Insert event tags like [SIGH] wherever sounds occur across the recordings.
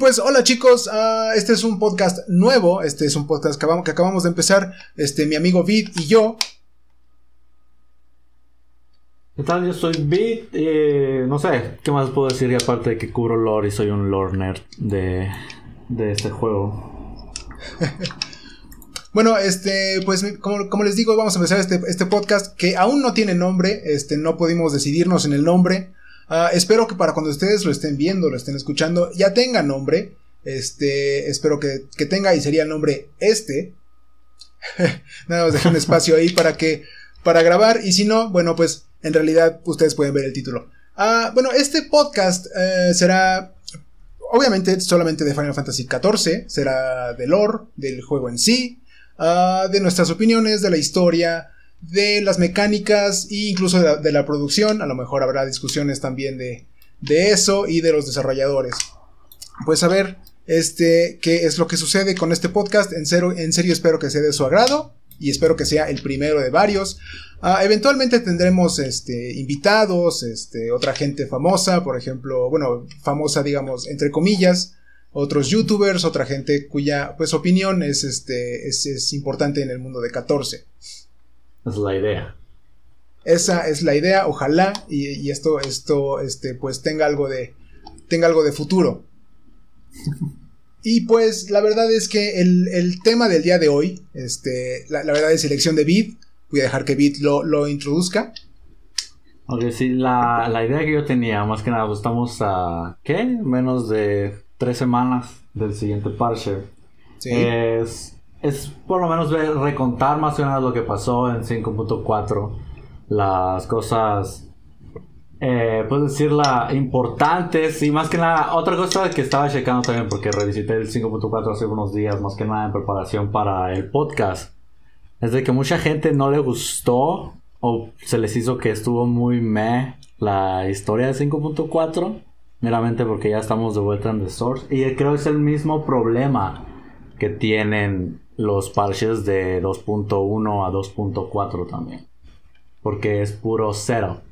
pues, hola chicos, ah, este es un podcast nuevo, este es un podcast que acabamos, que acabamos de empezar, este, mi amigo Vid y yo. ¿Qué tal? Yo soy Vid, eh, no sé, ¿qué más puedo decir? Y aparte de que cubro lore y soy un lore nerd de, de este juego. [LAUGHS] Bueno, este, pues como, como, les digo, vamos a empezar este, este podcast que aún no tiene nombre, este, no pudimos decidirnos en el nombre. Uh, espero que para cuando ustedes lo estén viendo, lo estén escuchando, ya tenga nombre. Este, espero que, que tenga y sería el nombre este. [LAUGHS] Nada más dejé un espacio ahí para que, para grabar y si no, bueno, pues en realidad ustedes pueden ver el título. Uh, bueno, este podcast uh, será obviamente solamente de Final Fantasy XIV, será de lore, del juego en sí, uh, de nuestras opiniones, de la historia, de las mecánicas e incluso de la, producción. A lo mejor habrá discusiones también de, de eso y de los desarrolladores. Pues a ver, este, qué es lo que sucede con este podcast. En, serio, en serio espero que sea de su agrado y espero que sea el primero de varios. Uh, eventualmente tendremos este, invitados, este, otra gente famosa, por ejemplo, bueno, famosa digamos entre comillas, otros youtubers, otra gente cuya pues opinión es, este, es, es importante en el mundo de 14. Es la idea. Esa es la idea, ojalá y, y, esto, esto, este, pues tenga algo de, tenga algo de futuro. [LAUGHS] y pues la verdad es que el, el, tema del día de hoy, este, la, la verdad es elección de Vid. Voy a dejar que Vid lo, lo introduzca. Ok, sí, la, la, idea que yo tenía, más que nada, pues estamos a, ¿qué? Menos de tres semanas del siguiente parche. Sí. Es es por lo menos ver, recontar más o menos lo que pasó en 5.4. Las cosas, eh, puedes decirla, importantes. Y más que nada, otra cosa que estaba checando también, porque revisité el 5.4 hace unos días, más que nada en preparación para el podcast, es de que mucha gente no le gustó o se les hizo que estuvo muy meh la historia de 5.4. Meramente porque ya estamos de vuelta en The Source. Y creo que es el mismo problema que tienen los parches de 2.1 a 2.4 también. Porque es puro cero.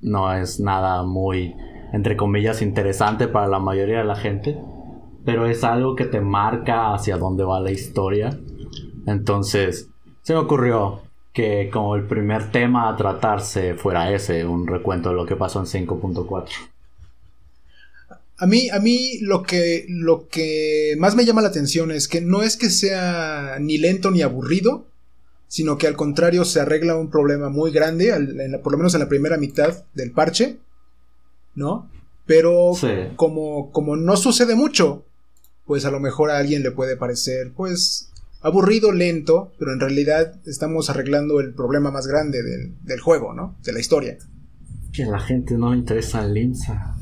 No es nada muy, entre comillas, interesante para la mayoría de la gente. Pero es algo que te marca hacia dónde va la historia. Entonces, se me ocurrió que como el primer tema a tratarse fuera ese, un recuento de lo que pasó en 5.4. A mí, a mí lo que, lo que más me llama la atención es que no es que sea ni lento ni aburrido, sino que al contrario se arregla un problema muy grande, en la, por lo menos en la primera mitad del parche, ¿no? Pero sí. como, como no sucede mucho, pues a lo mejor a alguien le puede parecer, pues, aburrido, lento, pero en realidad estamos arreglando el problema más grande del, del juego, ¿no? De la historia. Que a la gente no le interesa el IMSA.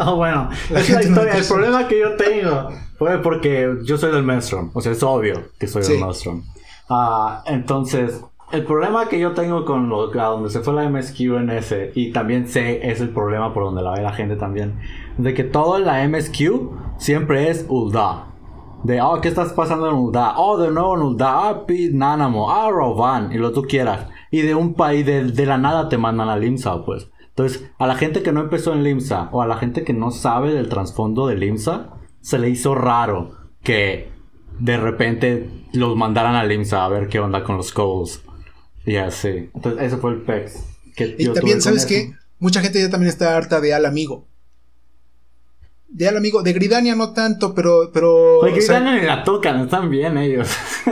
Oh, [LAUGHS] bueno, la es la historia. No el problema que yo tengo fue porque yo soy del Maelstrom. O sea, es obvio que soy sí. del Maelstrom. Uh, entonces, el problema que yo tengo con lo, a donde se fue la MSQ en ese, y también sé es el problema por donde la ve la gente también, de que todo en la MSQ siempre es Ulda. De, oh, ¿qué estás pasando en Ulda? Oh, de nuevo en Ulda. Ah, Pete Nanamo. Ah, Rovan. Y lo tú quieras. Y de un país, de, de la nada te mandan al IMSA, pues. Entonces, a la gente que no empezó en LIMSA o a la gente que no sabe del trasfondo de LIMSA, se le hizo raro que de repente los mandaran a LIMSA a ver qué onda con los calls. Y así. Entonces, ese fue el PEX. Que y también, ¿sabes qué? Mucha gente ya también está harta de Al Amigo. De Al Amigo. De Gridania no tanto, pero. pero Oye, Gridania o sea... la tocan, están bien ellos. [LAUGHS]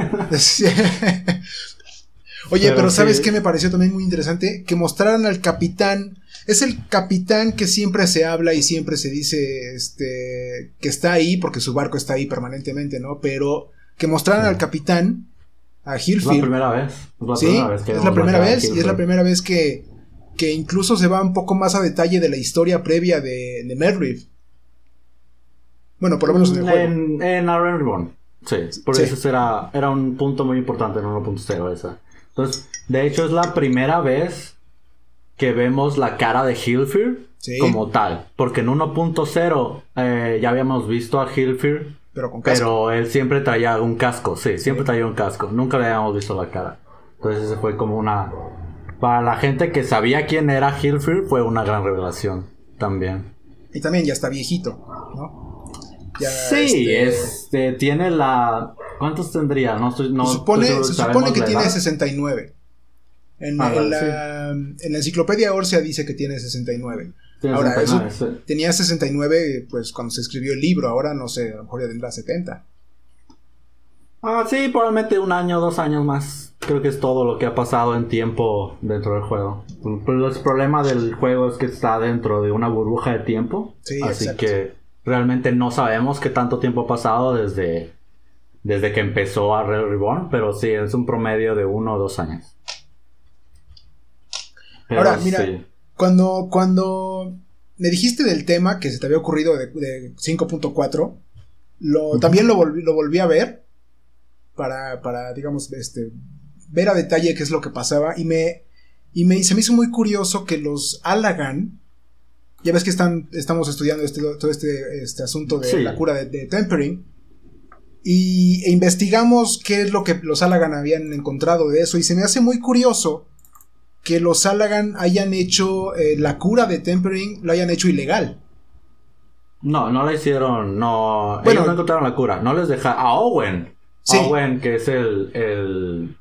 Oye, pero, pero ¿sabes sí. qué me pareció también muy interesante? Que mostraran al capitán es el capitán que siempre se habla y siempre se dice este que está ahí porque su barco está ahí permanentemente, ¿no? Pero que mostraran sí. al capitán a Hillfield. Es la primera vez. Es la sí, primera vez que es la primera vez y es la primera vez que que incluso se va un poco más a detalle de la historia previa de, de Merriff. Bueno, por lo menos en el juego. En, en Iron Reborn. Sí, por sí. eso era, era un punto muy importante en 1.0 esa. Entonces, de hecho es la primera vez que vemos la cara de Hilfir sí. como tal. Porque en 1.0 eh, ya habíamos visto a Hilfir. Pero con casco. Pero él siempre traía un casco, sí, siempre sí. traía un casco. Nunca le habíamos visto la cara. Entonces ese fue como una... Para la gente que sabía quién era Hilfir fue una gran revelación también. Y también ya está viejito, ¿no? sí, este, este... tiene la... ¿Cuántos tendría? No estoy... Se supone que tiene 69. En, ah, en, la, en, la, enciclopedia Orsia dice que tiene 69. ahora, eso tenía 69 pues cuando se escribió el libro, ahora no sé, a lo mejor ya tendrá 70. Ah, sí, probablemente un año, dos años más. Creo que es todo lo que ha pasado en tiempo dentro del juego. El problema del juego es que está dentro de una burbuja de tiempo. Sí, así que realmente no sabemos qué tanto tiempo ha pasado desde, desde que empezó a Red Reborn, pero sí, es un promedio de uno o dos años. Ahora, mira, cuando, cuando me dijiste del tema que se te había ocurrido de, 5.4, lo, también lo volví, lo volví a ver para, para, digamos, este, ver a detalle qué es lo que pasaba y me, y me, se me hizo muy curioso que los Allagan, ya ves que están, estamos estudiando este, todo este, este asunto de la cura de, tempering, y e investigamos qué es lo que los Allagan habían encontrado de eso, y se me hace muy curioso que los Allagan hayan hecho eh, la cura de tempering, lo hayan hecho ilegal. No, no la hicieron, no. Bueno, ellos no encontraron la cura, no les dejaron. A Owen. Owen, que es el, el,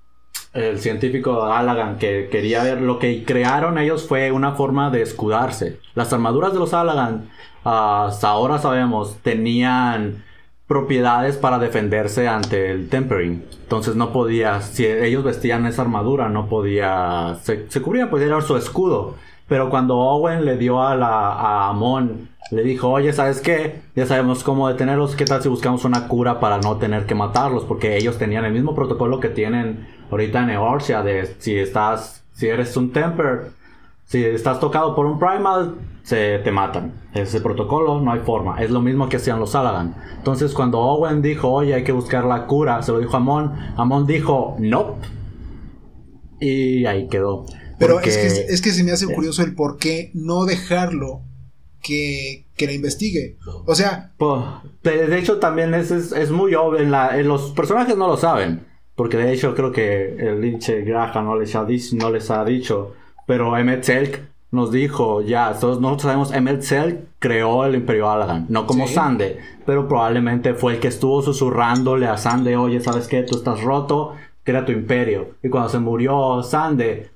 el científico Allagan que quería ver lo que crearon ellos fue una forma de escudarse. Las armaduras de los Allagan, hasta ahora sabemos, tenían propiedades para defenderse ante el tempering. Entonces no podía, si ellos vestían esa armadura, no podía, se, cubrían, pues era su escudo. Pero cuando Owen le dio a, la, a Amon, le dijo, oye, ¿sabes qué? Ya sabemos cómo detenerlos, ¿qué tal si buscamos una cura para no tener que matarlos? Porque ellos tenían el mismo protocolo que tienen ahorita en Eorcia, de si estás, si eres un Temper, si estás tocado por un Primal, se te matan. Ese protocolo, no hay forma. Es lo mismo que hacían los Salagan. Entonces, cuando Owen dijo, oye, hay que buscar la cura, se lo dijo a Amon, Amon dijo, no. Y ahí quedó. Pero es, que, es que se me hace curioso el por qué no dejarlo que, que la investigue. O sea. de hecho, también es, es, muy obvio. En los personajes no lo saben. Porque de hecho, creo que el linche Graja no les ha, no les ha dicho. Pero Emmet Selk nos dijo ya. Todos nosotros sabemos. Emmet Selk creó el Imperio Alagan. No como Sande. Pero probablemente fue el que estuvo susurrándole a Sande. Oye, ¿sabes qué? Tú estás roto crea tu imperio. Y cuando se murió Sande,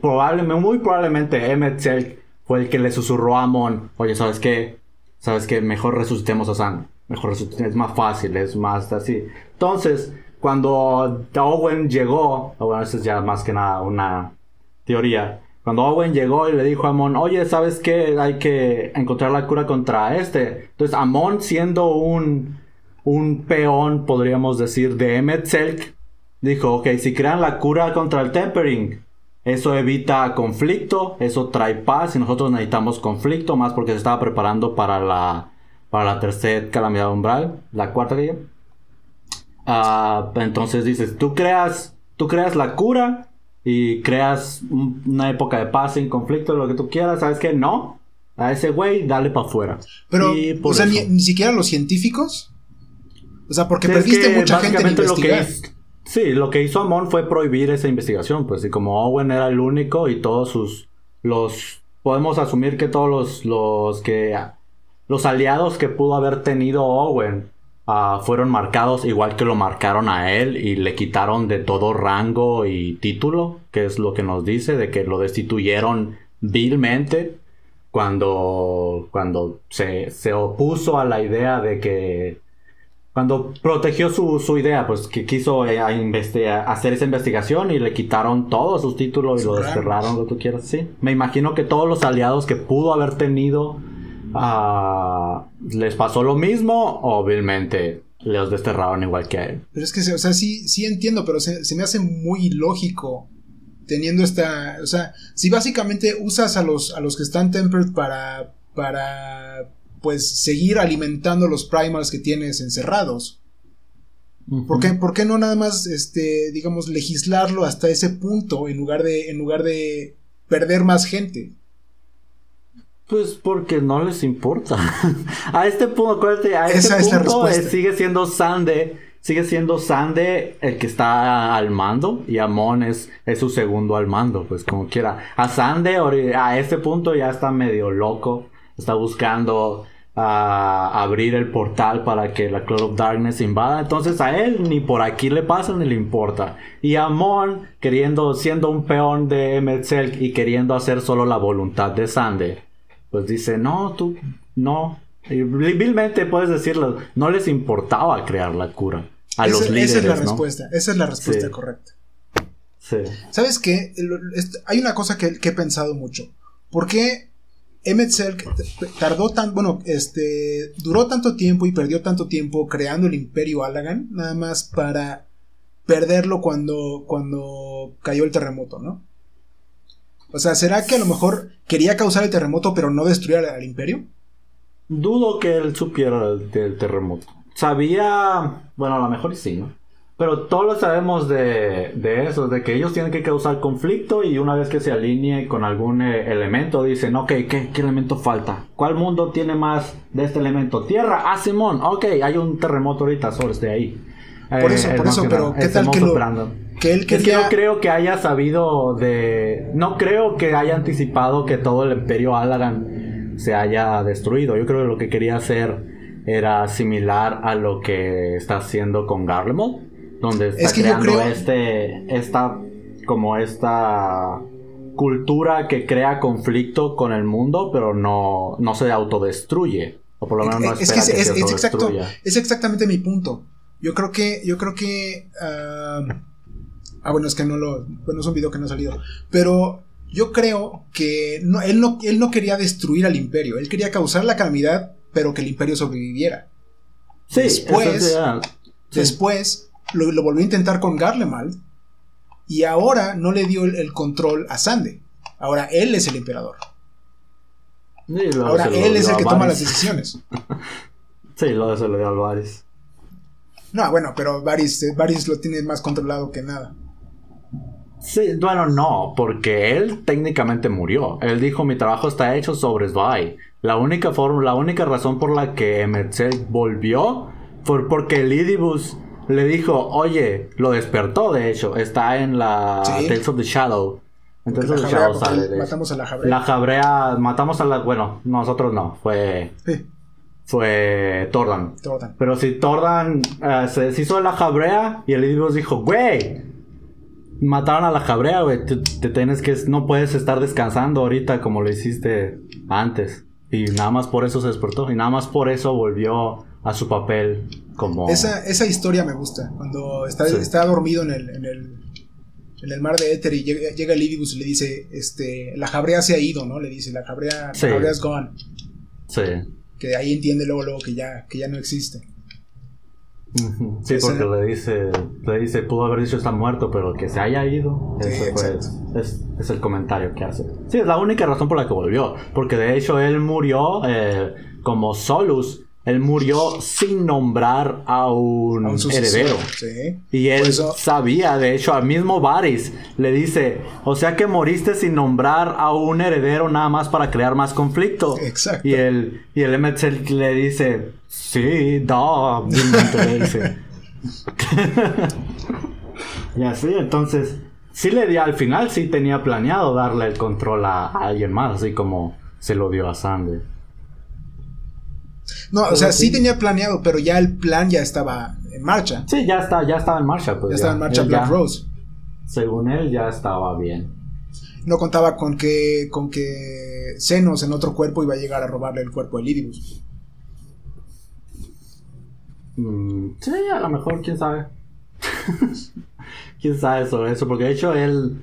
probablemente, muy probablemente Emmet Selk fue el que le susurró a Amon, oye, ¿sabes qué? ¿Sabes qué? Mejor resucitemos a Sande. Mejor resucitemos, es más fácil, es más así. Entonces, cuando Owen llegó, bueno, eso es ya más que nada una teoría. Cuando Owen llegó y le dijo a Amon, oye, ¿sabes qué? Hay que encontrar la cura contra este. Entonces, Amon siendo un, un peón, podríamos decir, de Emmet Selk, dijo, ok, si crean la cura contra el tempering, eso evita conflicto, eso trae paz y nosotros necesitamos conflicto más porque se estaba preparando para la, para la tercera calamidad umbral, la cuarta día. Ah, entonces dices, tú creas, tú creas la cura y creas una época de paz sin conflicto, lo que tú quieras, ¿sabes qué? No, a ese güey dale para afuera. Pero, o sea, ni, siquiera los científicos. O sea, porque perdiste mucha gente en investigar. Sí, lo que hizo Amon fue prohibir esa investigación, pues, y como Owen era el único y todos sus, los, podemos asumir que todos los, los que, los aliados que pudo haber tenido Owen ah, fueron marcados igual que lo marcaron a él y le quitaron de todo rango y título, que es lo que nos dice, de que lo destituyeron vilmente cuando, cuando se, se opuso a la idea de que cuando protegió su, su idea, pues que quiso eh, hacer esa investigación y le quitaron todos sus títulos y lo desterraron, lo que tú quieras. Sí, me imagino que todos los aliados que pudo haber tenido uh, les pasó lo mismo, obviamente los desterraron igual que a él. Pero es que, o sea, sí, sí entiendo, pero se, se me hace muy ilógico teniendo esta, o sea, si básicamente usas a los, a los que están tempered para, para pues seguir alimentando los primals que tienes encerrados. ¿Por, qué, no nada más, este, digamos, legislarlo hasta ese punto en lugar de, en lugar de perder más gente? Pues porque no les importa. [LAUGHS] a este punto, acuérdate, a este punto eh, sigue siendo Sande, sigue siendo Sande el que está al mando y Amon es, es su segundo al mando, pues como quiera. A Sande a este punto ya está medio loco, está buscando a abrir el portal para que la Cloud of Darkness invada. Entonces a él ni por aquí le pasa ni le importa. Y a Mon, queriendo, siendo un peón de Emetzel y queriendo hacer solo la voluntad de Sander, pues dice, no, tú, no. Y vilmente puedes decirlo, no les importaba crear la cura. A los líderes, esa es la respuesta, esa es la respuesta correcta. Sí. ¿Sabes qué? Hay una cosa que, que he pensado mucho. ¿Por qué Emetzel tardó tan, bueno, este, duró tanto tiempo y perdió tanto tiempo creando el Imperio Alagan, nada más para perderlo cuando, cuando cayó el terremoto, ¿no? O sea, ¿será que a lo mejor quería causar el terremoto pero no destruir al, Imperio? Dudo que él supiera del terremoto. Sabía, bueno, a lo mejor sí, ¿no? Pero todos lo sabemos de, eso, de que ellos tienen que causar conflicto y una vez que se alinee con algún eh, elemento dicen, ok, ¿qué, ¿qué, elemento falta? ¿Cuál mundo tiene más de este elemento? Tierra, ah, Simón, ok, hay un terremoto ahorita sobre este ahí. Por eso, por eso, pero ¿qué tal que, lo, que él quería... Es que no creo que haya sabido de... No creo que haya anticipado que todo el imperio Alagan se haya destruido. Yo creo que lo que quería hacer era similar a lo que está haciendo con Garlemald donde está creando este, esta, como esta cultura que crea conflicto con el mundo, pero no, no se autodestruye. O por lo menos no es, que, es, exacto, es exactamente mi punto. Yo creo que, yo creo que, ah, ah, bueno, es que no lo, bueno, es un video que no ha salido, pero yo creo que no, él, no, él no quería destruir al imperio, él quería causar la calamidad, pero que el imperio sobreviviera. Sí, después, después lo, volvió a intentar con Garlemald. Y ahora no le dio el, control a Sande. Ahora él es el emperador. ahora él es el que toma las decisiones. [LAUGHS] sí, lo se lo dio a. No, bueno, pero Varys, eh, Varys lo tiene más controlado que nada. Sí, bueno, no, porque él técnicamente murió. Él dijo, mi trabajo está hecho sobre Sly. La única forma, la única razón por la que Emerzel volvió fue porque Lidibus le dijo, oye, lo despertó, de hecho, está en la Tales of the Shadow. Entonces the Shadow sale Matamos a la jabrea. La jabrea, matamos a la, bueno, nosotros no, fue... Fue Tordan. Tordan. Pero si Tordan eh, se deshizo de la jabrea y el Idibus dijo, güey, mataron a la jabrea, güey, te, te, tienes que, no puedes estar descansando ahorita como lo hiciste antes. Y nada más por eso se despertó y nada más por eso volvió a su papel como... Esa, esa historia me gusta, cuando está, está dormido en el, en el, en, el, mar de Éter y llega, llega Lidibus y le dice, este, la jabrea se ha ido, ¿no? Le dice, la jabrea, la jabrea es gone. Sí. Que ahí entiende luego, luego que ya, que ya no existe. Sí, porque le dice, le dice, pudo haber dicho está muerto, pero que se haya ido. Eso es, es, el comentario que hace. Sí, es la única razón por la que volvió. Porque de hecho él murió eh, como Solus él murió sin nombrar a un, heredero. Y él sabía, de hecho, al mismo Varys le dice, o sea que moriste sin nombrar a un heredero nada más para crear más conflicto. Exacto. Y el, y el le dice, sí, da, le dice. [LAUGHS] y así, entonces, sí le di, al final sí tenía planeado darle el control a, a alguien más, así como se lo dio a Sandy. No, o sea, sí tenía planeado, pero ya el plan ya estaba en marcha. Sí, ya está, ya estaba en marcha, pues. Ya, estaba en marcha Black Rose. Según él, ya estaba bien. No contaba con que, con que Zenos en otro cuerpo iba a llegar a robarle el cuerpo de Lidibus. Mm, sí, a lo mejor, quién sabe. [LAUGHS] quién sabe sobre eso, porque de hecho él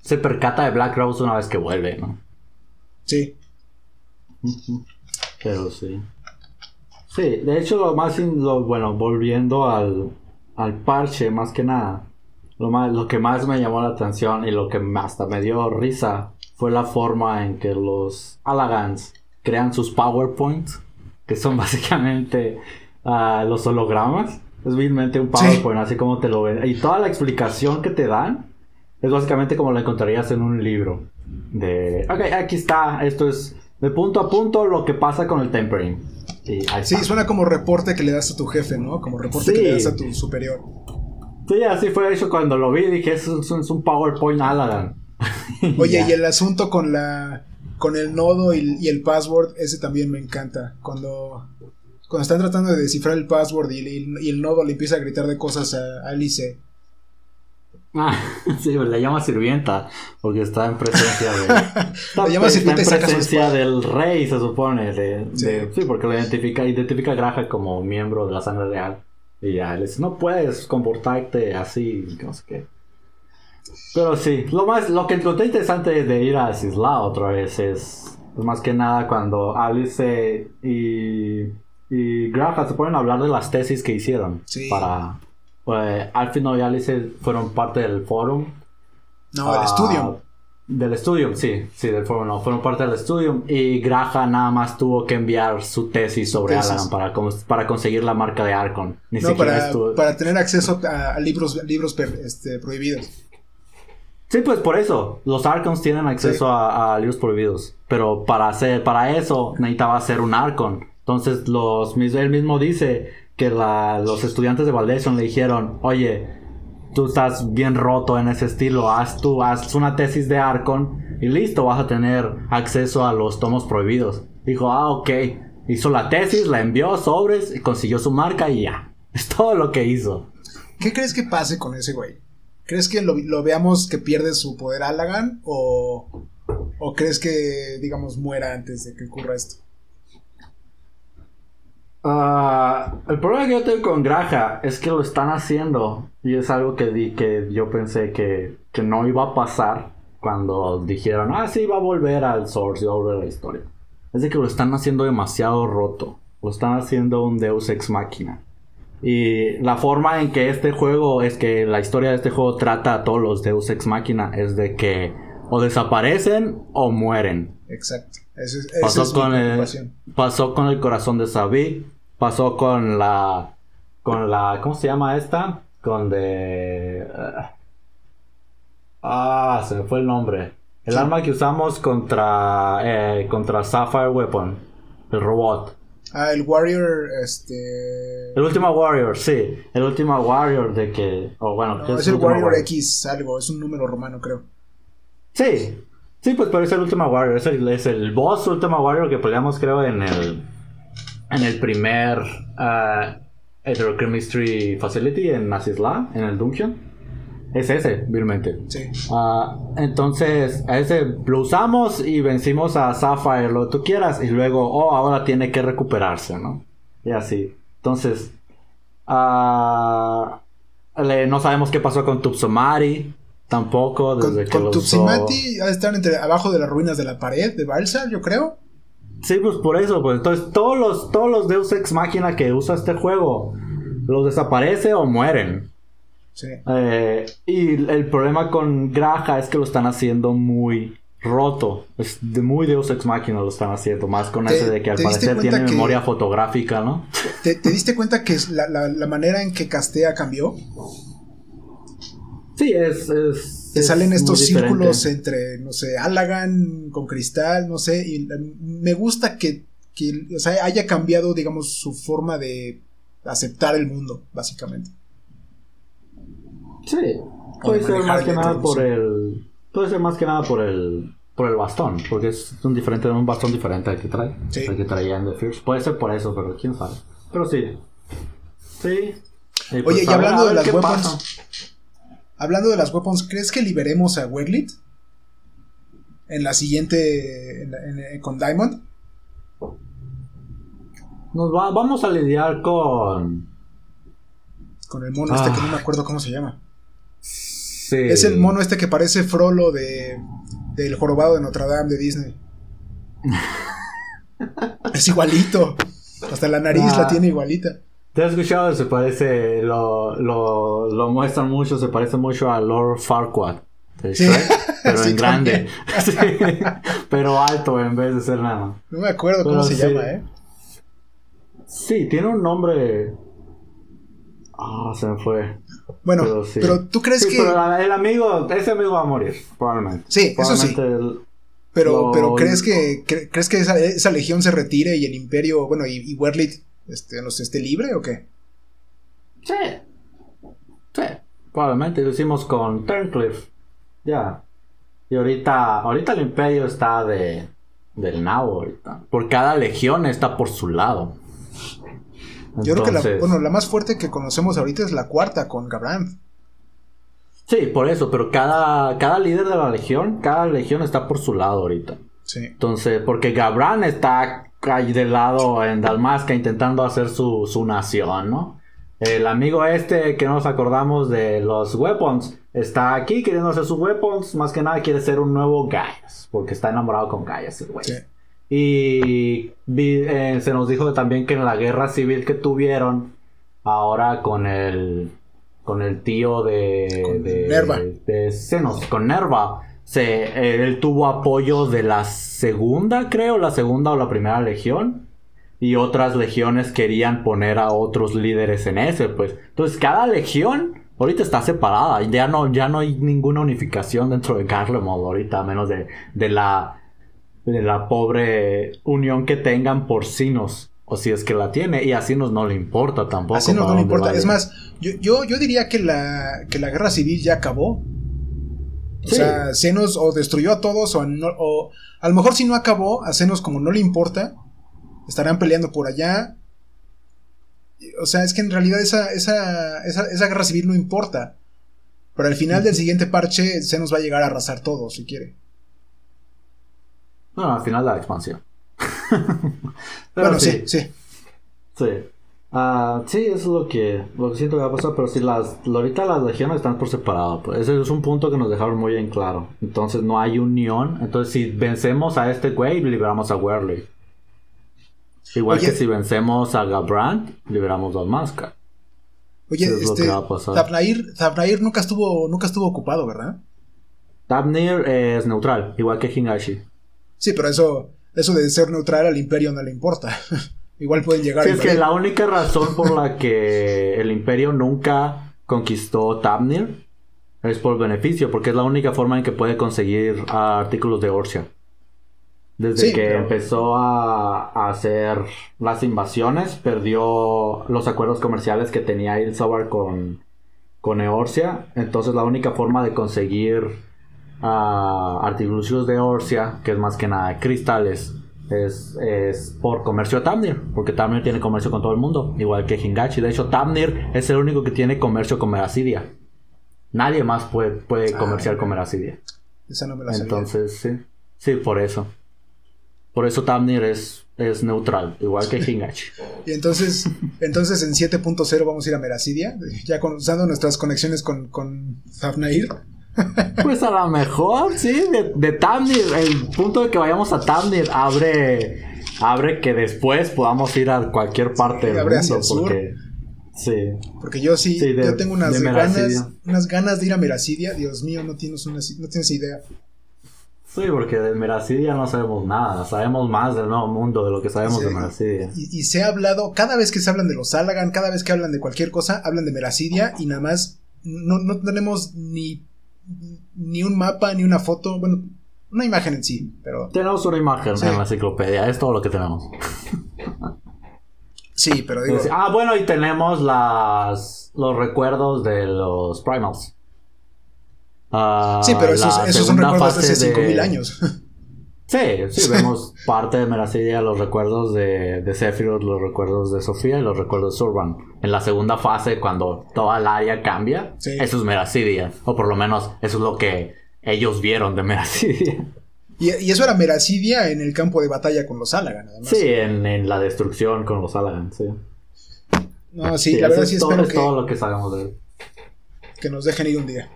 se percata de Black Rose una vez que vuelve, ¿no? Sí. Pero sí. Sí, de hecho lo más, bueno, volviendo al, al parche más que nada, lo, más, lo que más me llamó la atención y lo que hasta me dio risa fue la forma en que los Alagans crean sus PowerPoints, que son [LAUGHS] básicamente ah, los hologramas. Es vilmente un PowerPoint, así como te lo ven. Y toda la explicación que te dan es básicamente como lo encontrarías en un libro. De, ok, aquí está, esto es de punto a punto lo que pasa con el tempering Sí, suena como reporte que le das a tu jefe, ¿no? Como reporte que le das a tu superior. Sí, así fue eso cuando lo vi. Dije, eso es un PowerPoint Aladdin. [LAUGHS] Oye, y el asunto con la con el nodo y, el password, ese también me encanta. Cuando, cuando están tratando de descifrar el password y, el nodo le empieza a gritar de cosas a, Alice. Ah, [LAUGHS] sí, le llama sirvienta porque está en presencia de. [LAUGHS] llama sirvienta en presencia del rey, se supone. sí. porque lo identifica, identifica a Graja como miembro de la sangre real. Y ya le dice, no puedes comportarte así, no sé qué. Pero sí, lo más, lo que encontré interesante de ir a Cisla otra vez es, más que nada cuando Alice y, y Graja se ponen a hablar de las tesis que hicieron. Sí. Para, pues, Alfino y Alice fueron parte del forum. No, del estudio. Del estudio, sí, sí, del forum, no, fueron parte del estudio y Graja nada más tuvo que enviar su tesis sobre Alan para, para conseguir la marca de Arcon. Ni no, para, para, tener acceso a, libros, libros este, prohibidos. Sí, pues por eso. Los Archons tienen acceso a, libros prohibidos. Pero para hacer, para eso necesitaba hacer un Archon. Entonces los, él mismo dice que los estudiantes de Valdesion le dijeron, oye, tú estás bien roto en ese estilo, haz tú, haz una tesis de Archon y listo, vas a tener acceso a los tomos prohibidos. Dijo, ah, ok. Hizo la tesis, la envió sobres, y consiguió su marca y ya. [LAUGHS] Es todo lo que hizo. ¿Qué crees que pase con ese güey? ¿Crees que lo, veamos que pierde su poder Allagan o, o crees que, digamos, muera antes de que ocurra esto? Ah, el problema que yo tengo con Graja es que lo están haciendo y es algo que, di, que yo pensé que, que, no iba a pasar cuando dijeron, ah, sí, va a volver al source y va a volver a la historia. Es de que lo están haciendo demasiado roto. Lo están haciendo un Deus ex máquina. Y la forma en que este juego, es que la historia de este juego trata a todos los Deus Ex Máquina, es de que o desaparecen o mueren. Exacto. pasó, con el, pasó con el corazón de Sabi, pasó con la, con la, ¿cómo se llama esta? Con de... ah, se me fue el nombre. El arma que usamos contra, eh, contra Sapphire Weapon, el robot. Ah, el Warrior, este... El último Warrior, sí. El último Warrior de que... Oh, bueno, es, el Warrior, X algo, es un número romano, creo. Sí. Sí, pues pero es el último Warrior. Es el, es el boss último Warrior que peleamos, creo, en el... En el primer... Uh, Facility en Nasisla, en el Dungeon. Es ese, vilmente. Sí. Ah, entonces, a ese lo usamos y vencimos a Sapphire, lo que tú quieras, y luego, oh, ahora tiene que recuperarse, ¿no? Y así. Entonces, uh, no sabemos qué pasó con Tupsomari. Tampoco, desde con, que con a estar entre, abajo de las ruinas de la pared de Balsa, yo creo. Sí, pues por eso, pues entonces todos los, todos los Deus Ex Máquina que usa este juego los desaparece o mueren. Eh, y el problema con Graja es que lo están haciendo muy roto. Es de muy Deus Ex Machina lo están haciendo. Más con ese de que al parecer tiene memoria fotográfica, ¿no? ¿Te, diste cuenta que la, la, manera en que castea cambió? Sí, es. es Te salen estos círculos entre, no sé, Allagan con cristal, no sé. Y me gusta que, que haya cambiado, digamos, su forma de aceptar el mundo, básicamente. Sí. Puede ser más que nada por el. Puede ser más que nada por el. Por el bastón, porque es un diferente, un bastón diferente al que trae. Sí. El que traía en The Fierce. Puede ser por eso, pero quién sabe. Pero sí. Sí. Pues, Oye, y hablando de las weapons. Hablando de las weapons, ¿crees que liberemos a Weglit? En la siguiente. con Diamond. Nos va, vamos a lidiar con. Con el mono este que no me ah. acuerdo cómo se llama. Es el mono este que parece Frollo de del jorobado de Notre Dame de Disney. [LAUGHS] es igualito. Hasta la nariz la ah. tiene igualita. ¿Te has escuchado? Se parece, lo, lo, lo muestran mucho, se parece mucho a Lord Farquaad. Sí. [LAUGHS] Pero en grande. [LAUGHS] Pero alto en vez de ser nada. No me acuerdo cómo se llama, ¿eh? Sí, tiene un nombre. Ah, se me fue. Bueno, pero, tú crees que. Pero el amigo, ese amigo va a morir, probablemente. Sí, eso sí. pero, pero ¿crees que, ¿crees que esa, legión se retire y el imperio, bueno, y, y este, no esté libre o qué? Sí. Sí, probablemente lo hicimos con Turncliffe. Ya. Y ahorita, ahorita el imperio está de, del nabo ahorita. Por cada legión está por su lado. Yo creo que la, bueno, la más fuerte que conocemos ahorita es la cuarta con Gabrand. Sí, por eso, pero cada, cada líder de la legión, cada legión está por su lado ahorita. Sí. Entonces, porque Gabran está del lado en Dalmasca intentando hacer su, su nación, ¿no? El amigo este que nos acordamos de los weapons está aquí queriendo hacer sus weapons. Más que nada quiere ser un nuevo Gaius. Porque está enamorado con Gaius el güey. Sí. Y eh, se nos dijo también que en la guerra civil que tuvieron, ahora con el con el tío de, de Nerva. De Senos, con Nerva, se, él tuvo apoyo de la segunda, creo, la segunda o la primera legión. Y otras legiones querían poner a otros líderes en ese, pues. Entonces, cada legión ahorita está separada. Ya no, ya no hay ninguna unificación dentro de Garlemald ahorita, a menos de, de la de la pobre unión que tengan porcinos. O si es que la tiene, y así nos no le importa tampoco. Así no, no le importa. Es más, yo, yo, yo, diría que la, que la guerra civil ya acabó. O sea, Senos o destruyó a todos, o, o, a lo mejor si no acabó, a Senos como no le importa, estarán peleando por allá. O sea, es que en realidad esa, esa, esa, esa guerra civil no importa. Pero al final del siguiente parche, Senos va a llegar a arrasar todo, si quiere. No, al final la expansión. [LAUGHS] bueno, sí, sí. Sí. Ah, sí, eso es lo que, lo que siento que va a pasar, pero si las, ahorita las legiones están por separado, pues ese es un punto que nos dejaron muy en claro. Entonces no hay unión, entonces si vencemos a este güey, liberamos a Werley. Igual que si vencemos a Gabrand, liberamos a Masca. Oye, este, Zabnair, nunca estuvo, nunca estuvo ocupado, ¿verdad? Tabnir es neutral, igual que Hingashi. Sí, pero eso, eso de ser neutral al imperio no le importa. [LAUGHS] Igual pueden llegar. Sí, es que la única razón por la que el imperio nunca conquistó Tabnir es por beneficio, porque es la única forma en que puede conseguir artículos de Orcia. Desde que empezó a, hacer las invasiones, perdió los acuerdos comerciales que tenía Ilzabar con, con Eorcia. Entonces la única forma de conseguir artilugios de Orcia, que es más que nada cristales, es, es por comercio a Tamnir, porque Tamnir tiene comercio con todo el mundo, igual que Hingachi. De hecho, Tamnir es el único que tiene comercio con Meracidia. Nadie más puede, puede ah, comerciar con Meracidia. Esa no me la Entonces, sí. Sí, por eso. Por eso Tamnir es, es neutral, igual que [LAUGHS] Hingachi. y entonces, entonces en 7.0 vamos a ir a Meracidia, ya usando nuestras conexiones con, con pues a lo mejor, sí, de, de Tamnir. El punto de que vayamos a Tamnir abre, abre que después podamos ir a cualquier parte del mundo. porque, Sí. Porque yo sí, yo tengo unas ganas, unas ganas de ir a Meracidia. Dios mío, no tienes, una, no tienes idea. Sí, porque de Meracidia no sabemos nada. Sabemos más del nuevo mundo de lo que sabemos de Meracidia. Y, y, se ha hablado, cada vez que se hablan de los Salagan, cada vez que hablan de cualquier cosa, hablan de Meracidia y nada más no, no tenemos ni ni un mapa, ni una foto, bueno, una imagen en sí, pero... Tenemos una imagen en la enciclopedia, es todo lo que tenemos. sí, pero digo... Ah, bueno, y tenemos las los recuerdos de los primals. Ah, sí, pero esos, son recuerdos de hace 5000 años. Sí, sí, vemos parte de Meracidia, los recuerdos de, de Sephiroth, los recuerdos de Sofía y los recuerdos de Surban. En la segunda fase, cuando toda el área cambia, eso es Meracidia. O por lo menos eso es lo que ellos vieron de Meracidia. Y, eso era Meracidia en el campo de batalla con los Alagan, además. Sí, en, la destrucción con los Alagan, sí. No, sí, la verdad sí todo, espero que... todo lo que sabemos de él. Que nos dejen ir un día.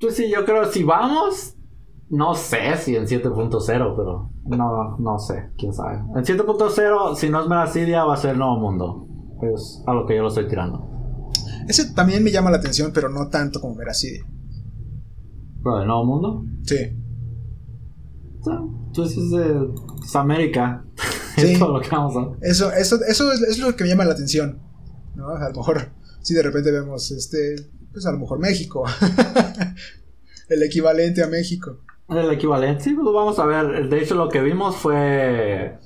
Pues sí, yo creo si vamos, no sé si en 7.0, pero no, no sé, quién sabe. En 7.0, si no es Meracidia, va a ser Nuevo Mundo. Es a lo que yo lo estoy tirando. Ese también me llama la atención, pero no tanto como Meracidia. ¿Pero de Nuevo Mundo? Sí. Entonces es, América. [LAUGHS] Sí. es todo lo que vamos a Eso, eso, eso es, es, lo que me llama la atención. ¿no? A lo mejor, si de repente vemos, este, pues a lo mejor México. [LAUGHS] El equivalente a México. El equivalente, sí, pues vamos a ver. De hecho, lo que vimos fue.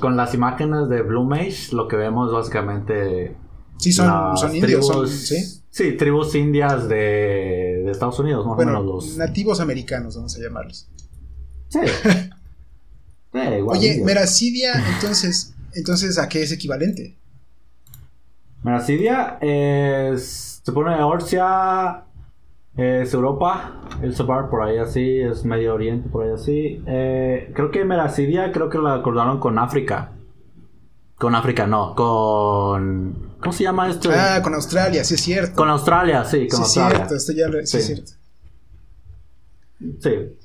con las imágenes de Blue Mage, lo que vemos básicamente. Sí, son, son indios, ¿sí? Sí, tribus indias de, de Estados Unidos, más o menos los. Nativos americanos, vamos a llamarlos. Sí. [LAUGHS] igual. Oye, Meracidia, entonces, entonces, ¿a qué es equivalente? Meracidia es. Se pone Orcia. Es Europa, el Sobar por ahí así, es Medio Oriente por ahí así. Eh, creo que Meracidia, creo que la acordaron con África. Con África, no, con. ¿Cómo se llama esto? Ah, con Australia, sí es cierto. Con Australia, sí, con sí, Australia. Cierto, esto ya lo, sí, es cierto. Sí.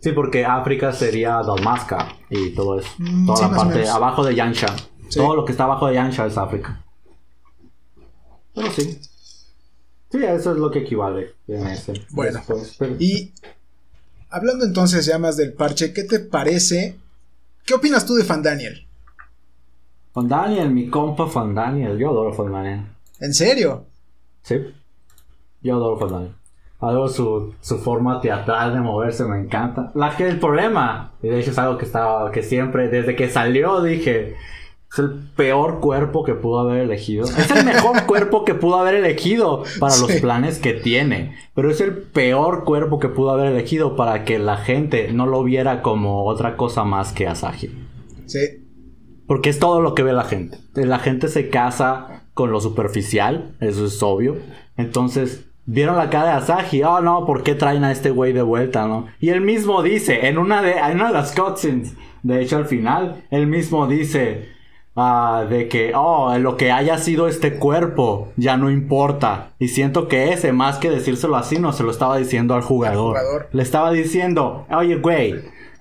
Sí, porque África sería Dalmasca y todo eso. Mm, toda sí, la parte abajo de Yansha. Sí. Todo lo que está abajo de Yansha es África. Pero sí. Sí, eso es lo que equivale ese. Bueno. Después, pero- Y hablando entonces ya más del parche, ¿qué te parece? ¿Qué opinas tú de Fan Daniel? Fan Daniel, mi compa Fan Daniel. Yo adoro Fan Daniel. ¿En serio? Sí. Yo adoro Fan Daniel. Adoro su, su forma teatral de moverse, me encanta. La que el problema, y de hecho es algo que estaba, que siempre, desde que salió dije, es el peor cuerpo que pudo haber elegido. Es el mejor [LAUGHS] cuerpo que pudo haber elegido para los planes que tiene. Pero es el peor cuerpo que pudo haber elegido para que la gente no lo viera como otra cosa más que Asahi. Sí. Porque es todo lo que ve la gente. La gente se casa con lo superficial, eso es obvio. Entonces, vieron la cara de Asahi, oh no, ¿por qué traen a este güey de vuelta, no? Y él mismo dice, en una de, en una de las cutscenes, de hecho al final, él mismo dice ah, de que, oh, lo que haya sido este cuerpo ya no importa. Y siento que ese, más que decírselo así, no se lo estaba diciendo al jugador. jugador. Le estaba diciendo, oye, güey,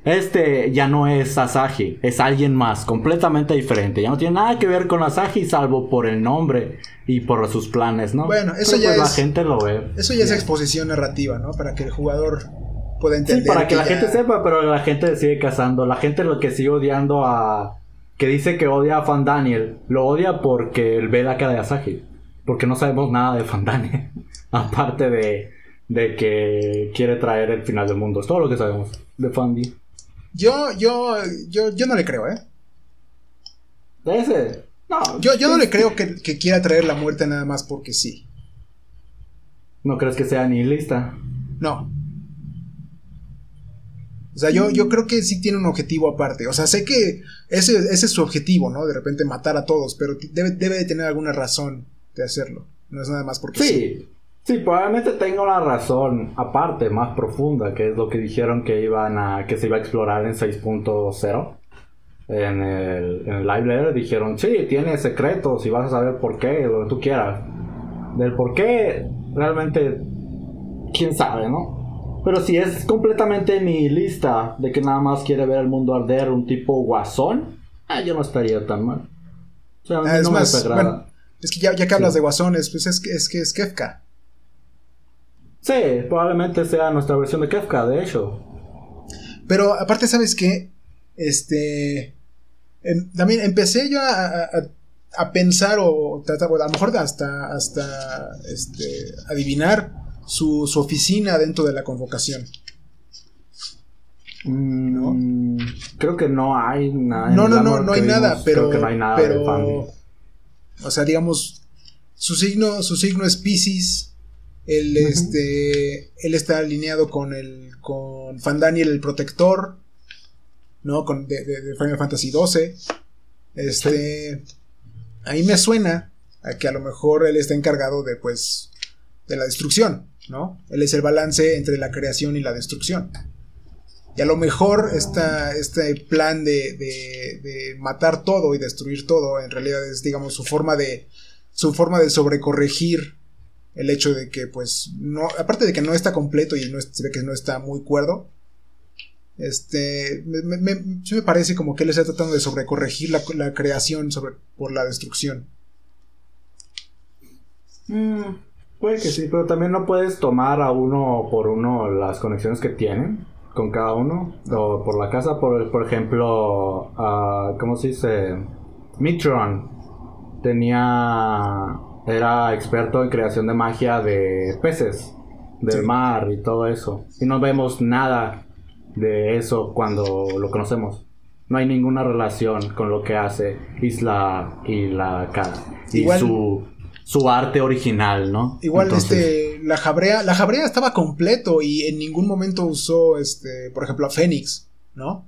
este ya no es Asahi, es alguien más, completamente diferente. Ya no tiene nada que ver con Asahi, salvo por el nombre y por sus planes, ¿no? Bueno, eso Pero, ya pues, la es- gente lo ve. Eso ya es exposición narrativa, ¿no? Para que el jugador pueda Sí, entender. para que la ya- gente sepa, pero la gente sigue cazando. La gente lo que sigue odiando a. que dice que odia a Fan Daniel, lo odia porque él ve la cara de Asahi. Porque no sabemos nada de Fan Daniel. [LAUGHS] Aparte de, de que quiere traer el final del mundo. Es todo lo que sabemos de Fan Daniel. Yo, yo, yo, yo no le creo, ¿eh? De ese. No, Yo, yo no le creo que, que quiera traer la muerte nada más porque sí. ¿No crees que sea nihilista? No. O sea, yo, yo creo que sí tiene un objetivo aparte. O sea, sé que ese, ese es su objetivo, ¿no? De repente matar a todos, pero debe, debe de tener alguna razón de hacerlo. No es nada más porque sí. Sí, sí, probablemente tenga una razón aparte, más profunda, que es lo que dijeron que iban a, que se iba a explorar en 6.0. En el, en el live letter dijeron, sí, tiene secretos y vas a saber por qué, lo que tú quieras. Del por qué, realmente, quién sabe, ¿no? Pero si es completamente nihilista, de que nada más quiere ver el mundo arder, un tipo guasón, ah, yo no estaría tan mal. O sea, a mí Ah, es no me más, desagrada. bueno, es que ya, ya que hablas de guasones, pues es que es que es Kefka. Sí, probablemente sea nuestra versión de Kafka, de hecho. Pero aparte, ¿sabes qué? Este. em, también empecé yo a, a- pensar o tratar, bueno, a lo mejor hasta, hasta este, adivinar su, su oficina dentro de la convocación. Mm, Creo que no hay nada. No, no, no, no hay nada, pero. Creo que no hay nada pero o sea, digamos, su signo, su signo es Pisces. Él, este, él está alineado con el, con Fandaniel el protector, ¿no? Con, de, de- de Final Fantasy XII. Este, ahí me suena a que a lo mejor él está encargado de, pues, de la destrucción, ¿no? Él es el balance entre la creación y la destrucción. Y a lo mejor esta, este plan de, de- de matar todo y destruir todo, en realidad es, digamos, su forma de. su forma de sobrecorregir el hecho de que, pues, no. Aparte de que no está completo y no es- se ve que no está muy cuerdo. Este. Me, me- me- sí me parece como que él está tratando de sobrecorregir la, la creación sobre, por la destrucción. Mm, puede que sí, pero también no puedes tomar a uno por uno las conexiones que tienen con cada uno. O por la casa, por, por ejemplo, ah, ¿cómo se dice? Mitron tenía. Era experto en creación de magia de peces, del Sí. mar y todo eso. Y no vemos nada de eso cuando lo conocemos. No hay ninguna relación con lo que hace Isla y la cara. Y Igual- su, su arte original, ¿no? Igual, Entonces, este. La jabrea. La jabrea estaba completo y en ningún momento usó, este. Por ejemplo, a Fénix, ¿no?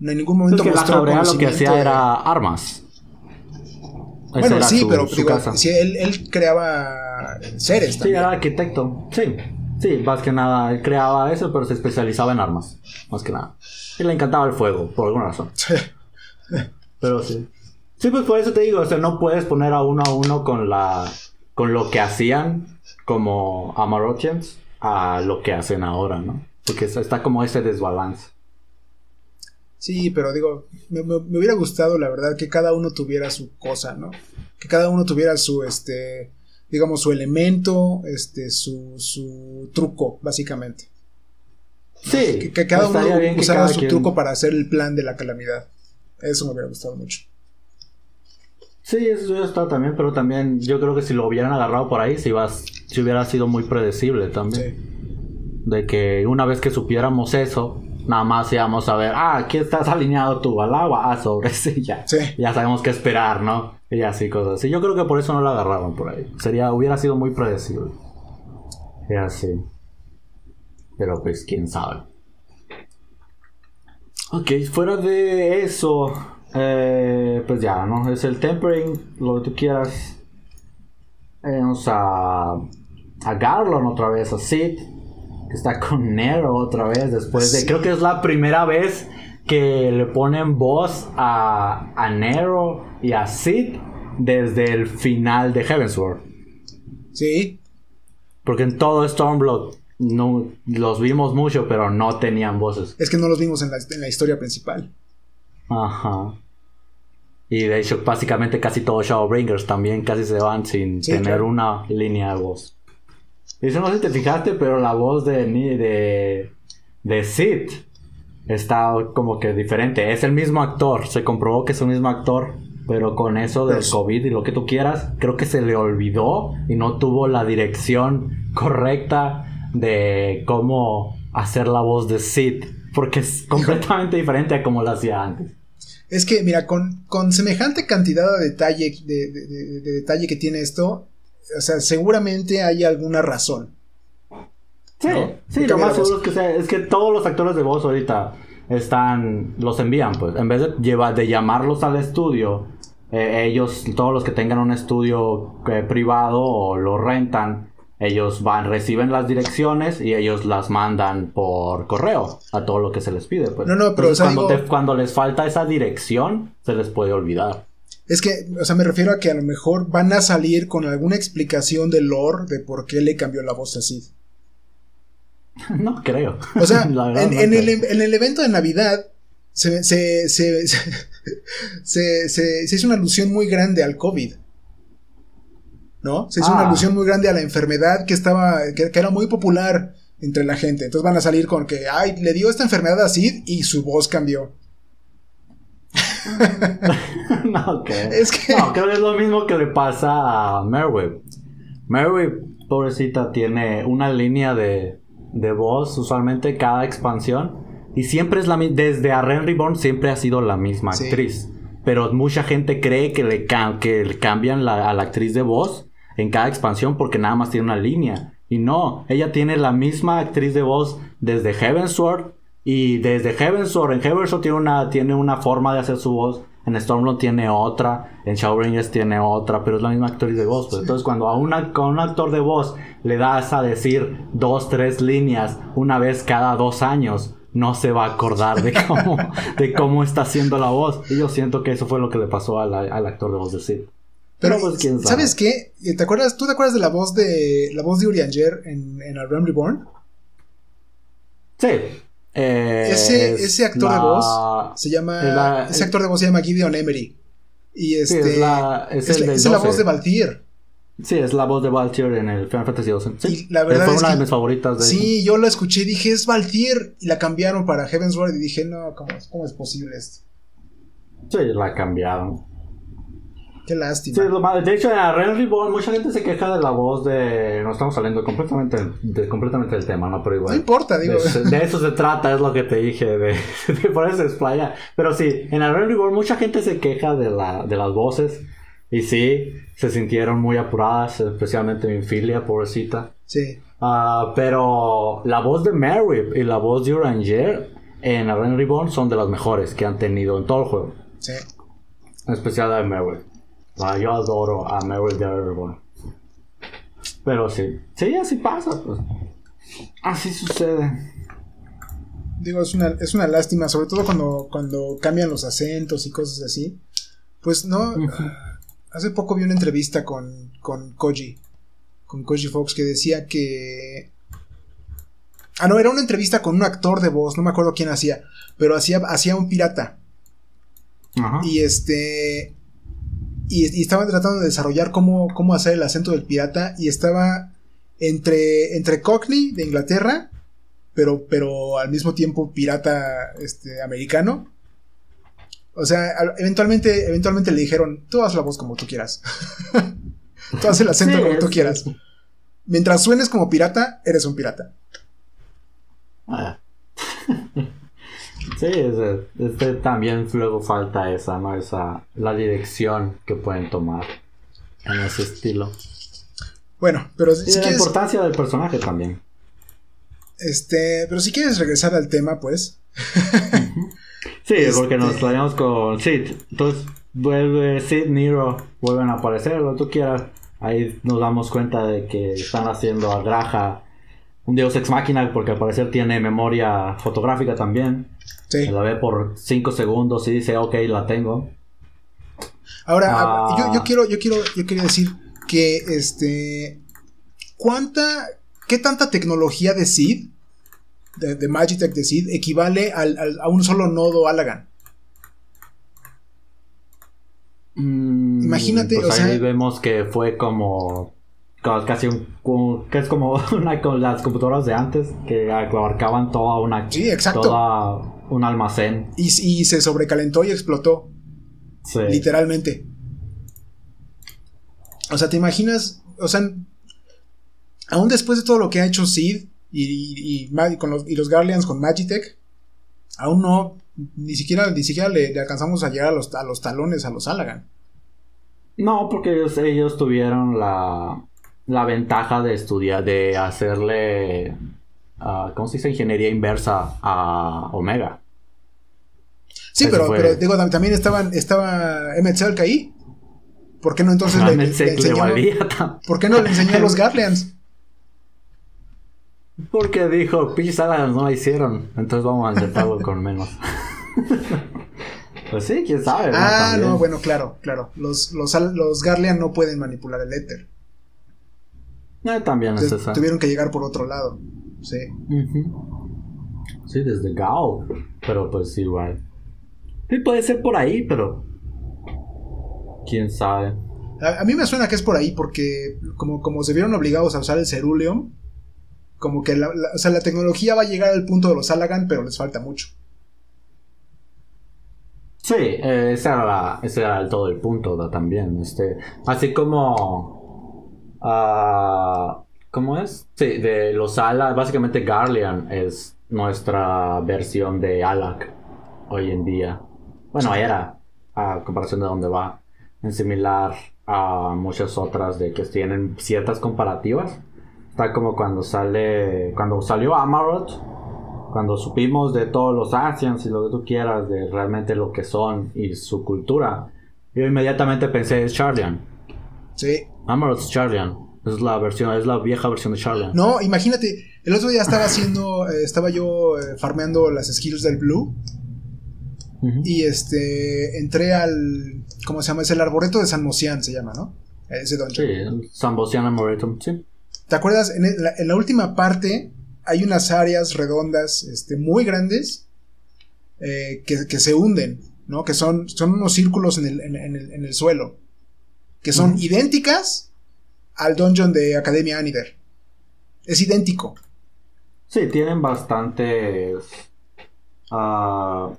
en ningún momento es que mostró la lo que hacía era armas. bueno, sí, pero digo, si él, él, creaba seres. Sí, era arquitecto. Sí, sí, más que nada, él creaba eso, pero se especializaba en armas, más que nada. Y le encantaba el fuego, por alguna razón. Sí. Pero sí. Sí, pues por eso te digo, o sea, no puedes poner a uno a uno con la con lo que hacían como Amarochians a lo que hacen ahora, ¿no? Porque está como ese desbalance. Sí, pero digo, me, hubiera gustado, la verdad, que cada uno tuviera su cosa, ¿no? Que cada uno tuviera su, este, digamos, su elemento, este, su, su truco, básicamente. Sí. Que, cada uno usara su truco para hacer el plan de la calamidad. Eso me hubiera gustado mucho. Sí, eso está también, pero también yo creo que si lo hubieran agarrado por ahí, si, vas, si hubiera sido muy predecible también. De que una vez que supiéramos eso, nada más íbamos a ver, ah, aquí estás alineado tú al agua, ah, sobre [LAUGHS] sí, ya. Ya sabemos qué esperar, ¿no? Y así cosas así. Yo creo que por eso no lo agarraron por ahí. Sería, hubiera sido muy predecible. Y así. Pero pues, quién sabe. Ok, fuera de eso, eh, pues ya, ¿no? Es el tempering, lo que tú quieras. Vamos a, a Garlon otra vez, a Sid, que está con Nero otra vez, después de... Creo que es la primera vez que le ponen voz a, a Nero y a Sid desde el final de Heavensward. Sí. Porque en todo Stormblood no los vimos mucho, pero no tenían voces. Es que no los vimos en la, en la historia principal. Ajá. Y de hecho, básicamente casi todos Shadowbringers también casi se van sin tener una línea de voz. Y eso no sé si te fijaste, pero la voz de, de, de Sid está como que diferente. Es el mismo actor, se comprobó que es el mismo actor, pero con eso del pues COVID y lo que tú quieras, creo que se le olvidó y no tuvo la dirección correcta de cómo hacer la voz de Sid, porque es completamente diferente a como lo hacía antes. Es que, mira, con, con semejante cantidad de detalle, de, detalle que tiene esto, o sea, seguramente hay alguna razón. Sí, sí, lo más seguro es que, es que todos los actores de voz ahorita están, los envían, pues, en vez de, llevar, de llamarlos al estudio, eh, ellos, todos los que tengan un estudio eh, privado o lo rentan, ellos van, reciben las direcciones y ellos las mandan por correo a todo lo que se les pide. Pues. No, no, pero cuando, les falta esa dirección, se les puede olvidar. Es que, o sea, me refiero a que a lo mejor van a salir con alguna explicación del lore de por qué le cambió la voz así. [LAUGHS] no creo. O sea, [LAUGHS] en, el, evento de Navidad se, [LAUGHS] se, se, se, hizo una alusión muy grande al COVID. ¿No? Se hizo una ah. alusión muy grande a la enfermedad que estaba, que, era muy popular entre la gente. Entonces van a salir con que, ay, le dio esta enfermedad a Sid y su voz cambió. [LAUGHS] no, es que... no, creo que es lo mismo que le pasa a Merweb. Merweb, pobrecita, tiene una línea de, de voz, usualmente cada expansión. Y siempre es la misma. Desde a Reborn siempre ha sido la misma actriz. Pero mucha gente cree que le, que le cambian a la actriz de voz en cada expansión porque nada más tiene una línea. Y no, ella tiene la misma actriz de voz desde Heavensward y desde Heavensward. En Heavensward tiene una, tiene una forma de hacer su voz. En Stormlord tiene otra, en Shadowbringers tiene otra, pero es la misma actriz de voz. Pues. Entonces, cuando a, una, un actor de voz le das a decir dos, tres líneas una vez cada dos años, no se va a acordar de cómo, [LAUGHS] de cómo está haciendo la voz. Y yo siento que eso fue lo que le pasó al, al actor de voz de Sid. Pero, pues, ¿sabes qué? ¿Te acuerdas, ¿Tú te acuerdas de la voz de la voz de Urianger en, en A Realm Reborn? Sí. Eh, ese, ese actor de voz se llama. ese actor de voz se llama Gideon Emery. Y este. Sí, es la, es, la voz de Valtier. Sí, es la voz de Valtier en el Final Fantasy XII. Sí, la verdad fue una de mis favoritas. De sí, yo la escuché y dije, es Valtier. Y la cambiaron para Heavensward y dije, no, ¿cómo, cómo es posible esto? Sí, la cambiaron. Qué lástima. de hecho, en Ren Reborn mucha gente se queja de la voz de... No estamos saliendo completamente, de, completamente del tema, ¿no? Pero igual. No importa, digo. De, eso se trata, es lo que te dije, de, [LAUGHS] por eso explaya. Pero sí, en Ren Reborn mucha gente se queja de, la, de las voces. Y sí, se sintieron muy apuradas, especialmente mi filia, pobrecita. Sí. Uh, pero la voz de Mary y la voz de Uranger en Arena Reborn son de las mejores que han tenido en todo el juego. Sí. En especial a Yo adoro a Arena Reborn. Pero sí, sí, así pasa, pues. Así sucede. Digo, es una, es una lástima, sobre todo cuando, cuando cambian los acentos y cosas así. Pues no. Hace poco vi una entrevista con, con Koji. Con Koji Fox que decía que. Ah, no, era una entrevista con un actor de voz, no me acuerdo quién hacía. Pero hacía, hacía un pirata. Ajá. Y este. Y, estaban tratando de desarrollar cómo, cómo hacer el acento del pirata. Y estaba entre, entre Cockney de Inglaterra. Pero, pero al mismo tiempo pirata este, americano. O sea, eventualmente, eventualmente le dijeron, tú haz la voz como tú quieras. [LAUGHS] tú haz el acento como tú quieras. Mientras suenes como pirata, eres un pirata. Ah. Sí, este, también luego falta esa, ¿no? Esa, la dirección que pueden tomar en ese estilo. Bueno, pero si, y la importancia del personaje también. Este, pero si quieres regresar al tema, pues. [LAUGHS] Sí, porque nos este, con Sid. Entonces vuelve Sid, Nero, vuelven a aparecer, lo que tú quieras. Ahí nos damos cuenta de que están haciendo a Graja un dios ex máquina porque al parecer tiene memoria fotográfica también. Sí. la ve por 5 segundos y dice, ok, la tengo. Ahora, ah. yo, yo, quiero, yo quiero, yo quería decir que este. ¿Cuánta. ¿Qué tanta tecnología de Sid de, Magitech de Sid equivale a un solo nodo Alagan. Mm, Imagínate, pues ahí vemos que fue como casi un, que es como [LAUGHS] una con las computadoras de antes que abarcaban toda una sí, exacto. toda un almacén y, y se sobrecalentó y explotó sí. literalmente o sea te imaginas o sea aún después de todo lo que ha hecho Sid y, y, con los, y los Guardians con Magitech, aún no, ni siquiera, ni siquiera le, alcanzamos a llegar a los, a los talones a los Alagan. No, porque ellos, ellos tuvieron la, la ventaja de estudiar, de hacerle, uh, ¿cómo se dice? Ingeniería inversa a Omega. Sí, pero, pero, digo, también estaban, estaba Emmett ahí. ¿Por qué no entonces le, enseñó, [LAUGHS] ¿Por qué no le enseñó a los Guardians? Porque dijo, pinches no la hicieron. Entonces vamos a intentarlo [LAUGHS] con menos. [LAUGHS] pues sí, quién sabe. Ah, no, bueno, claro, claro. Los, los, los Garlean no pueden manipular el éter. Eh, también es esa. Tuvieron que llegar por otro lado. Sí. Sí, desde Gao. Pero pues igual. Sí, puede ser por ahí, pero. Quién sabe. A, mí me suena que es por ahí porque, como, como se vieron obligados a usar el Ceruleum, como que la, o sea, la tecnología va a llegar al punto de los Alagan, pero les falta mucho. Sí, eh, ese, era ese era todo el punto también. Este, así como. Uh, ¿Cómo es? Sí, de los Alagan. Básicamente, Garlean es nuestra versión de Alak hoy en día. Bueno, era a comparación de dónde va. En similar a muchas otras de que tienen ciertas comparativas. Está como cuando sale, cuando salió Amarot, cuando supimos de todos los Asians y lo que tú quieras, de realmente lo que son y su cultura, yo inmediatamente pensé es Charlian. Sí. Amarot es Charlian. Es la versión, es la vieja versión de Charlian. No, imagínate, el otro día estaba haciendo, eh, estaba yo eh, farmeando las skills del Blue. Y este, entré al, ¿cómo se llama? Es el arboreto de San Mocian, se llama, ¿no? Ese dungeon. Sí, San Mocian Arboretum, sí. ¿Te acuerdas? En la, última parte hay unas áreas redondas este, muy grandes eh, que, se hunden, ¿no? Que son, son unos círculos en el, en el, suelo. Que son idénticas al dungeon de Academia Anider. Es idéntico. Sí, tienen bastantes uh,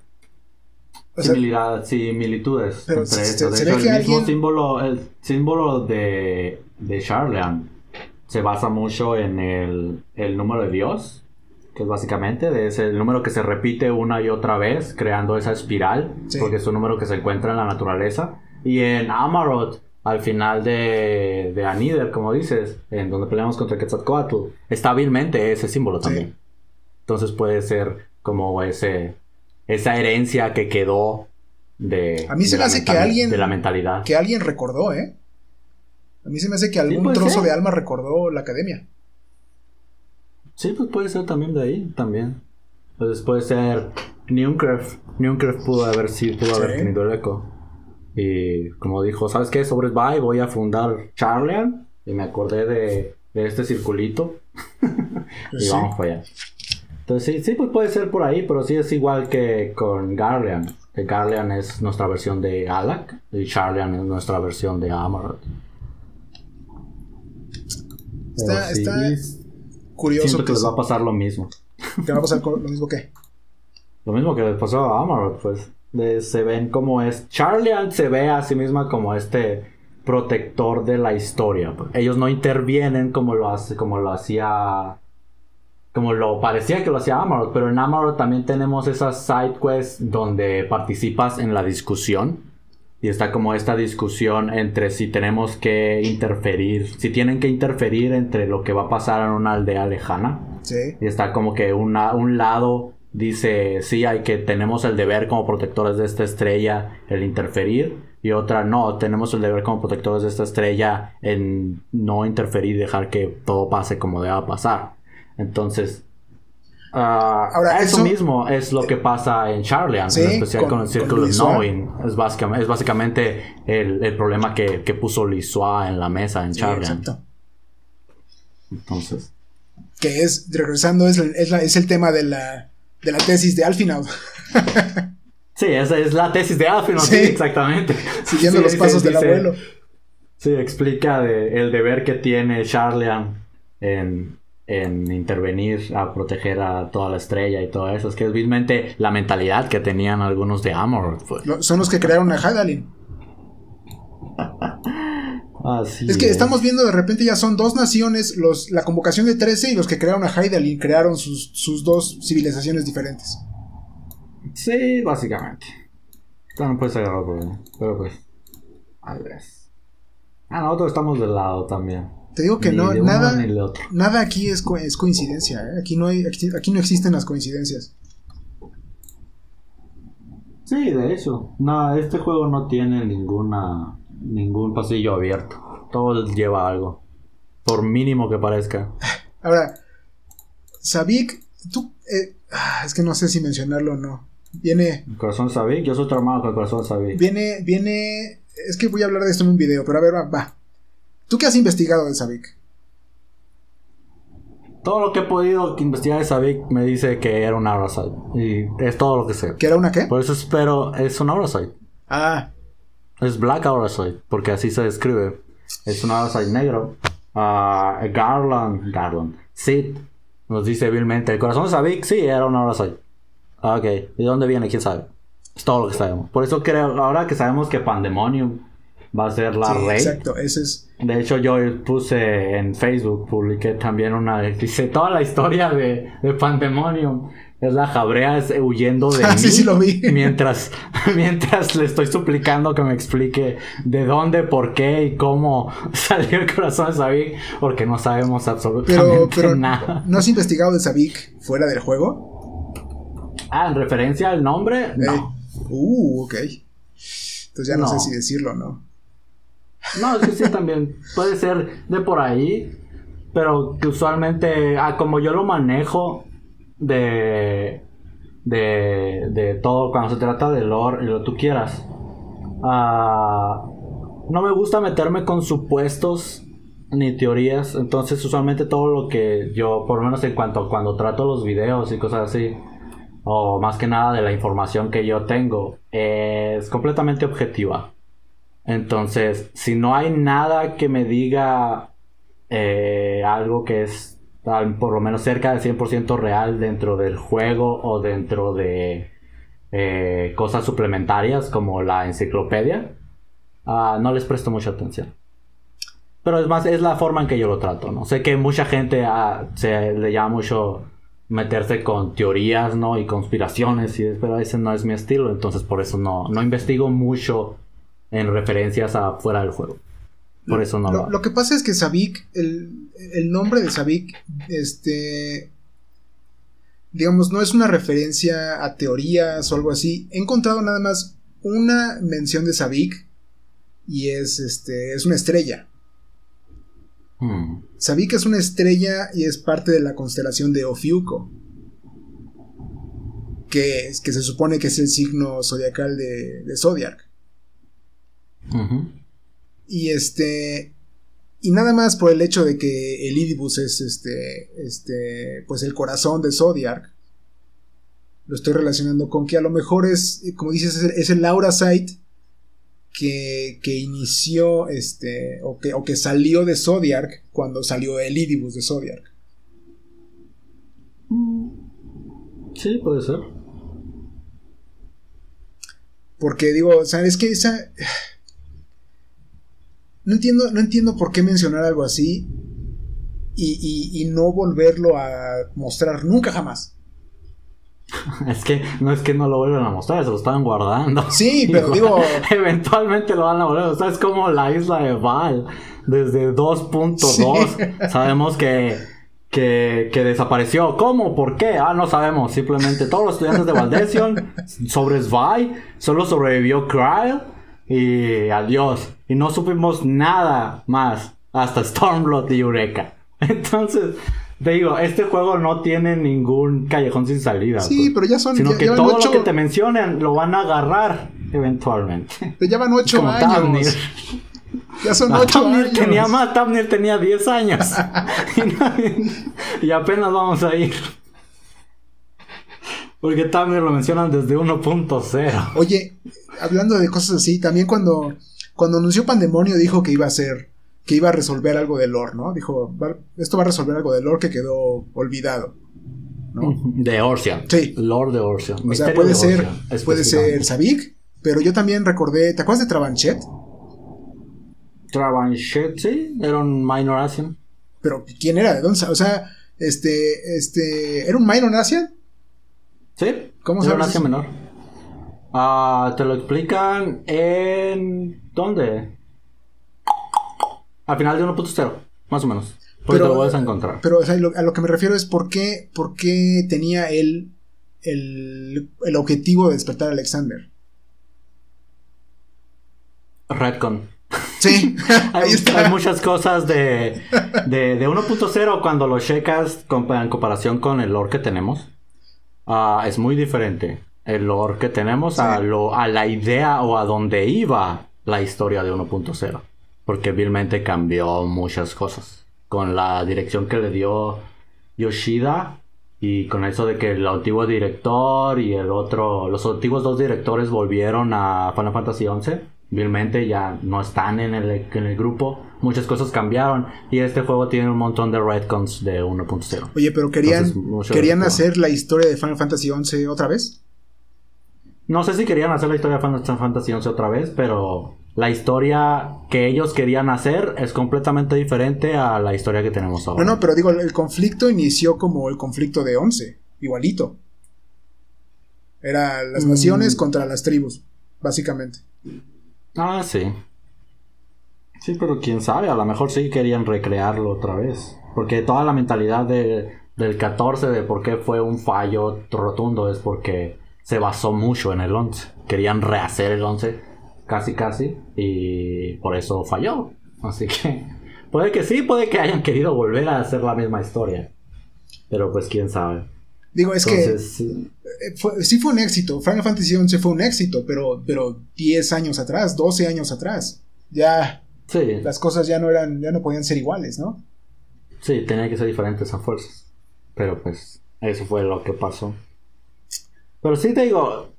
similitudes entre estos. el mismo símbolo, el símbolo de, de Charlean se basa mucho en el, el número de Dios, que es básicamente es el número que se repite una y otra vez, creando esa espiral, porque es un número que se encuentra en la naturaleza. Y en Amarot, al final de, de Anider, como dices, en donde peleamos contra Quetzalcoatl, está hábilmente ese símbolo también. Entonces puede ser como ese, esa herencia que quedó de... A mí se me hace que alguien... De la mentalidad. Que alguien recordó, ¿eh? A mí se me hace que algún trozo de alma recordó la academia. Sí, pues puede ser también de ahí, también. Pues puede ser Newcraft. Newcraft pudo haber, sí, pudo haber tenido el eco. Y como dijo, ¿sabes qué? Sobre Bye voy a fundar Charlian. Y me acordé de, de este circulito. [LAUGHS] y vamos para allá. Entonces sí, sí, pues puede ser por ahí, pero sí es igual que con Garlean. Que Garlean es nuestra versión de Alak y Charlian es nuestra versión de Amaroth. Está, está curioso. Siento que, les va a pasar lo mismo. ¿Qué va a pasar lo mismo qué? Lo mismo que les pasó a Amaroth, pues. Se ven como es. Charlian se ve a sí misma como este protector de la historia. Ellos no intervienen como lo hace, como lo hacía. Como lo parecía que lo hacía Amaroth, pero en Amaroth también tenemos esas side quests donde participas en la discusión y está como esta discusión entre si tenemos que interferir, si tienen que interferir entre lo que va a pasar en una aldea lejana. Sí. Y está como que una, un lado dice, sí, hay que, tenemos el deber como protectores de esta estrella el interferir. Y otra, no, tenemos el deber como protectores de esta estrella en no interferir y dejar que todo pase como deba pasar. Entonces, Ah, Ahora, eso, mismo es lo que pasa en Charlian, en especial con, el círculo de Knowing. Es básicamente, es básicamente el, problema que, puso Lisua en la mesa en Charlian. Entonces. Que es, regresando, es, es, el tema de la, de la tesis de Alfinaud. sí, esa es la tesis de Alfinaud, sí, exactamente. Siguiendo los pasos del abuelo. Sí, explica el deber que tiene Charlian en, en intervenir a proteger a toda la estrella y todo eso. Es que es vilmente la mentalidad que tenían algunos de Amor. Pues. Son los que crearon a Hadalin. Es que estamos viendo de repente ya son dos naciones, los, la convocación de 13 y los que crearon a Haidalin crearon sus, sus dos civilizaciones diferentes. Sí, básicamente. No puedes agarrar por Pero pues. A ver. Ah, nosotros estamos del lado también. Te digo que no, nada, nada aquí es, es coincidencia. ¿eh? Aquí, no hay, aquí, no existen las coincidencias. Sí, de hecho. No, este juego no tiene ninguna ningún pasillo abierto. Todo lleva algo. Por mínimo que parezca. [LAUGHS] Ahora, Sabik, tú. Eh, ah, es que no sé si mencionarlo o no. Viene. corazón Sabik, yo soy otro hermano con el corazón Sabik. Viene, viene. Es que voy a hablar de esto en un video, pero a ver, va. va. ¿Tú qué has investigado de Savik? Todo lo que he podido investigar de Savik me dice que era un Aurosite. Y es todo lo que sé. ¿Que era una qué? Por eso espero. Es un Aurosite. Ah. Es Black Aurosite, porque así se describe. Es un Aurosite negro. Uh, Garland. Garland. Sid nos dice débilmente: El corazón de Savik, sí, era un Aurosite. Ah, ok. ¿Y de dónde viene? ¿Quién sabe? Es todo lo que sabemos. Por eso creo, ahora que sabemos que Pandemonium va a ser la rey. Exacto, ese es. De hecho, yo puse en Facebook, publiqué también una. [LAUGHS] Dice toda la historia de, de Pandemonium. Es la jabrea huyendo de [LAUGHS] ah, mí. Sí, sí, lo vi. [LAUGHS] Mientras, [LAUGHS] mientras le estoy suplicando que me explique de dónde, por qué y cómo salió el corazón de Savik. Porque no sabemos absolutamente pero, nada. ¿No has investigado de Savik fuera del juego? Ah, en referencia al nombre, no. Uh, ok. Entonces ya no, sé si decirlo no. No, es que sí también puede ser de por ahí, pero que usualmente, ah, como yo lo manejo de, de, de todo, cuando se trata de lore y lo tú quieras, ah, no me gusta meterme con supuestos ni teorías, entonces usualmente todo lo que yo, por lo menos en cuanto cuando trato los videos y cosas así, o más que nada de la información que yo tengo, es completamente objetiva. Entonces, si no hay nada que me diga eh, algo que es por lo menos cerca del 100% real dentro del juego o dentro de eh, cosas suplementarias como la enciclopedia, ah, no les presto mucha atención. Pero es más, es la forma en que yo lo trato, ¿no? Sé que mucha gente ah, se le llama mucho meterse con teorías, ¿no? Y conspiraciones, y, pero ese no es mi estilo, entonces por eso no, no investigo mucho en referencias a fuera del juego. Por eso no lo, lo, que pasa es que Sabik, el, nombre de Sabik, este. digamos, no es una referencia a teorías o algo así. He encontrado nada más una mención de Sabik y es, este, es una estrella. Hmm. Es una estrella y es parte de la constelación de Ofiuco. Que, que se supone que es el signo zodiacal de, de Zodiac. Y este. Y nada más por el hecho de que el Idibus es este. Este. Pues el corazón de Zodiac. Lo estoy relacionando con que a lo mejor es. Como dices, es el Aura Sight. Que, que inició este. O que, o que salió de Zodiac. Cuando salió el Idibus de Zodiac. Sí, puede ser. Porque digo, ¿sabes qué? Esa. No entiendo, no entiendo por qué mencionar algo así y, no volverlo a mostrar nunca jamás. [LAUGHS] Es que no es que no lo vuelvan a mostrar, se lo estaban guardando. Sí, pero digo. [LAUGHS] Eventualmente lo van a volver. O sea, es como la isla de Val. Desde 2.2 [LAUGHS] sabemos que, que, que, desapareció. ¿Cómo? ¿Por qué? Ah, no sabemos. Simplemente todos los estudiantes de Valdesion sobre Svi. Solo sobrevivió Kryle. Y adiós. Y no supimos nada más hasta Stormblood y Eureka. [LAUGHS] Entonces, te digo, este juego no tiene ningún callejón sin salida. Sí, pues. pero ya son. Sino que todo lo que te mencionen lo van a agarrar eventualmente. Pero ya van [LAUGHS] ocho años. [LAUGHS] Ya son ocho años. Tenía más, Tamnir tenía 10 años. y, apenas vamos a ir. Porque Tamnir lo mencionan desde 1.0. Oye, hablando de cosas así, también cuando, cuando anunció Pandemonio dijo que iba a ser, que iba a resolver algo del lore, ¿no? Dijo, esto va a resolver algo del lore que quedó olvidado. ¿no? [LAUGHS] De Orsia. Sí. Lord de Orsia. O sea, puede ser, puede ser Sabik, pero yo también recordé, ¿te acuerdas de Travanchet? Travanchet, sí, era un Minor Asian. Pero, ¿quién era? ¿De dónde? O sea, este, este, ¿era un Minor Asian? Sí. ¿Cómo se llama? menor. Ah, te lo explican en. ¿Dónde? Al final de 1.0, más o menos. Porque pero, te lo vas a encontrar. Pero a lo que me refiero es por qué, por qué tenía él el, el objetivo de despertar a Alexander. Redcon. Sí, [LAUGHS] hay, hay, muchas cosas de, de, de 1.0 cuando lo checas en comparación con el lore que tenemos. Uh, es muy diferente el lore que tenemos a, lo, a la idea o a donde iba la historia de 1.0. Porque vilmente cambió muchas cosas. Con la dirección que le dio Yoshida y con eso de que el antiguo director y el otro, los antiguos dos directores volvieron a Final Fantasy XI. Vilmente ya no están en el, en el grupo. Muchas cosas cambiaron. Y este juego tiene un montón de retcons de 1.0. Oye, pero querían, ¿querían hacer la historia de Final Fantasy XI otra vez? No sé si querían hacer la historia de Final Fantasy XI otra vez, pero la historia que ellos querían hacer es completamente diferente a la historia que tenemos ahora. No, no, pero digo, el conflicto inició como el conflicto de 11, igualito. Era las naciones mm. contra las tribus, básicamente. Ah, sí. Sí, pero quién sabe, a lo mejor sí querían recrearlo otra vez. Porque toda la mentalidad de, del 14 de por qué fue un fallo rotundo es porque se basó mucho en el 11. Querían rehacer el 11 casi casi y por eso falló. Así que [LAUGHS] puede que sí, puede que hayan querido volver a hacer la misma historia. Pero pues quién sabe. Digo, es que sí fue un éxito. Final Fantasy XI fue un éxito, pero, pero 10 años atrás, 12 años atrás, ya las cosas ya no eran, ya no podían ser iguales, ¿no? Sí, tenía que ser diferentes a fuerzas. Pero pues eso fue lo que pasó. Pero sí te digo,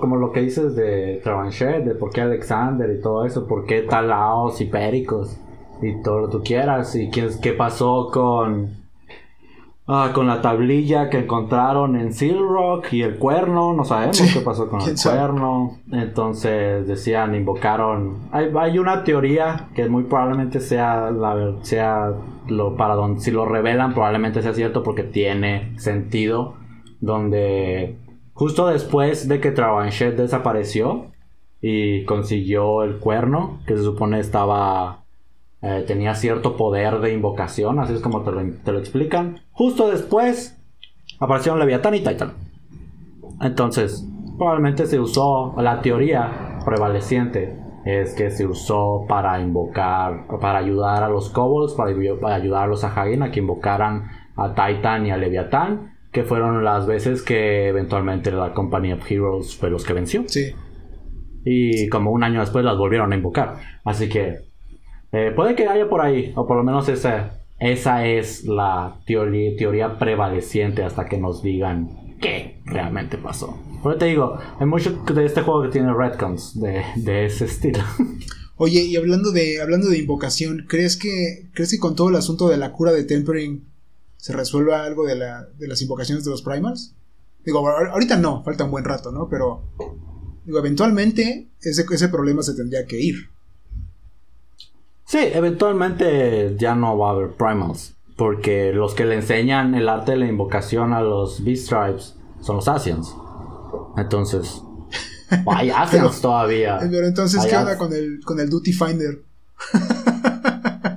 como lo que dices de Travanchet, de por qué Alexander y todo eso, por qué Talaos y Péricos y todo lo que tú quieras, y qué, qué pasó con, ah, con la tablilla que encontraron en Seal Rock y el cuerno, no sabemos qué pasó con el cuerno. Entonces decían, invocaron. Hay, hay, una teoría que muy probablemente sea la sea lo para donde si lo revelan probablemente sea cierto porque tiene sentido donde Justo después de que Travanchet desapareció y consiguió el cuerno, que se supone estaba. Eh, tenía cierto poder de invocación, así es como te lo, explican. Justo después, aparecieron Leviatán y Titan. Entonces, probablemente se usó la teoría prevaleciente es que se usó para invocar, para ayudar a los kobolds, para, ayudar a los Ahagin a que invocaran a Titan y a Leviatán, que fueron las veces que eventualmente la Company of Heroes fue los que venció. Sí. Y como un año después las volvieron a invocar. Así que eh, puede que haya por ahí, o por lo menos esa, esa es la teoría, teoría prevaleciente hasta que nos digan qué realmente pasó. Pero te digo, hay mucho de este juego que tiene retcons de, de ese estilo. [LAUGHS] Oye, y hablando de, hablando de invocación, ¿crees que, ¿crees que con todo el asunto de la cura de Tempering se resuelva algo de, la, de las invocaciones de los primals? Digo, ahorita no, falta un buen rato, ¿no? Pero, digo, eventualmente ese, ese problema se tendría que ir. Sí, eventualmente ya no va a haber primals. Porque los que le enseñan el arte de la invocación a los Beast Tribes son los Asians. Entonces, [LAUGHS] hay Asians todavía. Pero entonces, ¿qué onda con el, con el Duty Finder? [LAUGHS]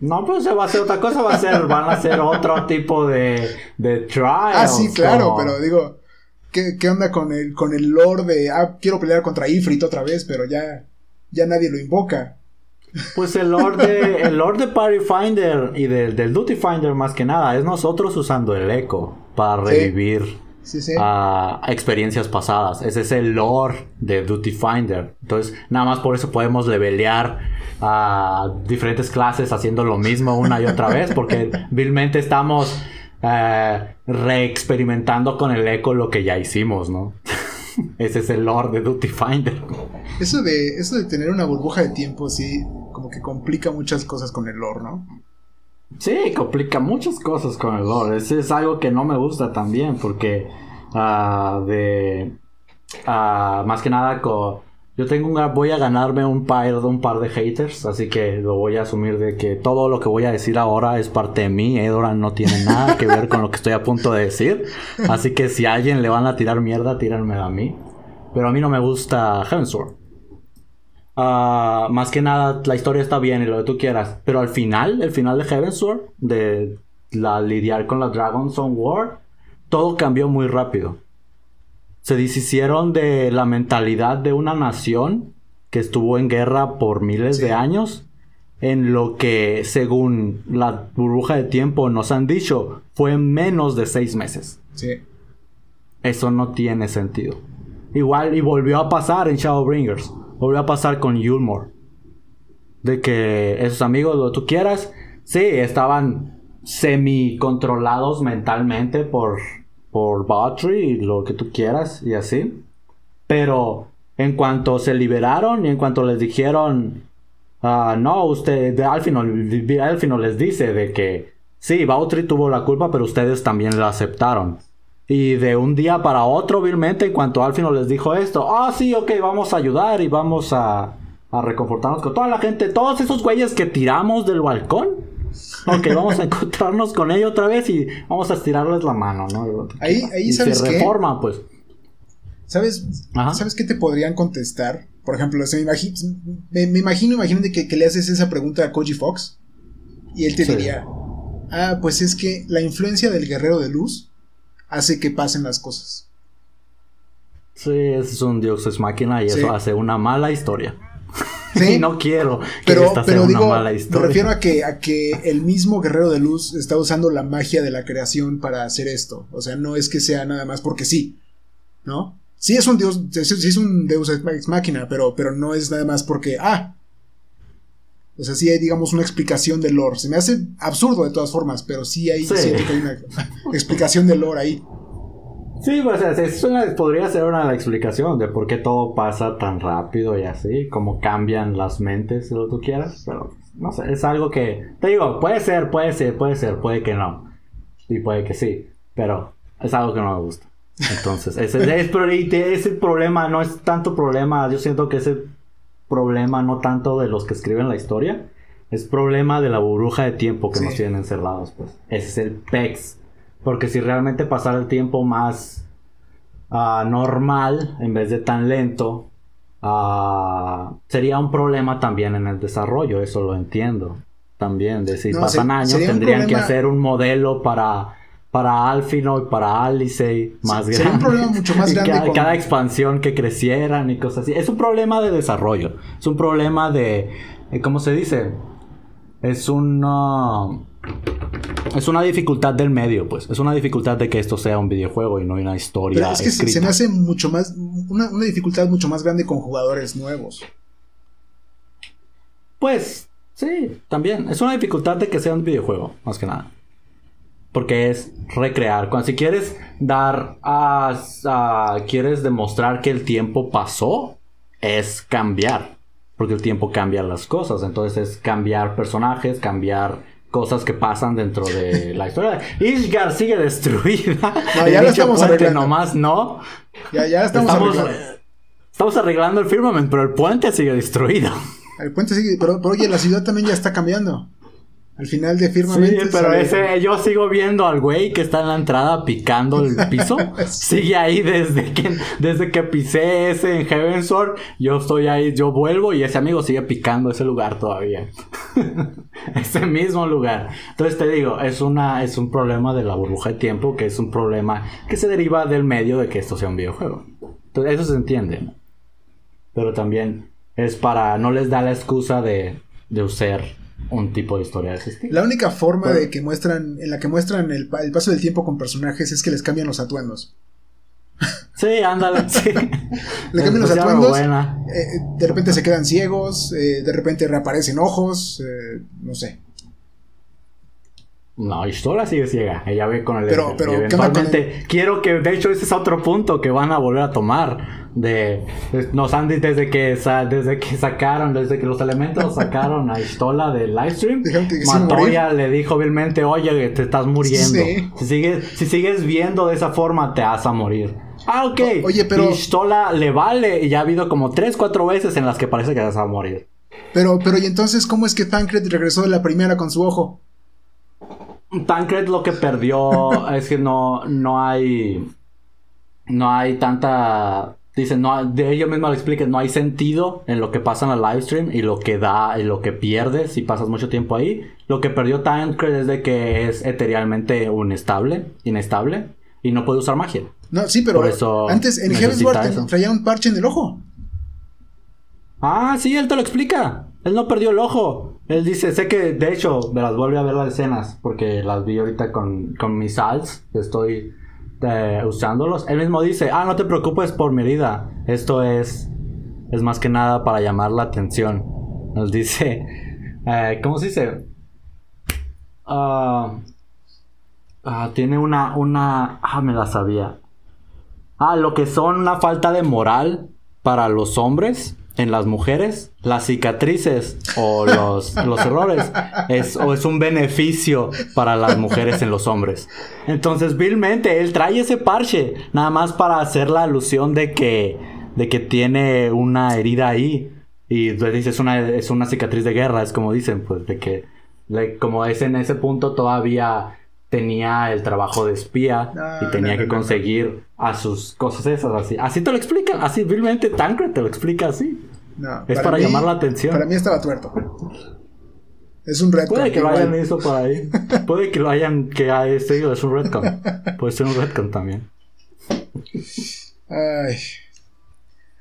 No, pues se va a hacer otra cosa, va a ser, van a hacer otro tipo de, de trials. Ah, sí, claro, pero digo, ¿qué, ¿qué, onda con el, con el lore de, ah, quiero pelear contra Ifrit otra vez, pero ya, ya nadie lo invoca? Pues el Lord de, el Lord de Party Finder y del, del Duty Finder más que nada es nosotros usando el eco para revivir a experiencias pasadas. Ese es el lore de Duty Finder. Entonces, nada más por eso podemos levelear a diferentes clases haciendo lo mismo una y otra vez, porque [LAUGHS] vilmente estamos eh, reexperimentando con el eco lo que ya hicimos, ¿no? Ese es el lore de Duty Finder. Eso de, eso de tener una burbuja de tiempo, sí, como que complica muchas cosas con el lore, ¿no? Sí, complica muchas cosas con el lore. Ese es algo que no me gusta también, porque uh, de uh, más que nada yo tengo un, voy a ganarme un par, un par de haters, así que lo voy a asumir de que todo lo que voy a decir ahora es parte de mí. Edoran no tiene nada que ver con lo que estoy a punto de decir. Así que si a alguien le van a tirar mierda, tírenme a mí. Pero a mí no me gusta Heavensward. Ah, más que nada, la historia está bien y lo que tú quieras. Pero al final, el final de Heavensward, de la lidiar con la Dragon's on War, todo cambió muy rápido. Se deshicieron de la mentalidad de una nación que estuvo en guerra por miles de años. En lo que, según la burbuja de tiempo nos han dicho, fue menos de seis meses. Sí. Eso no tiene sentido. Igual, y volvió a pasar en Shadowbringers volvió a pasar con Yulmore. De que esos amigos, lo que tú quieras, sí, estaban semi controlados mentalmente por, por Botry y lo que tú quieras y así. Pero en cuanto se liberaron y en cuanto les dijeron, uh, no, usted, de Alfino, Alfino les dice de que sí, Bautry tuvo la culpa, pero ustedes también la aceptaron. Y de un día para otro, vilmente, en cuanto Alfino les dijo esto, ah, sí, ok, vamos a ayudar y vamos a, a reconfortarnos con toda la gente, todos esos güeyes que tiramos del balcón. Ok, vamos a encontrarnos con ellos otra vez y vamos a estirarles la mano, ¿no? Ahí, ahí sabes se reforma, pues. ¿Sabes, ¿Sabes qué te podrían contestar? Por ejemplo, me, me, imagino, imagínate que, que, le haces esa pregunta a Koji Fox y él te diría, ah, pues es que la influencia del guerrero de luz hace que pasen las cosas. Sí, es un dios es máquina y eso hace una mala historia. Sí, [LAUGHS] no quiero que pero, una mala historia. Me refiero a que, a que el mismo guerrero de luz está usando la magia de la creación para hacer esto. O sea, no es que sea nada más porque sí. ¿No? Sí es un dios, sí es un deus ex máquina, pero, pero no es nada más porque, ah, o sea, sí hay, digamos, una explicación del lore. Se me hace absurdo de todas formas, pero sí hay, una [LAUGHS] explicación del lore ahí. Sí, pues es podría ser una explicación de por qué todo pasa tan rápido y así, cómo cambian las mentes, si lo tú quieras, pero no sé, es algo que, te digo, puede ser, puede ser, puede ser, puede que no, y puede que sí, pero es algo que no me gusta. Entonces, ese, es, ese problema no es tanto problema, yo siento que ese problema no tanto de los que escriben la historia, es problema de la burbuja de tiempo que nos tienen encerrados, pues. Ese es el PEX. Porque si realmente pasara el tiempo más ah, normal, en vez de tan lento, ah, sería un problema también en el desarrollo, eso lo entiendo. También, de si pasan años, tendrían que hacer un modelo para para Alfino y para Alice más grande. Sería un problema mucho más [LAUGHS] grande. Cada, cada, expansión que crecieran y cosas así. Es un problema de desarrollo. Es un problema de. Eh, ¿Cómo se dice? Es una. Es una dificultad del medio, pues. Es una dificultad de que esto sea un videojuego y no una historia. Pero es que se me hace mucho más. Una, una dificultad mucho más grande con jugadores nuevos. Pues, sí, también. Es una dificultad de que sea un videojuego, más que nada. Porque es recrear. Cuando si quieres dar a, quieres demostrar que el tiempo pasó, es cambiar. Porque el tiempo cambia las cosas. Entonces es cambiar personajes, cambiar cosas que pasan dentro de la historia. Ishgar sigue destruida. No, ya lo estamos arreglando. Nomás no. Ya, ya estamos, arreglando. Estamos arreglando el firmament, pero el puente sigue destruido. El puente sigue, pero, pero oye, la ciudad también ya está cambiando. Al final de Firmamente. Sí, pero ese, yo sigo viendo al güey que está en la entrada picando el [LAUGHS] piso. Sigue ahí desde que, desde que pisé ese en Heavensward. Yo estoy ahí, yo vuelvo y ese amigo sigue picando ese lugar todavía. [LAUGHS] ese mismo lugar. Entonces te digo, es una, es un problema de la burbuja de tiempo, que es un problema que se deriva del medio de que esto sea un videojuego. Entonces, eso se entiende. Pero también es para, no les da la excusa de, de usar un tipo de historia de ese estilo. La única forma de que muestran, en la que muestran el, paso del tiempo con personajes es que les cambian los atuendos. [LAUGHS] Sí, ándale, sí. Le cambian los atuendos. Eh, de repente se quedan ciegos, eh, de repente reaparecen ojos, eh, no sé. No, Istola sigue ciega. Ella ve con el. Pero, pero eventualmente, quiero que, de hecho, ese es otro punto que van a volver a tomar. De. Nos han desde que, desde que sacaron, desde que los elementos [LAUGHS] sacaron a Istola del livestream. Matoya le dijo vilmente: Oye, te estás muriendo. Si, sigues, si sigues viendo de esa forma, te vas a morir. Ah, ok. oye, pero. Istola le vale. Y ya ha habido como 3, 4 veces en las que parece que vas a morir. Pero, pero, ¿y entonces cómo es que Tancred regresó de la primera con su ojo? Tancred lo que perdió [LAUGHS] es que no, no hay. No hay tanta. Dicen, no, de ellos mismos lo expliquen, no hay sentido en lo que pasa en el live stream y lo que da y lo que pierdes si pasas mucho tiempo ahí. Lo que perdió Tancred es de que es eterialmente inestable, inestable y no puede usar magia. No, sí, pero antes en Heaven's traía un parche en el ojo. Ah, sí, él te lo explica. Él no perdió el ojo. Él dice, sé que, de hecho, me las vuelve a ver las escenas, porque las vi ahorita con, con mis salts, estoy usándolos. Él mismo dice, ah, no te preocupes por mi herida. Esto es, es más que nada para llamar la atención. Nos dice, [LAUGHS] eh, ¿cómo se dice? Ah, tiene una, una, ah, me la sabía. Ah, lo que son una falta de moral para los hombres en las mujeres, las cicatrices o los, [LAUGHS] los errores es, o es un beneficio para las mujeres en los hombres. Entonces, vilmente, él trae ese parche nada más para hacer la alusión de que, de que tiene una herida ahí. Y dice, es una, es una cicatriz de guerra, es como dicen, pues, de que como es en ese punto todavía tenía el trabajo de espía y tenía que conseguir a sus cosas esas así. Así te lo explican, así vilmente Tancred te lo explica así. Es para, llamar la atención. Para mí estaba tuerto. Es un retcon. Puede que lo hayan hecho por ahí. [LAUGHS] Puede que lo hayan que sido, es un retcon. Puede ser un retcon también. Ay.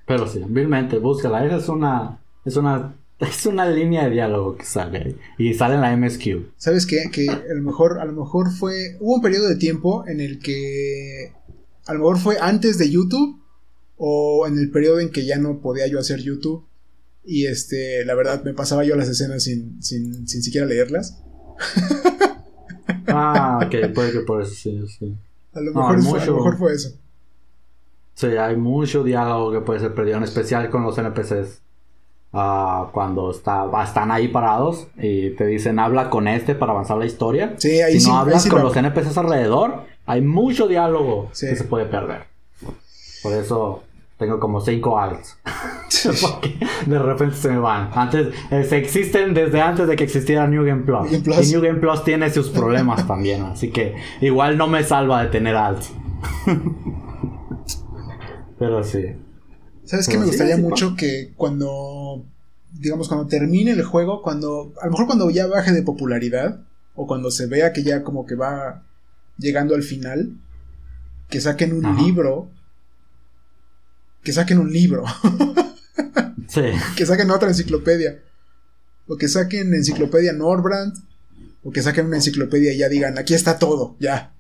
Pero sí, vilmente, búscala. Esa es una es una [LAUGHS] Es una línea de diálogo que sale ahí. Y sale en la MSQ. ¿Sabes qué? Que a lo mejor, a lo mejor fue. Hubo un periodo de tiempo en el que. A lo mejor fue antes de YouTube. O en el periodo en que ya no podía yo hacer YouTube. Y este, la verdad, me pasaba yo las escenas sin, sin, sin siquiera leerlas. [LAUGHS] ah, ok, puede que por eso sí, sí. A lo, mejor fue, a lo mejor fue eso. Sí, hay mucho diálogo que puede ser perdido, en especial con los NPCs. Ah, cuando está, están ahí parados y te dicen habla con este para avanzar la historia. Sí, ahí si no hablas con los NPCs alrededor, hay mucho diálogo que se puede perder. Por eso tengo como 5 alts. [LAUGHS] [LAUGHS] de repente se me van. Antes, eh, se existen desde antes de que existiera New Game Plus. Y New Game Plus tiene sus problemas también. Así que igual no me salva de tener alts. [LAUGHS] Pero sí. ¿Sabes qué me gustaría mucho que cuando, digamos, cuando termine el juego, cuando, a lo mejor cuando ya baje de popularidad, o cuando se vea que ya como que va, llegando al final, que saquen un libro, que saquen un libro, [LAUGHS] sí. que saquen otra enciclopedia, o que saquen enciclopedia Norbrand, o que saquen una enciclopedia y ya digan, aquí está todo, ya.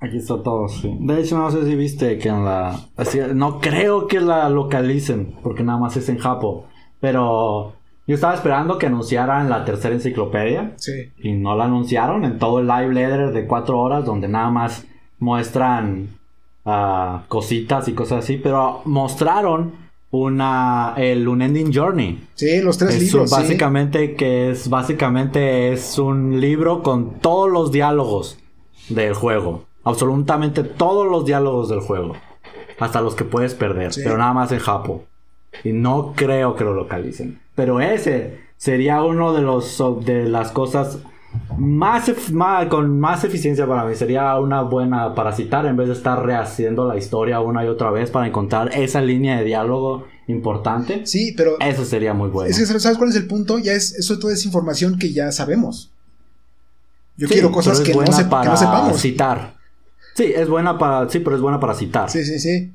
Aquí está todo, sí. De hecho, no sé si viste que en la... no creo que la localicen, porque nada más es en Japón. Pero yo estaba esperando que anunciaran la tercera enciclopedia. Sí. Y no la anunciaron en todo el live leader de cuatro horas, donde nada más muestran ah, cositas y cosas así. Pero mostraron una el Unending Journey. Sí, los tres libros. Básicamente que es básicamente es un libro con todos los diálogos del juego. Absolutamente todos los diálogos del juego. Hasta los que puedes perder. Pero nada más en Japón. Y no creo que lo localicen. Pero ese sería uno de los de las cosas más, con más eficiencia para mí. Sería una buena para citar en vez de estar rehaciendo la historia una y otra vez para encontrar esa línea de diálogo importante. Sí, pero eso sería muy bueno. Es que sabes cuál es el punto, ya es eso toda es información que ya sabemos. Yo quiero cosas que no, para sepamos. citar. Sí, es buena para. Sí, pero es buena para citar. Sí, sí, sí.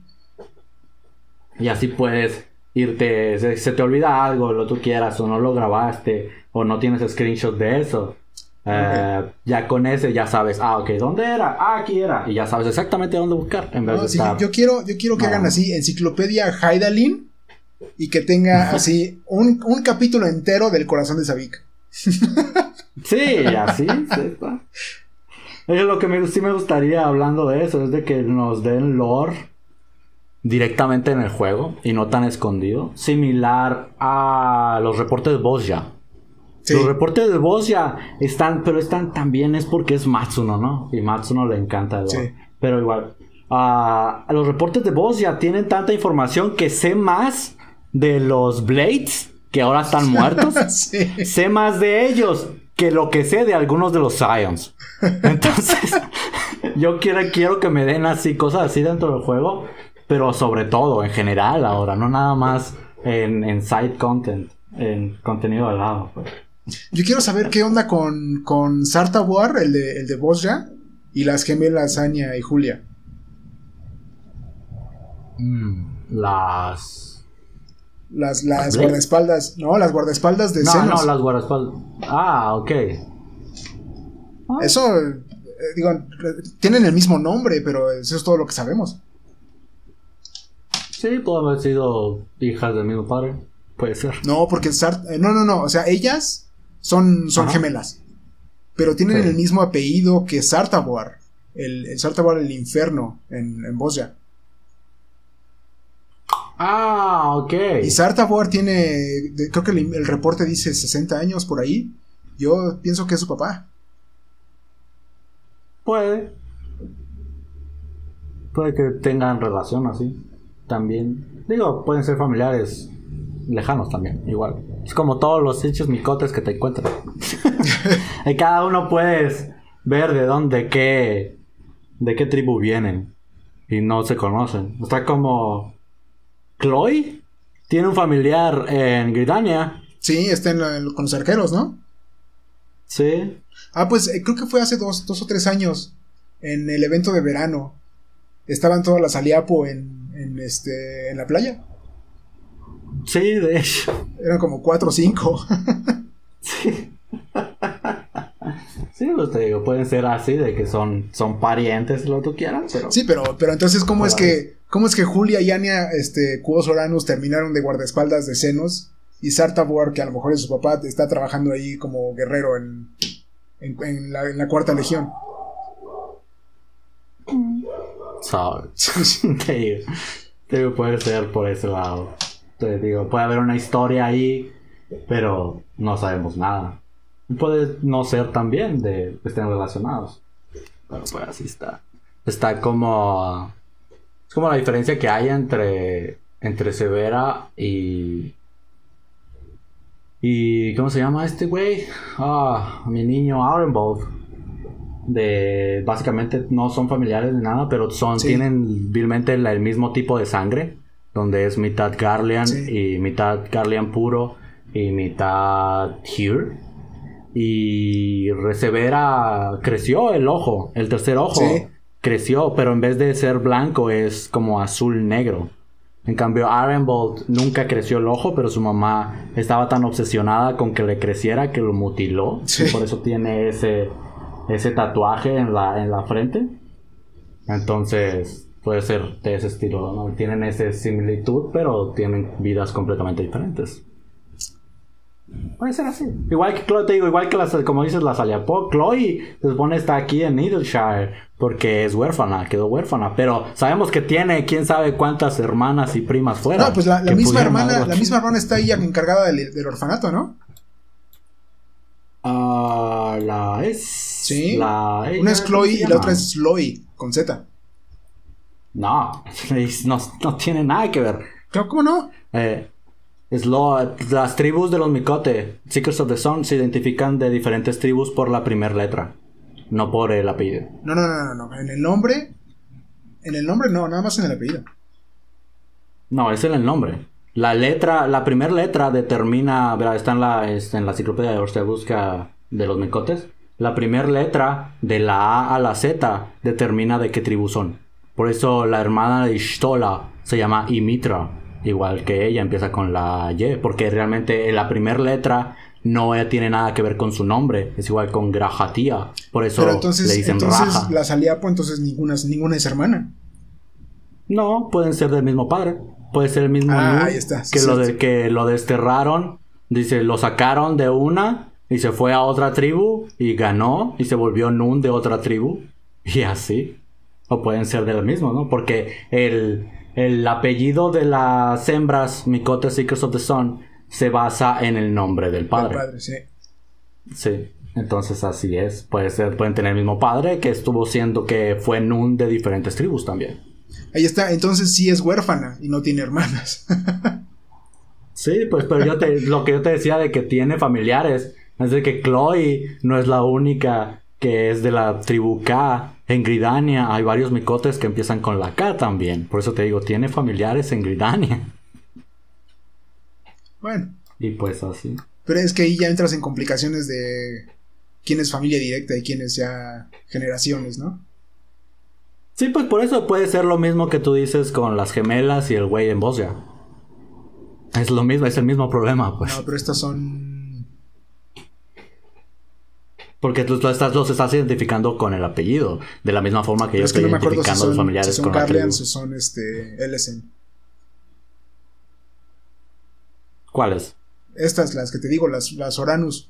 Y así puedes irte. Se, te olvida algo, lo tú quieras, o no lo grabaste, o no tienes screenshot de eso. Eh, ya con ese ya sabes, ah, ok, ¿dónde era? Ah, aquí era. Y ya sabes exactamente dónde buscar. En vez de yo quiero, yo quiero que hagan así, enciclopedia Haidalin, y que tenga [LAUGHS] así un, un capítulo entero del corazón de Sabik. [LAUGHS] sí, así, sí, es lo que me, sí me gustaría hablando de eso, es de que nos den lore directamente en el juego y no tan escondido. Similar a los reportes de voz Los reportes de voz ya están, pero están también es porque es Matsuno, ¿no? Y Matsuno le encanta el lore. Pero igual, uh, los reportes de voz ya tienen tanta información que sé más de los Blades que ahora están muertos. [LAUGHS] Sé más de ellos que lo que sé de algunos de los Scions. [LAUGHS] Entonces, yo quiero, quiero que me den así cosas así dentro del juego, pero sobre todo en general ahora, no nada más en, side content, en contenido al lado. Pues. Yo quiero saber qué onda con, con Sarta War, el de, el de Bosja, y las gemelas Anya y Julia. Mm, las las, las guardaespaldas, no, las guardaespaldas de No, no, las guardaespaldas. Ah, ok. Ah. Eso, eh, digo, tienen el mismo nombre, pero eso es todo lo que sabemos. Sí, puede haber sido hijas del mismo padre. Puede ser. No, porque eh, no, no, no. O sea, ellas son, son gemelas. Pero tienen el mismo apellido que Sartaboar. El, el Sartaboar el infierno en, en Bosnia. Ah, ok. Y Sartavor tiene, creo que el, reporte dice 60 años por ahí. Yo pienso que es su papá. Puede. Puede que tengan relación así. También. Digo, pueden ser familiares lejanos también, igual. Es como todos los hechos micotes que te encuentras. [LAUGHS] y cada uno puedes ver de dónde, qué, de qué tribu vienen. Y no se conocen. Está como Chloe tiene un familiar en Gridania. Sí, está en con los arqueros, ¿no? Sí. Ah, pues eh, creo que fue hace dos, dos, o tres años, en el evento de verano. Estaban todas las aliapo en, en, este, en la playa. Sí, de hecho. Eran como cuatro o cinco. sí. Sí, pues te digo, pueden ser así, de que son, son parientes, lo que tú quieras, pero... Sí, pero, pero entonces, ¿cómo es que ¿Cómo es que Julia y Anya, este, Cuos Oranus terminaron de guardaespaldas de senos? Y Sartavor, que a lo mejor es su papá, está trabajando ahí como guerrero en, en, la, cuarta legión. ¿Sabes? [LAUGHS] te, digo, puede ser por ese lado. Te digo, puede haber una historia ahí, pero no sabemos nada. Puede no ser también de que estén relacionados. Pero pues así está. Está como es como la diferencia que hay entre, entre Severa y... ¿Y cómo se llama este güey? Ah, mi niño Arenbold. De básicamente no son familiares ni nada, pero son tienen vilmente el, mismo tipo de sangre, donde es mitad Garlean y mitad Garlean puro y mitad Here. y Recevera creció el ojo, el tercer ojo creció, pero en vez de ser blanco es como azul negro. En cambio, Bolt nunca creció el ojo, pero su mamá estaba tan obsesionada con que le creciera que lo mutiló. Y por eso tiene ese, ese tatuaje en la, en la frente. Entonces, puede ser de ese estilo, ¿no? Tienen esa similitud, pero tienen vidas completamente diferentes. Puede ser así. Igual que Chloe, te digo, igual que las, como dices, la Saliapó, Chloe se supone está aquí en Needleshire porque es huérfana, quedó huérfana, pero sabemos que tiene quién sabe cuántas hermanas y primas fuera. No, pues la, misma hermana, la misma hermana está ahí encargada del, orfanato, ¿no? Ah, la es. Sí. La, una es Chloe y la otra es Sloy, con Z. No, [LAUGHS] no, no tiene nada que ver. ¿Cómo no? Eh, es lo, las tribus de los Mikote, Seekers of the Sun, se identifican de diferentes tribus por la primera letra, no por el apellido. No, no, no, no, En el nombre. En el nombre no, nada más en el apellido. No, es en el nombre. La letra, la primera letra determina, está en la, está en la enciclopedia de usted busca de los Mikotes. La primera letra de la A a la Z determina de qué tribu son. Por eso la hermana de Ishtola se llama Imitra igual que ella, empieza con la Y, porque realmente la primera letra no tiene nada que ver con su nombre, es igual con Grajatía, por eso entonces, le dicen entonces la Saliapo, pues entonces ninguna, ninguna es hermana. No, pueden ser del mismo padre, puede ser el mismo ah, que lo de que lo desterraron, dice, lo sacaron de una y se fue a otra tribu y ganó y se volvió Nun de otra tribu y así. O pueden ser del mismo, ¿no? Porque el el apellido de las hembras Mikote Seekers of the Sun se basa en el nombre del padre. padre sí. Sí, entonces así es. Puede ser, pueden tener el mismo padre que estuvo siendo que fue Nun de diferentes tribus también. Ahí está, entonces sí es huérfana y no tiene hermanas. [LAUGHS] sí, pues pero yo te, lo que yo te decía de que tiene familiares es de que Chloe no es la única que es de la tribu K. En Gridania hay varios micotes que empiezan con la K también. Por eso te digo, tiene familiares en Gridania. Bueno. Y pues así. Pero es que ahí ya entras en complicaciones de quién es familia directa y quién es ya generaciones, ¿no? Sí, pues por eso puede ser lo mismo que tú dices con las gemelas y el güey en Bosnia. Es lo mismo, es el mismo problema, pues. No, pero estas son porque tú, estás, los estás identificando con el apellido, de la misma forma que yo estoy identificando a los familiares son con son este, Ellison. ¿Cuáles? Estas, las que te digo, las, las Oranus.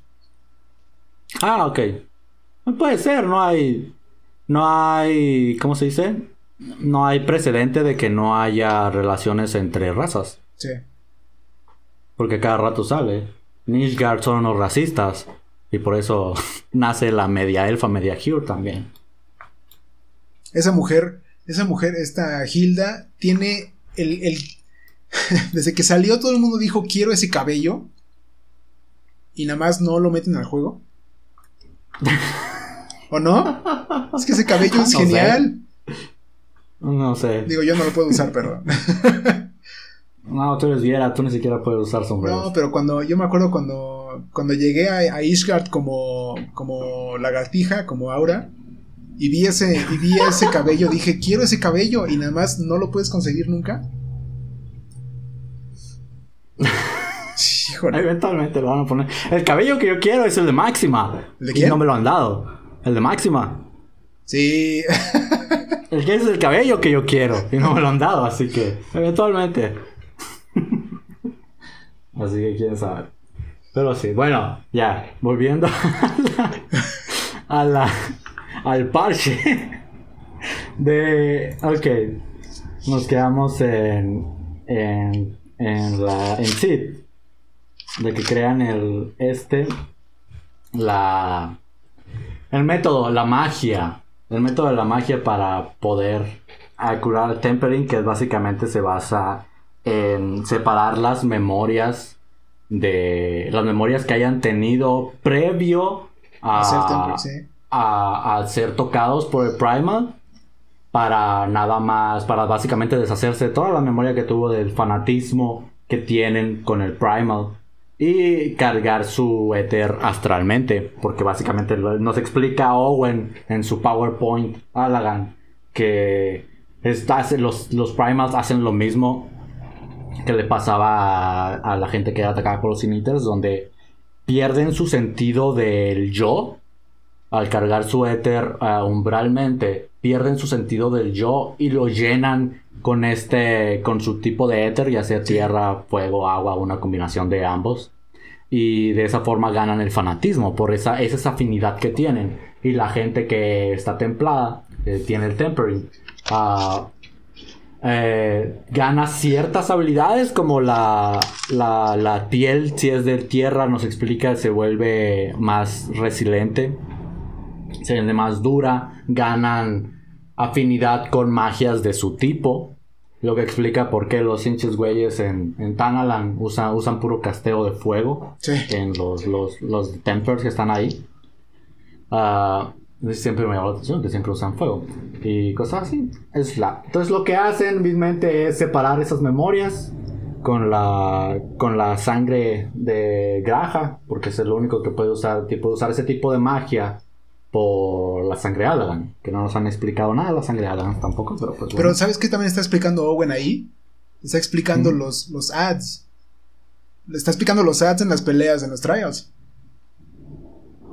Ah, ok. Puede ser, no hay. No hay. ¿Cómo se dice? No hay precedente de que no haya relaciones entre razas. Sí. Porque cada rato sale. Nishgard son unos racistas. Y por eso [LAUGHS] nace la media elfa, media Hur también. Esa mujer, esa mujer, esta Hilda, tiene el, el [LAUGHS] desde que salió todo el mundo dijo quiero ese cabello. Y nada más no lo meten al juego. [LAUGHS] ¿O no? Es que ese cabello es genial. No sé. Digo, yo no lo puedo usar, perdón. No, tú eres viera, tú ni siquiera puedes usar sombreros. No, pero cuando, yo me acuerdo cuando cuando llegué a, Ishgard como, como lagartija, como aura, y vi ese, y vi ese cabello, dije, quiero ese cabello, y nada más no lo puedes conseguir nunca. [LAUGHS] Eventualmente lo van a poner. El cabello que yo quiero es el de Máxima. ¿El Y no me lo han dado. El de Máxima. Sí. el que es el cabello que yo quiero. Y no me lo han dado, así que. Eventualmente. Así que quién sabe. Pero sí, bueno, ya, volviendo [LAUGHS] a la, al parche de... Ok, nos quedamos en, en, en la en Sid, de que crean el este, la... El método, la magia, el método de la magia para poder curar el tempering, que básicamente se basa en separar las memorias de las memorias que hayan tenido previo a, a, ser tocados por el Primal para nada más, para básicamente deshacerse de toda la memoria que tuvo del fanatismo que tienen con el Primal y cargar su éter astralmente, porque básicamente nos explica Owen en su PowerPoint Alagan que los, los primals hacen lo mismo que le pasaba a, la gente que era atacada por los initers, donde pierden su sentido del yo al cargar su éter uh, umbralmente, pierden su sentido del yo y lo llenan con este, con su tipo de éter, ya sea tierra, fuego, agua, una combinación de ambos. Y de esa forma ganan el fanatismo, por esa, esa afinidad que tienen. Y la gente que está templada, eh, tiene el tempering, uh, eh, gana ciertas habilidades como la, la, piel, si es de tierra, nos explica, se vuelve más resiliente, se vuelve más dura, ganan afinidad con magias de su tipo, lo que explica por qué los hinches güeyes en, en Tanalan usan, usan puro casteo de fuego en los, los, los tempers que están ahí. Uh, siempre me llama la atención que siempre usan fuego y cosas así. Es la... Entonces lo que hacen mismamente es separar esas memorias con la con la sangre de Graja, porque es lo único que puede usar, tipo, usar ese tipo de magia por la sangre Alagan, que no nos han explicado nada de la sangre Alagan tampoco, pero pues Pero ¿sabes qué también está explicando Owen ahí? Está explicando los, los ads. Está explicando los ads en las peleas, en los trials.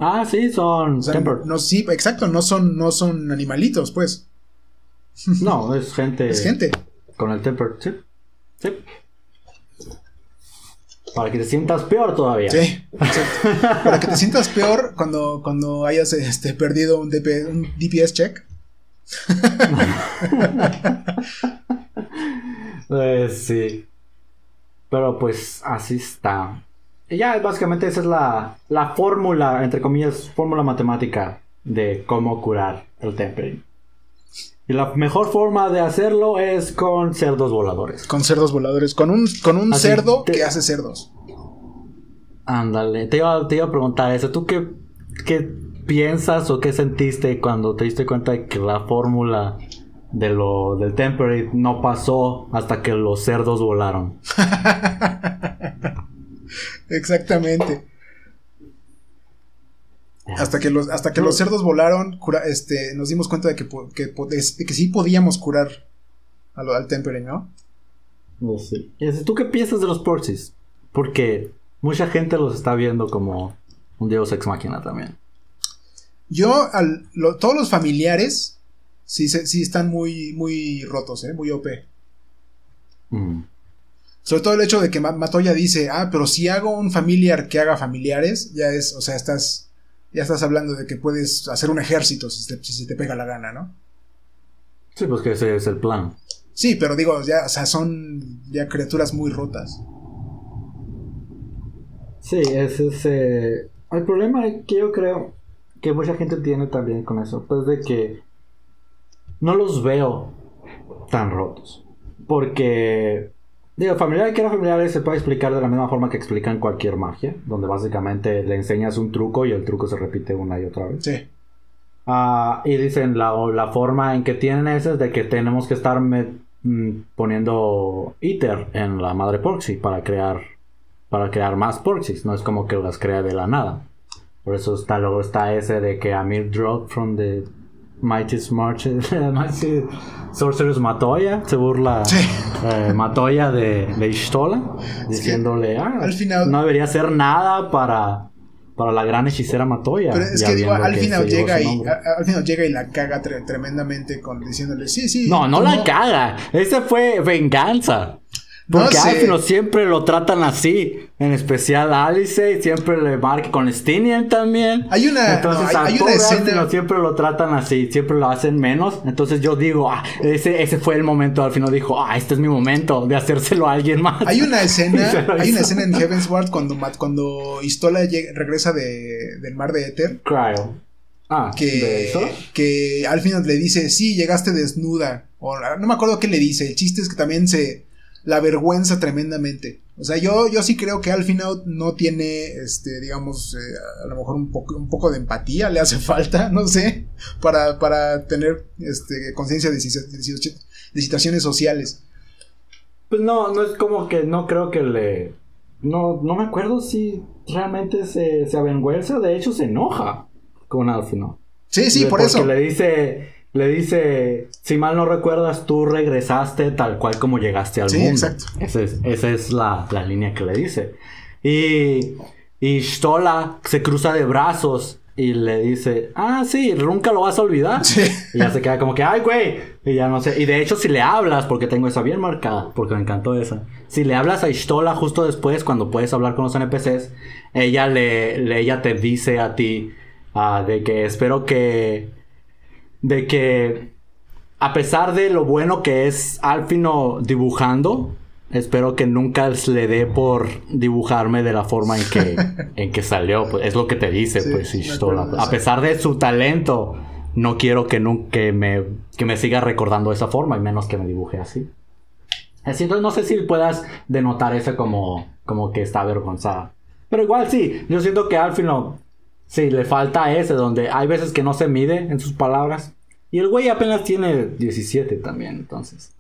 Ah, sí, son No, sí, exacto, no son, no son animalitos, pues. [LAUGHS] No, es gente. es gente. Con el temper, sí. Sí. Para que te sientas peor todavía. Sí, Para que te sientas peor cuando, cuando hayas este, perdido un, un DPS check. pues [LAUGHS] sí. Pero pues así está. Y ya básicamente esa es la, la fórmula, entre comillas, fórmula matemática de cómo curar el tempering. Y la mejor forma de hacerlo es con cerdos voladores. Con cerdos voladores, con un, con un cerdo que hace cerdos. Ándale, te iba, te iba a preguntar eso. ¿Tú qué, qué piensas o qué sentiste cuando te diste cuenta de que la fórmula de lo, del temperate no pasó hasta que los cerdos volaron? [LAUGHS] Exactamente. Hasta que los, hasta que los cerdos volaron, este, nos dimos cuenta de que, que, que sí podíamos curar al, al tempering, ¿no? No sé. ¿Tú qué piensas de los Porcis? Porque mucha gente los está viendo como un dios ex máquina también. Yo, al, todos los familiares, sí, sí están muy, muy rotos, ¿eh? Muy OP. Mm. Sobre todo el hecho de que Matoya dice, ah, pero si hago un familiar que haga familiares, ya es, o sea, estás, ya estás hablando de que puedes hacer un ejército si te, si te pega la gana, ¿no? Sí, pues que ese es el plan. Sí, pero digo, ya, o sea, son ya criaturas muy rotas. Sí, ese es eh, el problema que yo creo que mucha gente tiene también con eso, pues de que no los veo tan rotos. Porque Digo, familiar que era familiar se puede explicar de la misma forma que explican cualquier magia, donde básicamente le enseñas un truco y el truco se repite una y otra vez. Sí. Ah, y dicen, la, la forma en que tienen eso es de que tenemos que estar mm, poniendo ITER en la madre Porxy para crear, para crear más Porxys. No es como que las crea de la nada. Por eso está, luego está ese de que Amir drop from the Mighty Smart, Mighty [LAUGHS] Sorcerer's Matoya, se burla eh, Matoya de, de Ishtola, diciéndole, ah, al final, no debería hacer nada para, para la gran hechicera Matoya. Pero es que digo, al final llega y al final llega y la caga tremendamente con diciéndole, sí, sí. No, no la caga, ese fue venganza. Porque no siempre lo tratan así. En especial a Alice siempre le marca con Stinian también. Hay una, Entonces, hay, una escena. siempre lo tratan así, siempre lo hacen menos. Entonces yo digo, ah, ese, ese fue el momento. Al final dijo, ah, este es mi momento de hacérselo a alguien más. Hay una [LAUGHS] escena, hay una escena en [LAUGHS] Heavensward cuando, cuando Istola regresa de, del mar de Éter. Cryo. Ah, que, que al final le dice, sí, llegaste desnuda. O no me acuerdo qué le dice. El chiste es que también se la vergüenza tremendamente. O sea, yo, yo sí creo que al final no tiene, este, digamos, eh, a lo mejor un poco, un poco de empatía le hace [LAUGHS] falta, no sé, para, para tener este, conciencia de, situaciones sociales. Pues no, no es como que no creo que le no, no me acuerdo si realmente se, se avergüenza, de hecho se enoja con Alfino. Sí, sí, por eso. le dice, le dice, si mal no recuerdas, tú regresaste tal cual como llegaste al sí, mundo. Exacto. Esa es, esa es la, la, línea que le dice. Y, y Stola se cruza de brazos y le dice, ah, sí, nunca lo vas a olvidar. Y ya se queda como que, ay, güey. Y ya no sé. Y de hecho, si le hablas, porque tengo esa bien marcada, porque me encantó esa. Si le hablas a Ishtola justo después, cuando puedes hablar con los NPCs, ella, le, ella te dice a ti uh, de que espero que. De que. A pesar de lo bueno que es Alfino dibujando, Espero que nunca le dé por dibujarme de la forma en que, [LAUGHS] en que salió. Pues, es lo que te dice, pues, A pesar de su talento, no quiero que nunca me, que me siga recordando de esa forma, y menos que me dibuje así. Así, entonces no sé si puedas denotar eso como, como que está avergonzada. Pero igual sí, yo siento que al final, sí, le falta ese, donde hay veces que no se mide en sus palabras. Y el güey apenas tiene 17 también, entonces.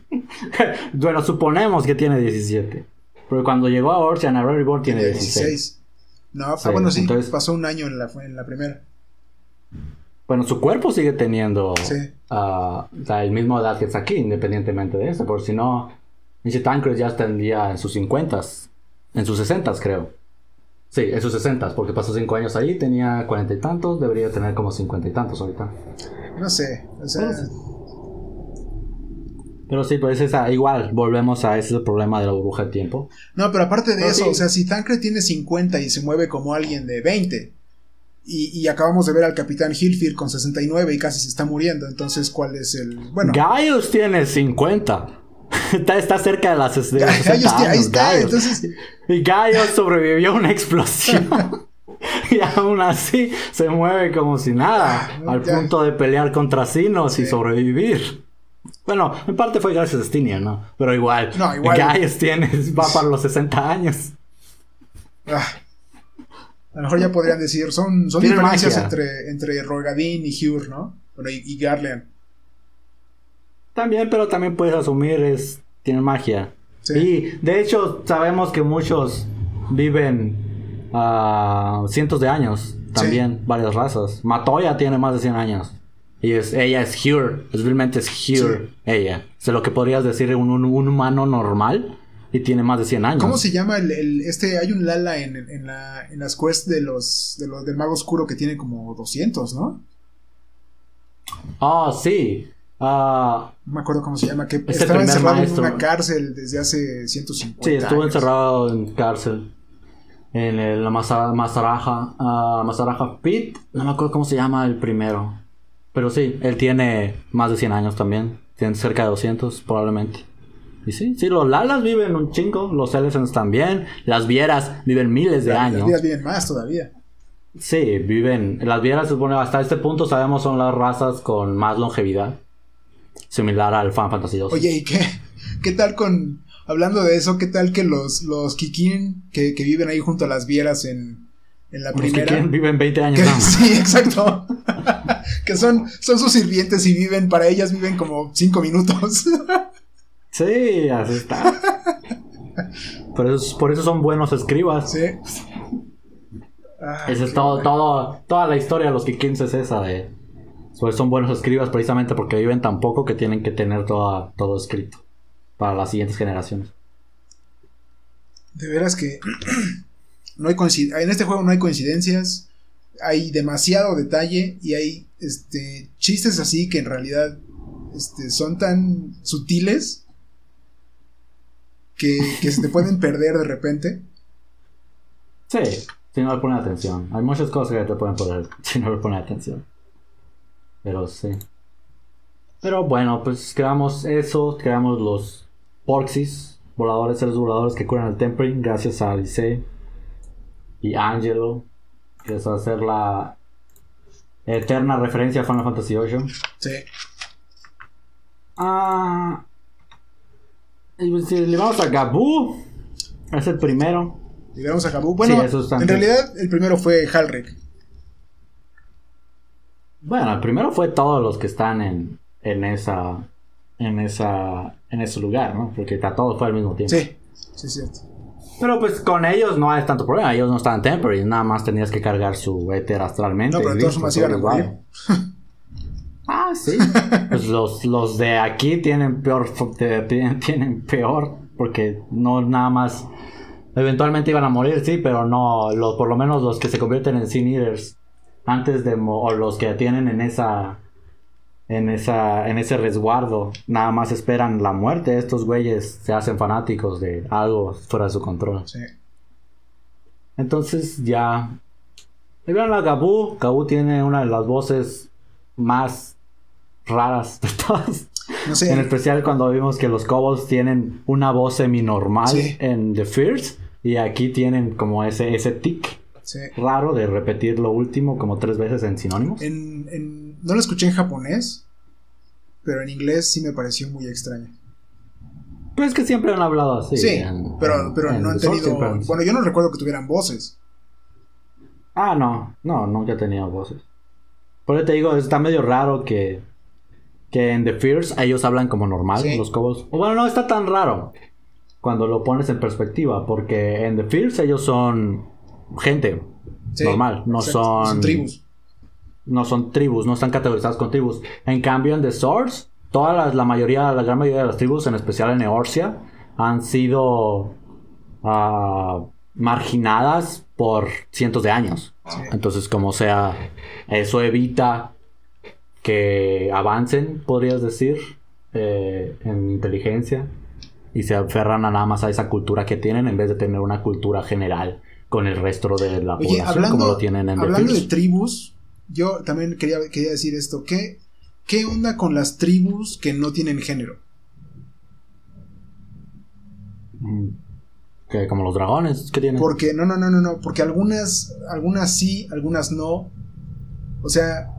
[LAUGHS] bueno, suponemos que tiene 17. Porque cuando llegó a Ocean, a Reborn tiene 16. No, sí, bueno, sí, entonces, pasó un año en la, en la primera. Bueno, su cuerpo sigue teniendo sí. uh, la misma edad que está aquí, independientemente de eso. Por si no, Nietzsche Tancred ya tendría en sus 50 en sus 60 creo. Sí, en sus 60 porque pasó 5 años ahí, tenía 40 y tantos, debería tener como 50 y tantos ahorita. No sé, o sea. Pero sí, pues esa, igual, volvemos a ese problema de la burbuja de tiempo. No, pero aparte de eso, o sea, si Tancred tiene 50 y se mueve como alguien de 20, y, acabamos de ver al Capitán Hillfield con 69 y casi se está muriendo, entonces, ¿cuál es el...? Bueno... Gaius tiene 50. Está, está, cerca de las [LAUGHS] de Ahí está, entonces... Y Gaius sobrevivió a una explosión. [LAUGHS] y aún así se mueve como si nada, ah, al punto de pelear contra Sinos y sobrevivir. Bueno, en parte fue gracias a Stinia, ¿no? Pero igual. No, igual. Tiene, va para los 60 años. Ah, a lo mejor ya podrían decir, son, son diferencias entre, entre Rogadin y Hur, ¿no? Bueno, y, y Garlean. También, pero también puedes asumir es tiene magia. Sí. Y de hecho sabemos que muchos viven uh, cientos de años. También varias razas. Matoya tiene más de 100 años. Y es, ella es Hure, realmente es Hure, ella. O sea, lo que podrías decir un, un, humano normal y tiene más de 100 años. ¿Cómo se llama el, este? Hay un Lala en, en, la, en las quests de los, de los del mago oscuro que tiene como 200, ¿no? Ah, sí. Uh, no me acuerdo cómo se llama, que estaba encerrado en una cárcel desde hace 150 Sí, estuvo encerrado en cárcel. En la Masaraja, uh, Masaraja Pit. No me acuerdo cómo se llama el primero. Pero sí, él tiene más de 100 años también. Tiene cerca de 200 probablemente. Y sí, sí, los Lalas viven un chingo, los Elephants también, las Vieras viven miles de años. Las Vieras viven más todavía. Sí, viven. Las Vieras, hasta este punto sabemos son las razas con más longevidad. Similar al Fan Fantasy 2. Oye, ¿y qué, qué tal con. Hablando de eso, ¿qué tal que los, los Kikin que, que viven ahí junto a las Vieras en, en la primera. Que viven 20 años. sí, exacto. [LAUGHS] que son, son sus sirvientes y viven, para ellas viven como 5 minutos. [LAUGHS] sí, así está. Por eso, por eso son buenos escribas. Sí. Ah, esa es todo, todo, toda la historia de los Kikins es esa de. Pues son buenos escribas precisamente porque viven tan poco que tienen que tener todo, todo escrito para las siguientes generaciones. De veras que [CLEARS THROAT] no hay en este juego no hay coincidencias, hay demasiado detalle y hay este, chistes así que en realidad este, son tan sutiles que, se te pueden perder de repente. Sí, si no le pones atención. Hay muchas cosas que te pueden perder [LAUGHS] si no le pones atención. Pero sí. Pero bueno, pues creamos eso, creamos los Porxis, voladores, seres voladores que curan el Tempering, gracias a Alice y Angelo, que es hacer la eterna referencia a Final Fantasy VIII. Sí. Ah. Pues, si le vamos a Gabu, es el primero. Le vamos a Gabu. Bueno, en realidad el primero fue Halric. Bueno, el primero fue todos los que están en, en esa en esa en ese lugar, ¿no? Porque todo fue al mismo tiempo. Sí, sí, cierto. Pero pues con ellos no hay tanto problema, ellos no estaban temporary, nada más tenías que cargar su éter astralmente. No, pero entonces más iban a. Ah, sí. [LAUGHS] pues los, los de aquí tienen peor, tienen peor, porque no nada más. Eventualmente iban a morir, sí, pero no, los, por lo menos los que se convierten en Sin Eaters antes de, o los que tienen en esa en, esa, en ese resguardo. Nada más esperan la muerte. Estos güeyes se hacen fanáticos de algo fuera de su control. Sí. Entonces ya... Y vean a Gabu. Gabu tiene una de las voces más raras de [LAUGHS] todas. En especial cuando vimos que los Kobolds tienen una voz semi-normal en The First. Y aquí tienen como ese, ese tic raro de repetir lo último como tres veces en sinónimos. no lo escuché en japonés, pero en inglés sí me pareció muy extraño. Pues que siempre han hablado así. Sí, pero, no han tenido... Bueno, yo no recuerdo que tuvieran voces. Ah, no, no, nunca tenido voces. Por eso te digo, está medio raro que, que en The Fears ellos hablan como normal, los cobos. Bueno, no está tan raro cuando lo pones en perspectiva, porque en The Fears ellos son gente normal, no son, tribus. No son tribus, no están categorizadas con tribus. En cambio, en The Source, todas las, la mayoría, la gran mayoría de las tribus, en especial en Eorcia, han sido ah, marginadas por cientos de años. Entonces, como sea, eso evita que avancen, podrías decir, eh, en inteligencia y se aferran a nada más a esa cultura que tienen en vez de tener una cultura general con el resto de la población hablando, como lo tienen en Hablando de tribus, yo también quería, quería decir esto, ¿qué, ¿qué onda con las tribus que no tienen género? Mm, que como los dragones que tienen. Porque no, no, no, no, no, porque algunas algunas sí, algunas no. O sea,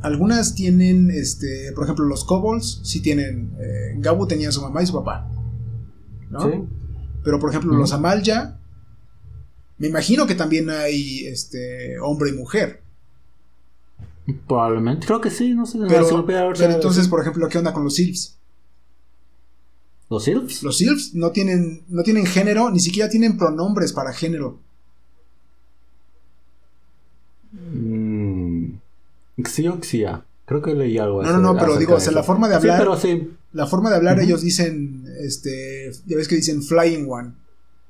algunas tienen este, por ejemplo, los kobolds sí tienen eh, Gabu tenía su mamá y su papá. ¿No? Sí. Pero por ejemplo, los Amalya me imagino que también hay este hombre y mujer. Probablemente, creo que sí, no sé. Pero, pero entonces, por ejemplo, ¿qué onda con los Sylphs? ¿Los Sylphs? Los Sylphs no tienen, no tienen género, ni siquiera tienen pronombres para género. Mm, Xio, Xia. Creo que leí algo así. No, no, no, pero digo, o sea, la forma de hablar. Sí, pero sí. La forma de hablar, ellos dicen, este, ya ves que dicen Flying One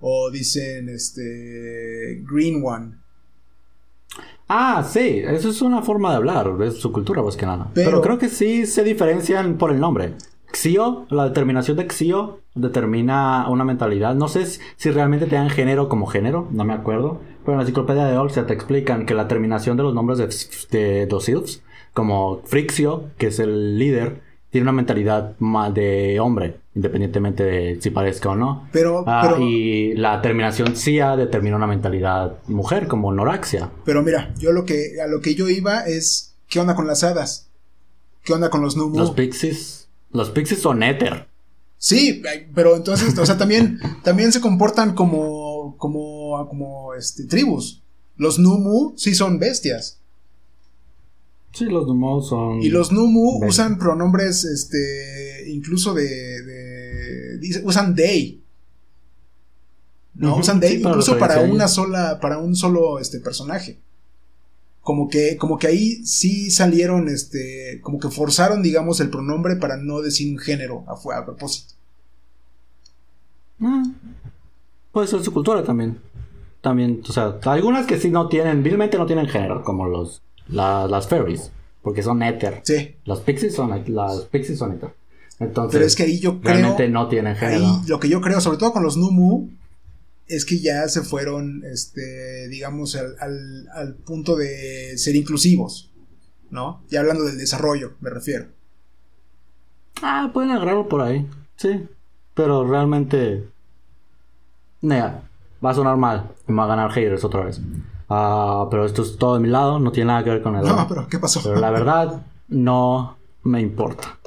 o dicen este Green One. Ah, sí, eso es una forma de hablar, es su cultura más que nada. Pero, creo que sí se diferencian por el nombre. Xio, la determinación de Xio determina una mentalidad. No sé si realmente te dan género como género, no me acuerdo. Pero en la enciclopedia de Olsia te explican que la terminación de los nombres de, de dos Sylphs, como Frixio, que es el líder, tiene una mentalidad más de hombre, independientemente de si parezca o no. Pero, ah, y la terminación CIA determina una mentalidad mujer, como Noraxia. Pero mira, yo lo que a lo que yo iba es ¿qué onda con las hadas? ¿Qué onda con los Numu? Los pixies, los pixies son éter. Sí, pero entonces, o sea, también también se comportan como como como este tribus. Los Numu sí son bestias. Sí, los Numu son. Y los Numu usan pronombres, este, incluso de, usan they. No, usan they incluso para una sola, para un solo, este, personaje. Como que, como que ahí sí salieron, este, como que forzaron, digamos, el pronombre para no decir un género a, a propósito. Mm. Puede ser su cultura también. También, o sea, algunas que sí no tienen, vilmente no tienen género, como los las fairies, porque son éter. Sí. Los pixies son, las pixies son éter. Entonces, Pero es que ahí yo creo. Realmente no tienen género. lo que yo creo, sobre todo con los Numu, es que ya se fueron, este, digamos, al, al, punto de ser inclusivos. ¿No? Ya hablando del desarrollo, me refiero. Ah, pueden agarrarlo por ahí. Sí. Pero realmente. Nea, va a sonar mal. Y va a ganar haters otra vez. Ah, pero esto es todo de mi lado, no tiene nada que ver con el. No, pero ¿qué pasó? Pero la verdad, no me importa.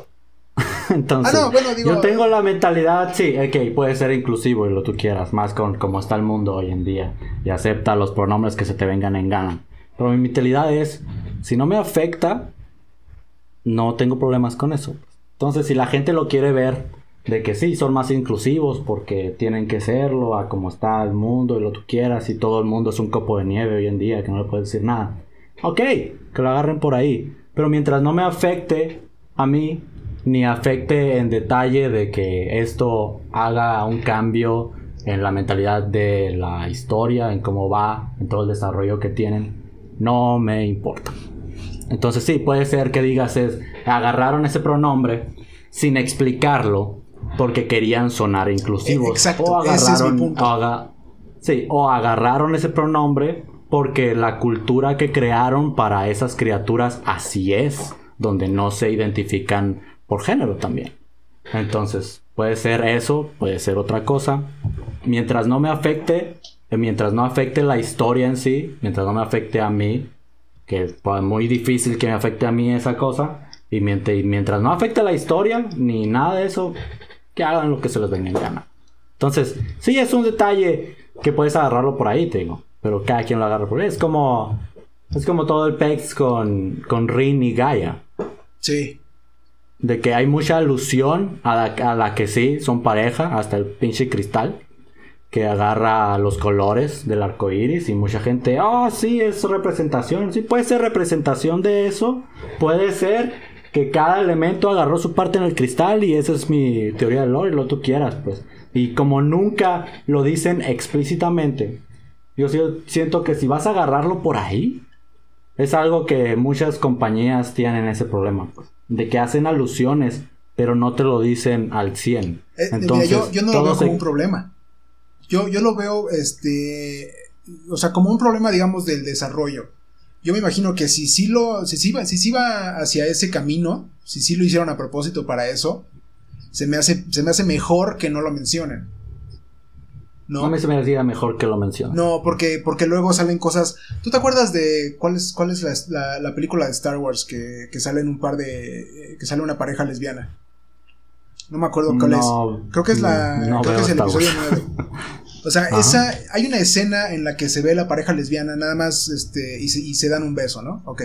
[LAUGHS] Entonces, ah, yo tengo la mentalidad, sí, ok, puede ser inclusivo y lo tú quieras, más con como está el mundo hoy en día y acepta los pronombres que se te vengan en gana. Pero mi mentalidad es, si no me afecta, no tengo problemas con eso. Entonces, si la gente lo quiere ver de que sí, son más inclusivos porque tienen que serlo a como está el mundo y lo tú quieras y todo el mundo es un copo de nieve hoy en día que no le puedes decir nada. Ok, que lo agarren por ahí. Pero mientras no me afecte a mí, ni afecte en detalle de que esto haga un cambio en la mentalidad de la historia, en cómo va, en todo el desarrollo que tienen, no me importa. Entonces sí, puede ser que digas es, agarraron ese pronombre sin explicarlo porque querían sonar inclusivos. Exacto, o agarraron, sí, o agarraron ese pronombre porque la cultura que crearon para esas criaturas así es, donde no se identifican por género también. Entonces, puede ser eso, puede ser otra cosa. Mientras no me afecte, eh, mientras no afecte la historia en sí, mientras no me afecte a mí, que es muy difícil que me afecte a mí esa cosa, y mientras, mientras no afecte la historia, ni nada de eso, que hagan lo que se les venga en gana. Entonces, sí es un detalle que puedes agarrarlo por ahí, te digo. Pero cada quien lo agarra por ahí. Es como. Es como todo el pex con, con Rin y Gaia. Sí. De que hay mucha alusión a la, a la que sí son pareja, hasta el pinche cristal. Que agarra los colores del arco iris. Y mucha gente, ah, sí, es representación. Sí, puede ser representación de eso. Puede ser que cada elemento agarró su parte en el cristal y esa es mi teoría del lore, lo tú quieras, pues. Y como nunca lo dicen explícitamente, yo siento que si vas a agarrarlo por ahí, es algo que muchas compañías tienen ese problema, pues, de que hacen alusiones, pero no te lo dicen al 100. Eh, Entonces, yo, no lo veo como un problema. Yo, yo lo veo, este, o sea, como un problema, digamos, del desarrollo yo me imagino que si sí lo, si iba, si iba hacia ese camino, si sí lo hicieron a propósito para eso, se me hace, se me hace mejor que no lo mencionen. ¿no? Mí se me mejor que lo mencionen. No, porque, porque luego salen cosas. ¿Tú te acuerdas de cuál es, cuál es la, la, película de Star Wars que, que salen un par de. que sale una pareja lesbiana? No me acuerdo cuál es. Creo que es la. creo que es el episodio 9. [LAUGHS] O sea, esa, hay una escena en la que se ve la pareja lesbiana nada más, este, y se, y se dan un beso, ¿no? Ok.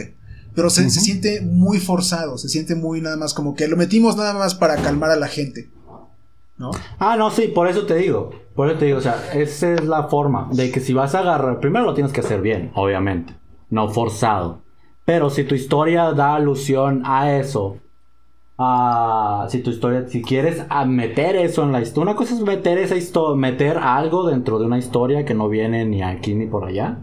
Pero se, se, siente muy forzado, se siente muy nada más como que lo metimos nada más para calmar a la gente. ¿No? Ah, no, sí, por eso te digo. Por eso te digo, o sea, esa es la forma de que si vas a agarrar, primero lo tienes que hacer bien, obviamente, no forzado. Pero si tu historia da alusión a eso, si tu historia, si quieres meter eso en la historia, una cosa es meter esa historia, meter algo dentro de una historia que no viene ni aquí ni por allá.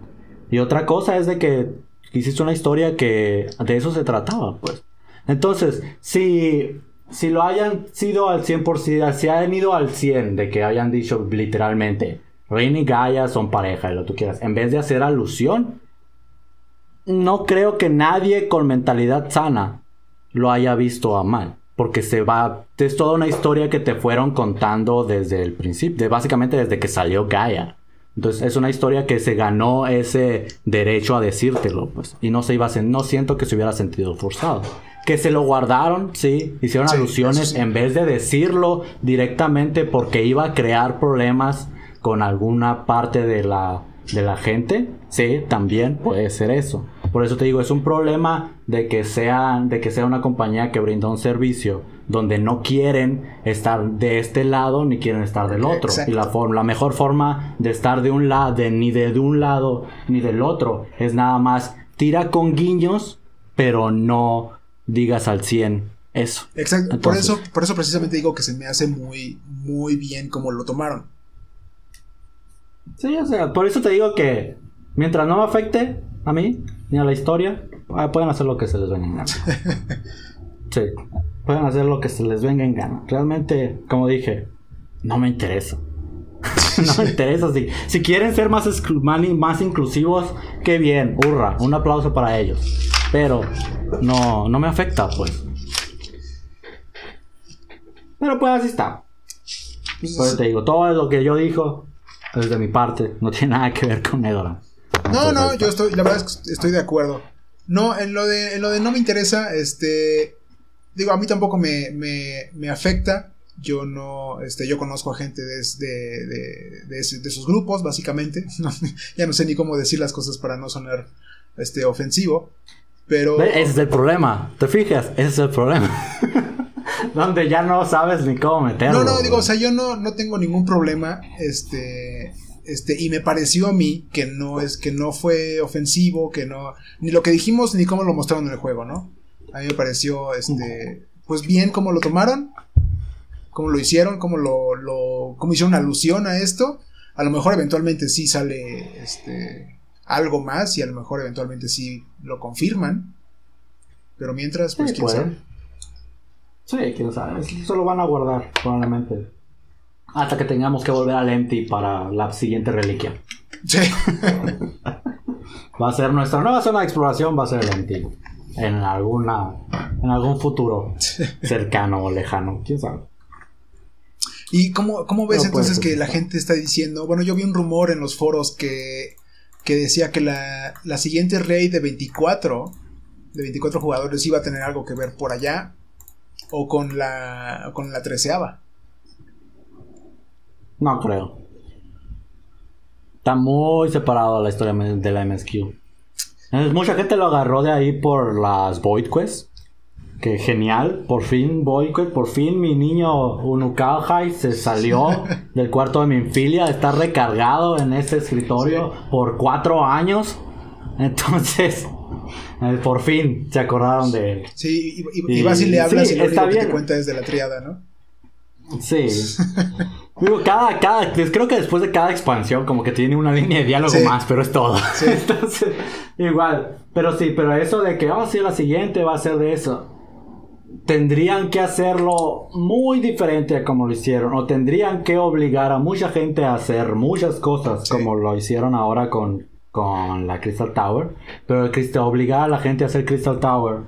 Y otra cosa es de que hiciste una historia que de eso se trataba, pues. Entonces, si, si lo hayan sido al 100%, si hayan ido al 100 de que hayan dicho literalmente, Rin y Gaia son pareja, lo tú quieras, en vez de hacer alusión, no creo que nadie con mentalidad sana lo haya visto a mal. Porque se va. Es toda una historia que te fueron contando desde el principio. básicamente desde que salió Gaia. Entonces es una historia que se ganó ese derecho a decírtelo, pues. Y no se iba a no siento que se hubiera sentido forzado. Que se lo guardaron, sí, hicieron alusiones en vez de decirlo directamente porque iba a crear problemas con alguna parte de la, de la gente. Sí, también puede ser eso. Por eso te digo, es un problema de que sea, de que sea una compañía que brinda un servicio donde no quieren estar de este lado ni quieren estar del otro. Y la, forma, la mejor forma de estar de un lado, ni de, un lado ni del otro, es nada más tira con guiños, pero no digas al 100 eso. Exacto. por eso, por eso precisamente digo que se me hace muy, muy bien como lo tomaron. Sí, o sea, por eso te digo que mientras no me afecte a mí, ni a la historia, ah, pueden hacer lo que se les venga en gana. [LAUGHS] Sí, pueden hacer lo que se les venga en gana. Realmente, como dije, no me interesa. [LAUGHS] no me interesa. Si, si quieren ser más, más inclusivos, qué bien, hurra, un aplauso para ellos. Pero no, no me afecta, pues. Pero pues así está. Pues te digo, todo lo que yo dijo, desde mi parte, no tiene nada que ver con Edora. No, no, yo estoy, la verdad es que estoy de acuerdo. No, en lo de, en lo de no me interesa, este, digo, a mí tampoco me, me, me afecta. Yo no, este, yo conozco a gente de, de, de, de, esos grupos, básicamente. [LAUGHS] ya no sé ni cómo decir las cosas para no sonar, este, ofensivo. Pero... Ese es el problema, ¿te fijas? Ese es el problema. [LAUGHS] donde ya no sabes ni cómo meterlo. No, no, digo, o sea, yo no, no tengo ningún problema, este, este, y me pareció a mí que no es, que no fue ofensivo, que no, ni lo que dijimos ni cómo lo mostraron en el juego, ¿no? A mí me pareció, este, pues bien cómo lo tomaron, cómo lo hicieron, cómo lo, lo, cómo hicieron alusión a esto. A lo mejor eventualmente sí sale, este, algo más y a lo mejor eventualmente sí lo confirman. Pero mientras, pues quién sabe. Sí, quién sabe. Eso lo van a guardar, probablemente. Hasta que tengamos que volver al empty para la siguiente reliquia. Sí. va a ser nuestra nueva zona de exploración, va a ser el empty. En alguna. En algún futuro cercano o lejano. Quién sabe. ¿Y cómo, cómo ves entonces que la gente está diciendo? Bueno, yo vi un rumor en los foros que, que decía que la, la siguiente raid de 24, de 24 jugadores, iba a tener algo que ver por allá o con la, con la treceava. No creo. Está muy separado la historia de la MSQ. Mucha gente lo agarró de ahí por las Void Quests. Que genial, por fin Void Quest, por fin mi niño Unukalhai se salió [LAUGHS] del cuarto de mi infilia, está recargado en este escritorio por cuatro años. Entonces, eh, por fin se acordaron de él. Sí, y, vas y le hablas y lo único que te cuenta desde la triada, ¿no? Sí. [LAUGHS] Digo, cada, cada, creo que después de cada expansión como que tiene una línea de diálogo más, pero es todo. [LAUGHS] Entonces, igual. Pero sí, pero eso de que a ir la siguiente va a ser de eso. Tendrían que hacerlo muy diferente a como lo hicieron. O tendrían que obligar a mucha gente a hacer muchas cosas como lo hicieron ahora con, con la Crystal Tower. Pero Crystal, obligar a la gente a hacer Crystal Tower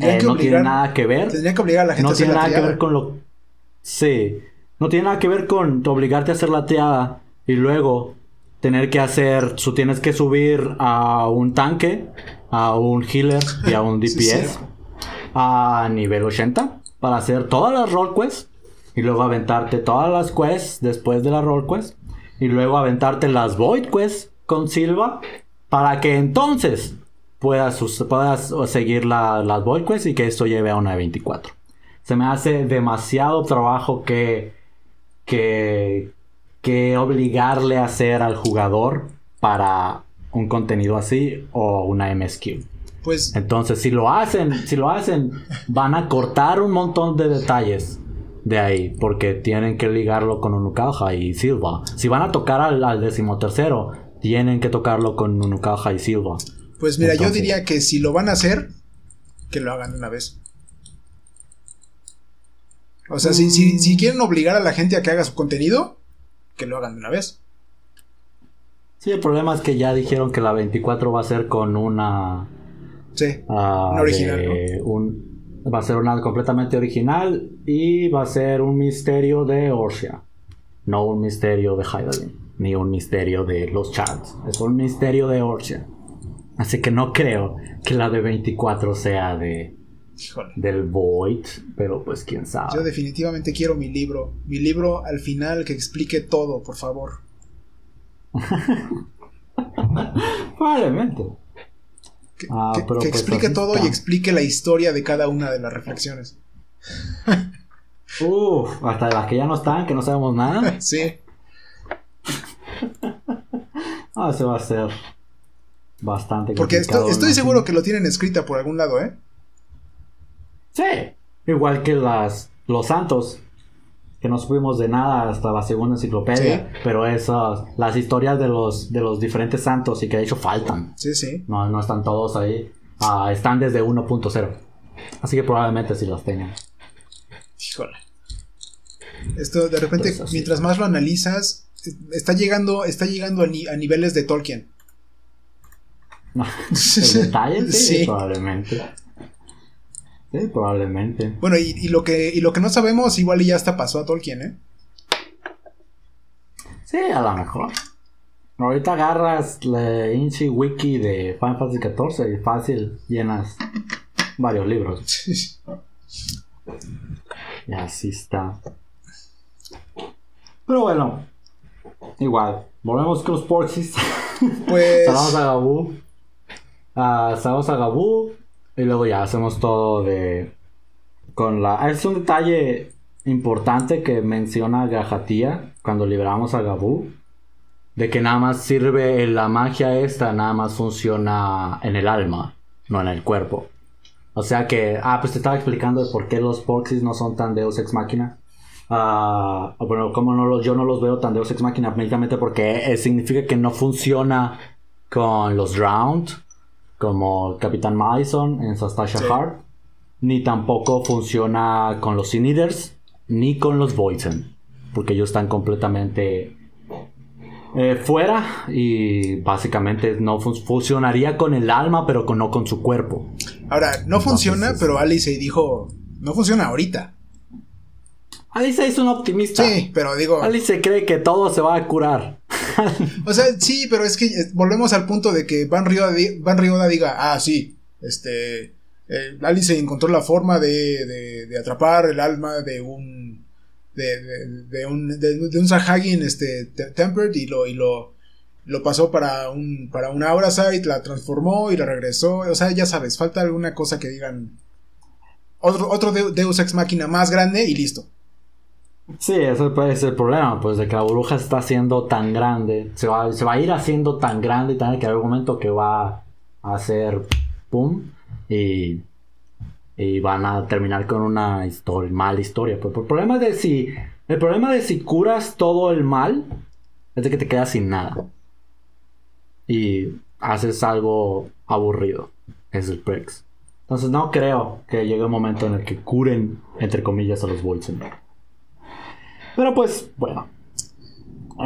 eh, no tiene nada que ver. Tendrían que obligar a la gente no a hacer tiene nada que ver con lo Sí. No tiene nada que ver con obligarte a hacer la teada y luego tener que hacer, su, tienes que subir a un tanque, a un healer y a un [LAUGHS] DPS a nivel 80 para hacer todas las roll quests y luego aventarte todas las quests después de la roll quest y luego aventarte las void quests con Silva para que entonces puedas, puedas seguir las void quests y que esto lleve a una 24 se me hace demasiado trabajo que, que, que obligarle a hacer al jugador para un contenido así o una MSQ. Pues, Entonces, si lo hacen, si lo hacen, van a cortar un montón de detalles de ahí, porque tienen que ligarlo con Unukalja y Silva. Si van a tocar al, al decimotercero, tienen que tocarlo con Unukalja y Silva. Pues mira, yo diría que si lo van a hacer, que lo hagan una vez. O sea, si, si, quieren obligar a la gente a que haga su contenido, que lo hagan de una vez. Sí, el problema es que ya dijeron que la 24 va a ser con una. Sí. Uh, original. un, va a ser una completamente original y va a ser un misterio de Orsia. No un misterio de Hydaelyn, ni un misterio de los chats. Es un misterio de Orsia. Así que no creo que la de 24 sea de del Void, pero pues quién sabe. Yo definitivamente quiero mi libro, mi libro al final que explique todo, por favor. [LAUGHS] Probablemente. Que, ah, pues explique todo y explique la historia de cada una de las reflexiones. Uf, hasta las que ya no están, que no sabemos nada. [LAUGHS] sí. ah, se va a ser bastante Porque estoy, estoy seguro que lo tienen escrita por algún lado, ¿eh? Sí. Igual que las los santos, que no supimos de nada hasta la segunda enciclopedia, pero esas, las historias de los, de los diferentes santos y que de hecho faltan. Sí, sí. No, no están todos ahí. Ah, están desde 1.0. Así que probablemente sí las tengan. Híjole. Esto de repente, mientras más lo analizas, está llegando, está llegando a, niveles de Tolkien. [LAUGHS] ¿El detalle? sí, probablemente. Sí, probablemente. Bueno, y, lo que, y lo que no sabemos, igual ya hasta pasó a Tolkien, ¿eh? Sí, a lo mejor. Ahorita agarras la Inchi Wiki de Final Fantasy XIV y fácil llenas varios libros. [LAUGHS] y así está. Pero bueno, igual, volvemos con los Porxis. Pues. [LAUGHS] Salamos a Gabu. Uh, a Gabu. Y luego ya hacemos todo de con la... Es un detalle importante que menciona Gajatía cuando liberamos a Gabu. De que nada más sirve la magia esta, nada más funciona en el alma, no en el cuerpo. O sea que, ah, pues te estaba explicando de por qué los Proxies no son tan Deus Ex Máquina. Ah, bueno, como no yo no los veo tan Deus Ex Máquina, precisamente porque eh, significa que no funciona con los Drowned, como Capitán Madison en Sastasha Heart, ni tampoco funciona con los Sin Eaters, ni con los Voizen, porque ellos están completamente eh, fuera y básicamente no funcionaría con el alma, pero no con su cuerpo. Ahora, no funciona, pero Alice dijo, no funciona ahorita. Alice es un optimista. Sí, pero digo. Alice cree que todo se va a curar. [LAUGHS] o sea, sí, pero es que eh, volvemos al punto de que Van Rioda, Van Rioda diga, ah, sí, este. Eh, Alice encontró la forma de, de, atrapar el alma de un. de, de un. de, un Sahagin este, Tempered y lo. Y lo lo pasó para un para una Aura la transformó y la regresó. O sea, ya sabes, falta alguna cosa que digan. Otro, otro Deus Ex Máquina más grande y listo. Sí, ese puede ser el problema, pues de que la burbuja está haciendo tan grande, se va, se va a ir haciendo tan grande y tan que hay un momento que va a hacer pum y, y van a terminar con una historia, mala historia. Pero el problema de si, el problema de si curas todo el mal es de que te quedas sin nada y haces algo aburrido. Es el Prex. Entonces no creo que llegue un momento en el que curen, entre comillas, a los Bolsen. Pero pues, bueno.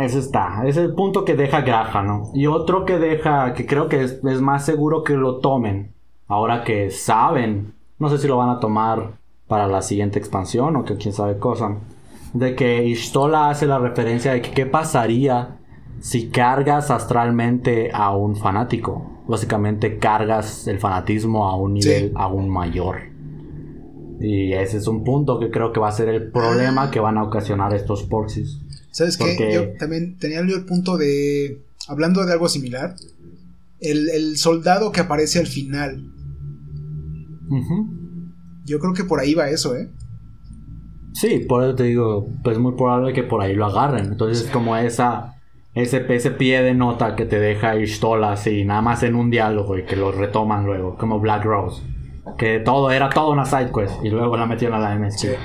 Ese está. Es el punto que deja Graja, ¿no? Y otro que deja, que creo que es, más seguro que lo tomen. Ahora que saben. No sé si lo van a tomar para la siguiente expansión o que quién sabe cosa. De que Ishtola hace la referencia de que qué pasaría si cargas astralmente a un fanático. Básicamente cargas el fanatismo a un nivel aún mayor. Y ese es un punto que creo que va a ser el problema que van a ocasionar estos porxis. ¿Sabes qué? Yo también tenía el punto de. Hablando de algo similar. El, soldado que aparece al final. Yo creo que por ahí va eso, ¿eh? Sí, por eso te digo, pues es muy probable que por ahí lo agarren. Entonces, es como esa. Ese, ese pie de nota que te deja Ishtola así, nada más en un diálogo y que lo retoman luego, como Black Rose. Que todo era todo una side quest y luego la metieron a la MSQ.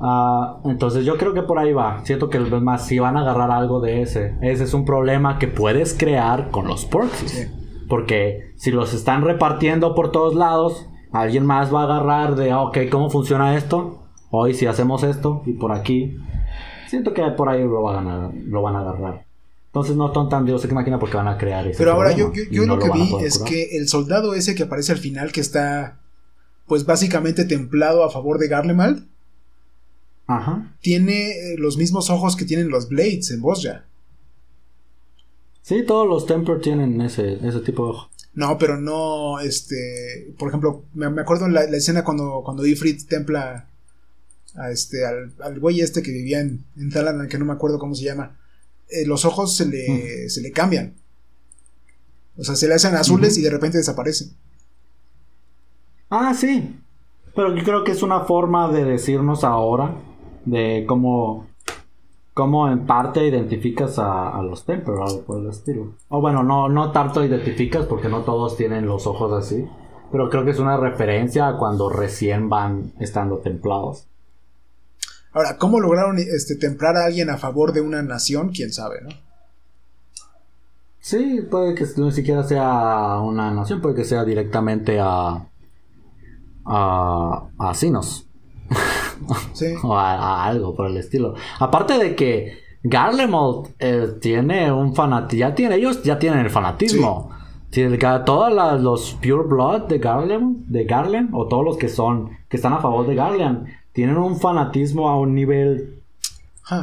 Ah, entonces yo creo que por ahí va. Siento que más si van a agarrar algo de ese. Ese es un problema que puedes crear con los proxies. Porque si los están repartiendo por todos lados, alguien más va a agarrar de, ah, ok, ¿cómo funciona esto? Hoy si hacemos esto y por aquí. Siento que por ahí lo van a, lo van a agarrar. Entonces no son tan dioses que máquina porque van a crear ese Pero ahora yo, yo, lo, que vi es que el soldado ese que aparece al final, que está pues básicamente templado a favor de Garlemald, Ajá. tiene eh, los mismos ojos que tienen los Blades en ya Sí, todos los Temper tienen ese, ese tipo de ojo. No, pero no, este, por ejemplo, me, acuerdo en la, escena cuando, cuando Ifrit templa a este, al, al güey este que vivía en, en Talanan, que no me acuerdo cómo se llama. Eh, los ojos se le, se le cambian. O sea, se le hacen azules y de repente desaparecen. Ah, sí. Pero yo creo que es una forma de decirnos ahora de cómo, cómo en parte identificas a, los algo por el estilo. O bueno, no, no tanto identificas porque no todos tienen los ojos así. Pero creo que es una referencia a cuando recién van estando templados. Ahora, ¿cómo lograron este, templar a alguien a favor de una nación? Quién sabe, ¿no? Sí, puede que ni siquiera sea una nación, puede que sea directamente a. a. a Sinos. [LAUGHS] Sí. o a, algo por el estilo. Aparte de que Garlemald eh, tiene un fanatismo. Ya tiene, ellos ya tienen el fanatismo. todos los Pure Blood de Garland, de Garland, o todos los que son, que están a favor de Garland, tienen un fanatismo a un nivel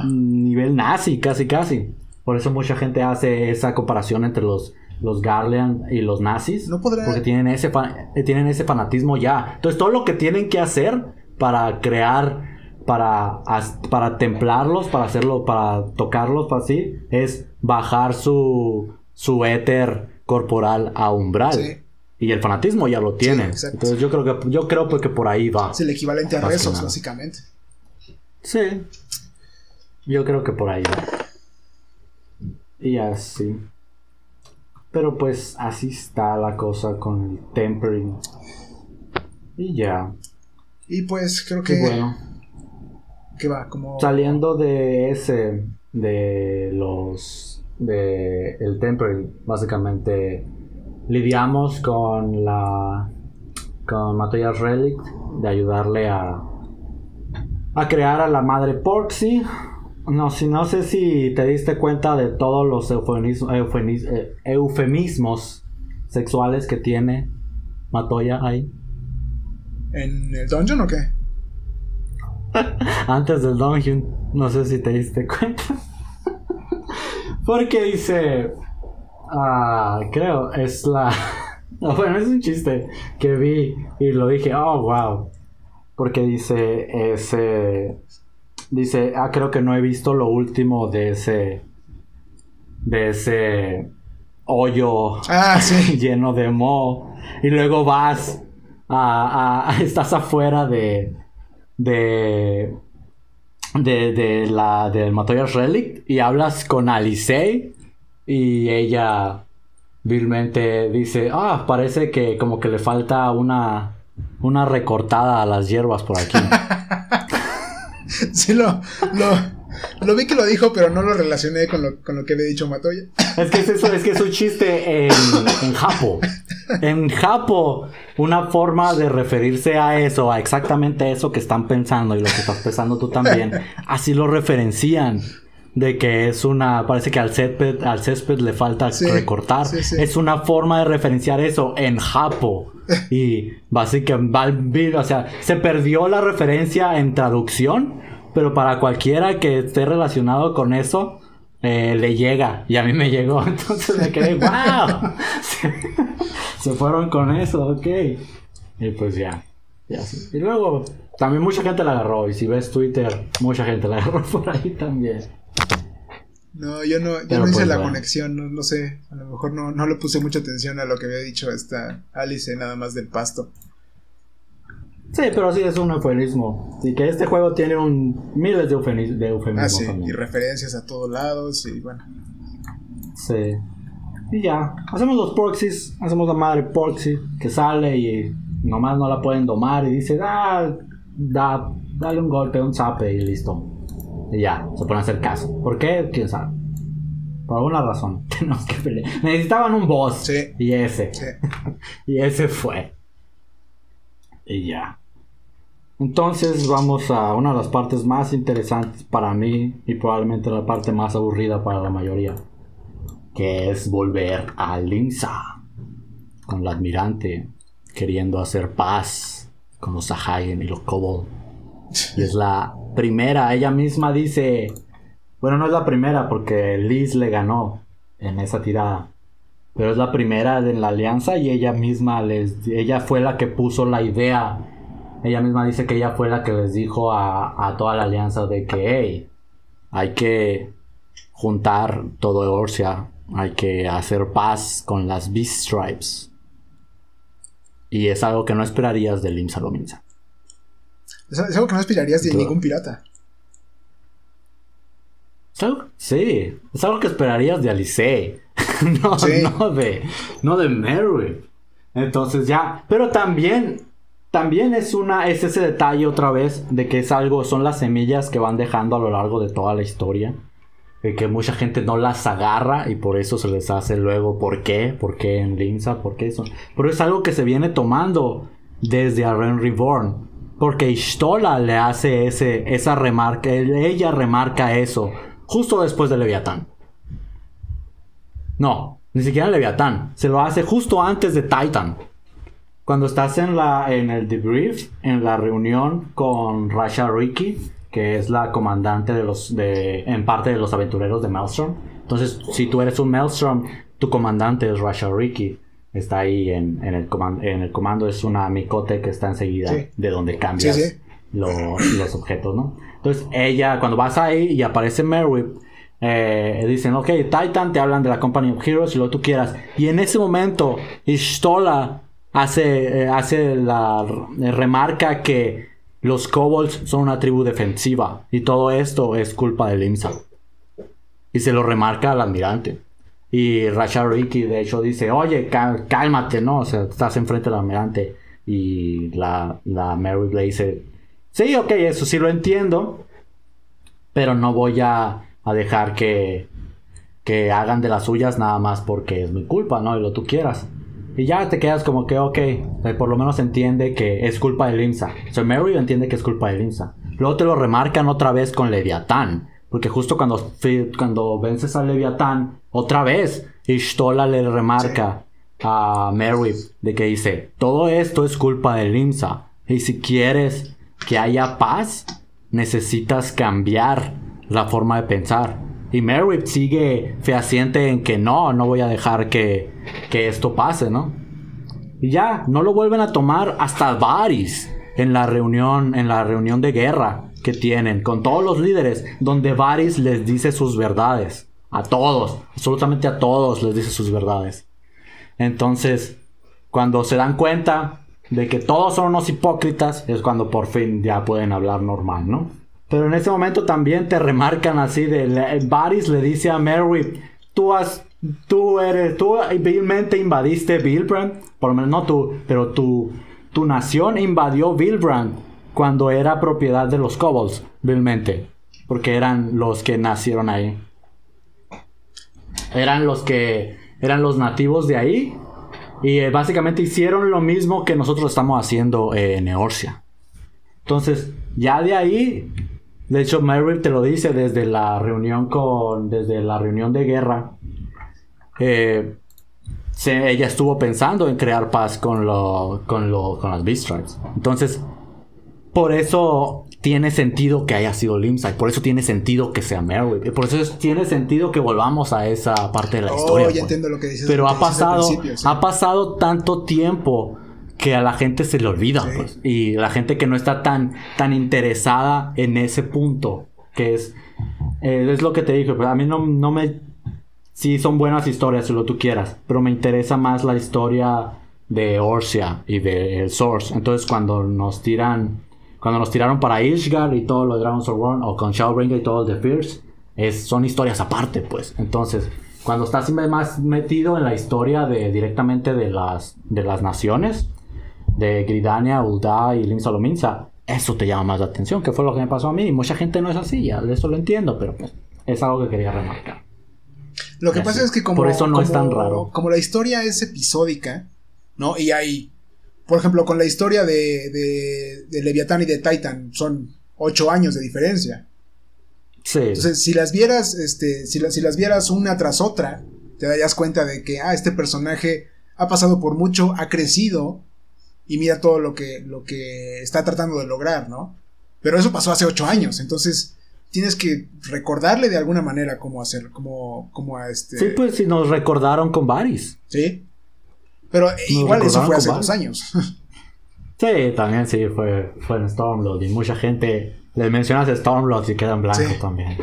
nivel nazi, casi casi. Por eso mucha gente hace esa comparación entre los los Garland y los nazis, no porque tienen ese eh, tienen ese fanatismo ya. Entonces todo lo que tienen que hacer para crear para, para templarlos, para hacerlo, para tocarlos, para así, es bajar su, su éter corporal a umbral. Y el fanatismo ya lo tiene. Entonces yo creo que yo creo que por ahí va. Es el equivalente a rezos, básicamente. Sí. Yo creo que por ahí va. Y así. Pero pues así está la cosa con el tempering. Y ya. Y pues creo que. bueno. Que va como. Saliendo de ese. De los. De el tempering. Básicamente lidiamos con la con Matoya Relic de ayudarle a a crear a la madre Porxy. No, si no sé si te diste cuenta de todos los eh, eufemismos sexuales que tiene Matoya ahí. ¿En el dungeon o qué? [LAUGHS] Antes del dungeon, no sé si te diste cuenta. [LAUGHS] Porque dice, Ah, creo, es la... [LAUGHS] bueno, es un chiste que vi y lo dije, oh, wow. Porque dice, ese... Dice, ah, creo que no he visto lo último de ese... De ese hoyo ah, [LAUGHS] lleno de mo. Y luego vas a, [LAUGHS] estás afuera de... De... De, de la del Matoya Relic y hablas con Alicey y ella vilmente dice, ah, parece que como que le falta una, una recortada a las hierbas por aquí. [LAUGHS] sí, lo, lo, vi que lo dijo, pero no lo relacioné con lo, con lo que había dicho Matoya. es que es eso, es que es un chiste en, en Japo. En Japo, una forma de referirse a eso, a exactamente eso que están pensando y lo que estás pensando tú también, así lo referencian de que es una, parece que al césped, al césped le falta recortar. es una forma de referenciar eso en Japo. [LAUGHS] Y básicamente, o sea, se perdió la referencia en traducción, pero para cualquiera que esté relacionado con eso, eh, le llega. Y a mí me llegó, [LAUGHS] entonces me quedé, wow. se, fueron con eso, ok. Y pues ya. ya Y luego, también mucha gente la agarró. Y si ves Twitter, mucha gente la agarró [LAUGHS] por ahí también. No, yo no, yo no hice pues la conexión, no, sé, a lo mejor no, no le puse mucha atención a lo que había dicho esta Alice nada más del pasto. Sí, pero sí es un eufemismo. Y que este juego tiene un miles de, eufemismos. Ah, sí, y referencias a todos lados y bueno. Sí. Y ya, hacemos los proxies, hacemos la madre proxy que sale y nomás no la pueden domar y dice, ah, da, dale un golpe, un zape y listo. Y ya, se pueden hacer caso. ¿Por qué? ¿Quién sabe? Por alguna razón. [LAUGHS] Tenemos que pelear. Necesitaban un boss. Sí. Y ese. [LAUGHS] y ese fue. Y ya. Entonces vamos a una de las partes más interesantes para mí y probablemente la parte más aburrida para la mayoría. Que es volver a Linza. Con la admirante queriendo hacer paz con los Sahayen y los Kobold. Es la primera, ella misma dice, bueno, no es la primera porque Liz le ganó en esa tirada, pero es la primera en la alianza y ella misma les, ella fue la que puso la idea, ella misma dice que ella fue la que les dijo a, toda la alianza de que, hay que juntar todo Orsia, hay que hacer paz con las Beast Stripes. Y es algo que no esperarías de Lim Salominsa. Es, algo que no esperarías de ningún pirata. sí, es algo que esperarías de Alice. [LAUGHS] no, no de, no de Mary. Entonces ya, pero también, también es una, es ese detalle otra vez de que es algo, son las semillas que van dejando a lo largo de toda la historia. De que mucha gente no las agarra y por eso se les hace luego, ¿por qué? ¿Por qué en Linza? ¿Por qué eso? Pero es algo que se viene tomando desde Arren Reborn. Porque Ishtola le hace ese, esa remarca, ella remarca eso justo después de Leviatán. No, ni siquiera Leviatán, se lo hace justo antes de Titan. Cuando estás en, la, en el debrief, en la reunión con Rasha Riki, que es la comandante de los, de, en parte de los aventureros de Maelstrom. Entonces, si tú eres un Maelstrom, tu comandante es Rasha Riki está ahí en, el, comando, en el comando, es una micote que está enseguida de donde cambias los objetos, ¿no? Entonces ella, cuando vas ahí y aparece Merwip, eh, dicen, ok, Titan, te hablan de la Company of Heroes y lo que tú quieras. Y en ese momento, Ishtola hace, eh, hace la remarca que los kobolds son una tribu defensiva y todo esto es culpa del IMSA. Y se lo remarca al almirante. Y Rashad Ricky de hecho dice, oye, cálmate, ¿no? O sea, estás enfrente del almirante. Y la, la Mary le dice, sí, ok, eso sí lo entiendo, pero no voy a, a dejar que, que hagan de las suyas nada más porque es mi culpa, ¿no? Y lo tú quieras. Y ya te quedas como que, ok, eh, por lo menos entiende que es culpa del IMSA. O sea, Mary entiende que es culpa del IMSA. Luego te lo remarcan otra vez con Leviatán. Porque justo cuando, cuando vences a Leviatán, otra vez, Ishtola le remarca a Mary de que dice, todo esto es culpa del IMSA. Y si quieres que haya paz, necesitas cambiar la forma de pensar. Y Merritt sigue fehaciente en que no, no voy a dejar que, que esto pase, ¿no? Y ya, no lo vuelven a tomar hasta Varys en la reunión, en la reunión de guerra que tienen con todos los líderes, donde Varys les dice sus verdades. A todos, absolutamente a todos les dice sus verdades. Entonces, cuando se dan cuenta de que todos son unos hipócritas, es cuando por fin ya pueden hablar normal, ¿no? Pero en ese momento también te remarcan así de Varys le dice a Mary, tú has tú eres tú vilmente invadiste Vilbrand, por lo menos no tú, pero tu tu nación invadió Vilbrand cuando era propiedad de los kobolds, vilmente, porque eran los que nacieron ahí. Eran los que eran los nativos de ahí y eh, básicamente hicieron lo mismo que nosotros estamos haciendo en Eorcia. Entonces, ya de ahí de hecho, Merrill te lo dice desde la reunión con. Desde la reunión de guerra. Eh, ella estuvo pensando en crear paz con, lo, con, con las Beast Tribes. Entonces, por eso tiene sentido que haya sido Limsa. Por eso tiene sentido que sea Merrill. Por eso tiene sentido que volvamos a esa parte de la oh, historia. Ya pues. entiendo lo que dices. Pero ha pasado, ha pasado tanto tiempo que a la gente se le olvida, pues. Y la gente que no está tan, tan interesada en ese punto, que es, eh, es lo que te dije, pues a mí no, no me... Sí, son buenas historias, si lo tú quieras, pero me interesa más la historia de Orsia y de el Source. Entonces cuando nos tiran, cuando nos tiraron para Ishgard y todo lo de Dragons of War, o con Shadowbringer y todo de Fierce, es, son historias aparte, pues. Entonces, cuando estás más metido en la historia de directamente de las, de las naciones, de Gridania, Ulda y Lin Solominsa, eso te llama más la atención, que fue lo que me pasó a mí. Mucha gente no es así, ya eso lo entiendo, pero pues es algo que quería remarcar. Lo que pasa es que como, Por eso no es tan raro. Como la historia es episódica, ¿no? Y hay, por ejemplo, con la historia de, de, Leviatán y de Titan, son ocho años de diferencia. Sí. Entonces, si las vieras, este, si, si las vieras una tras otra, te darías cuenta de que, ah, este personaje ha pasado por mucho, ha crecido, y mira todo lo que, lo que está tratando de lograr, ¿no? Pero eso pasó hace ocho años, entonces tienes que recordarle de alguna manera cómo hacer, cómo, cómo a este... Sí, pues si nos recordaron con Varys. Sí. Pero igual eso fue hace dos años. [LAUGHS] sí, también sí, fue, fue en Stormlord y mucha gente le mencionas Stormlord y queda en blanco también.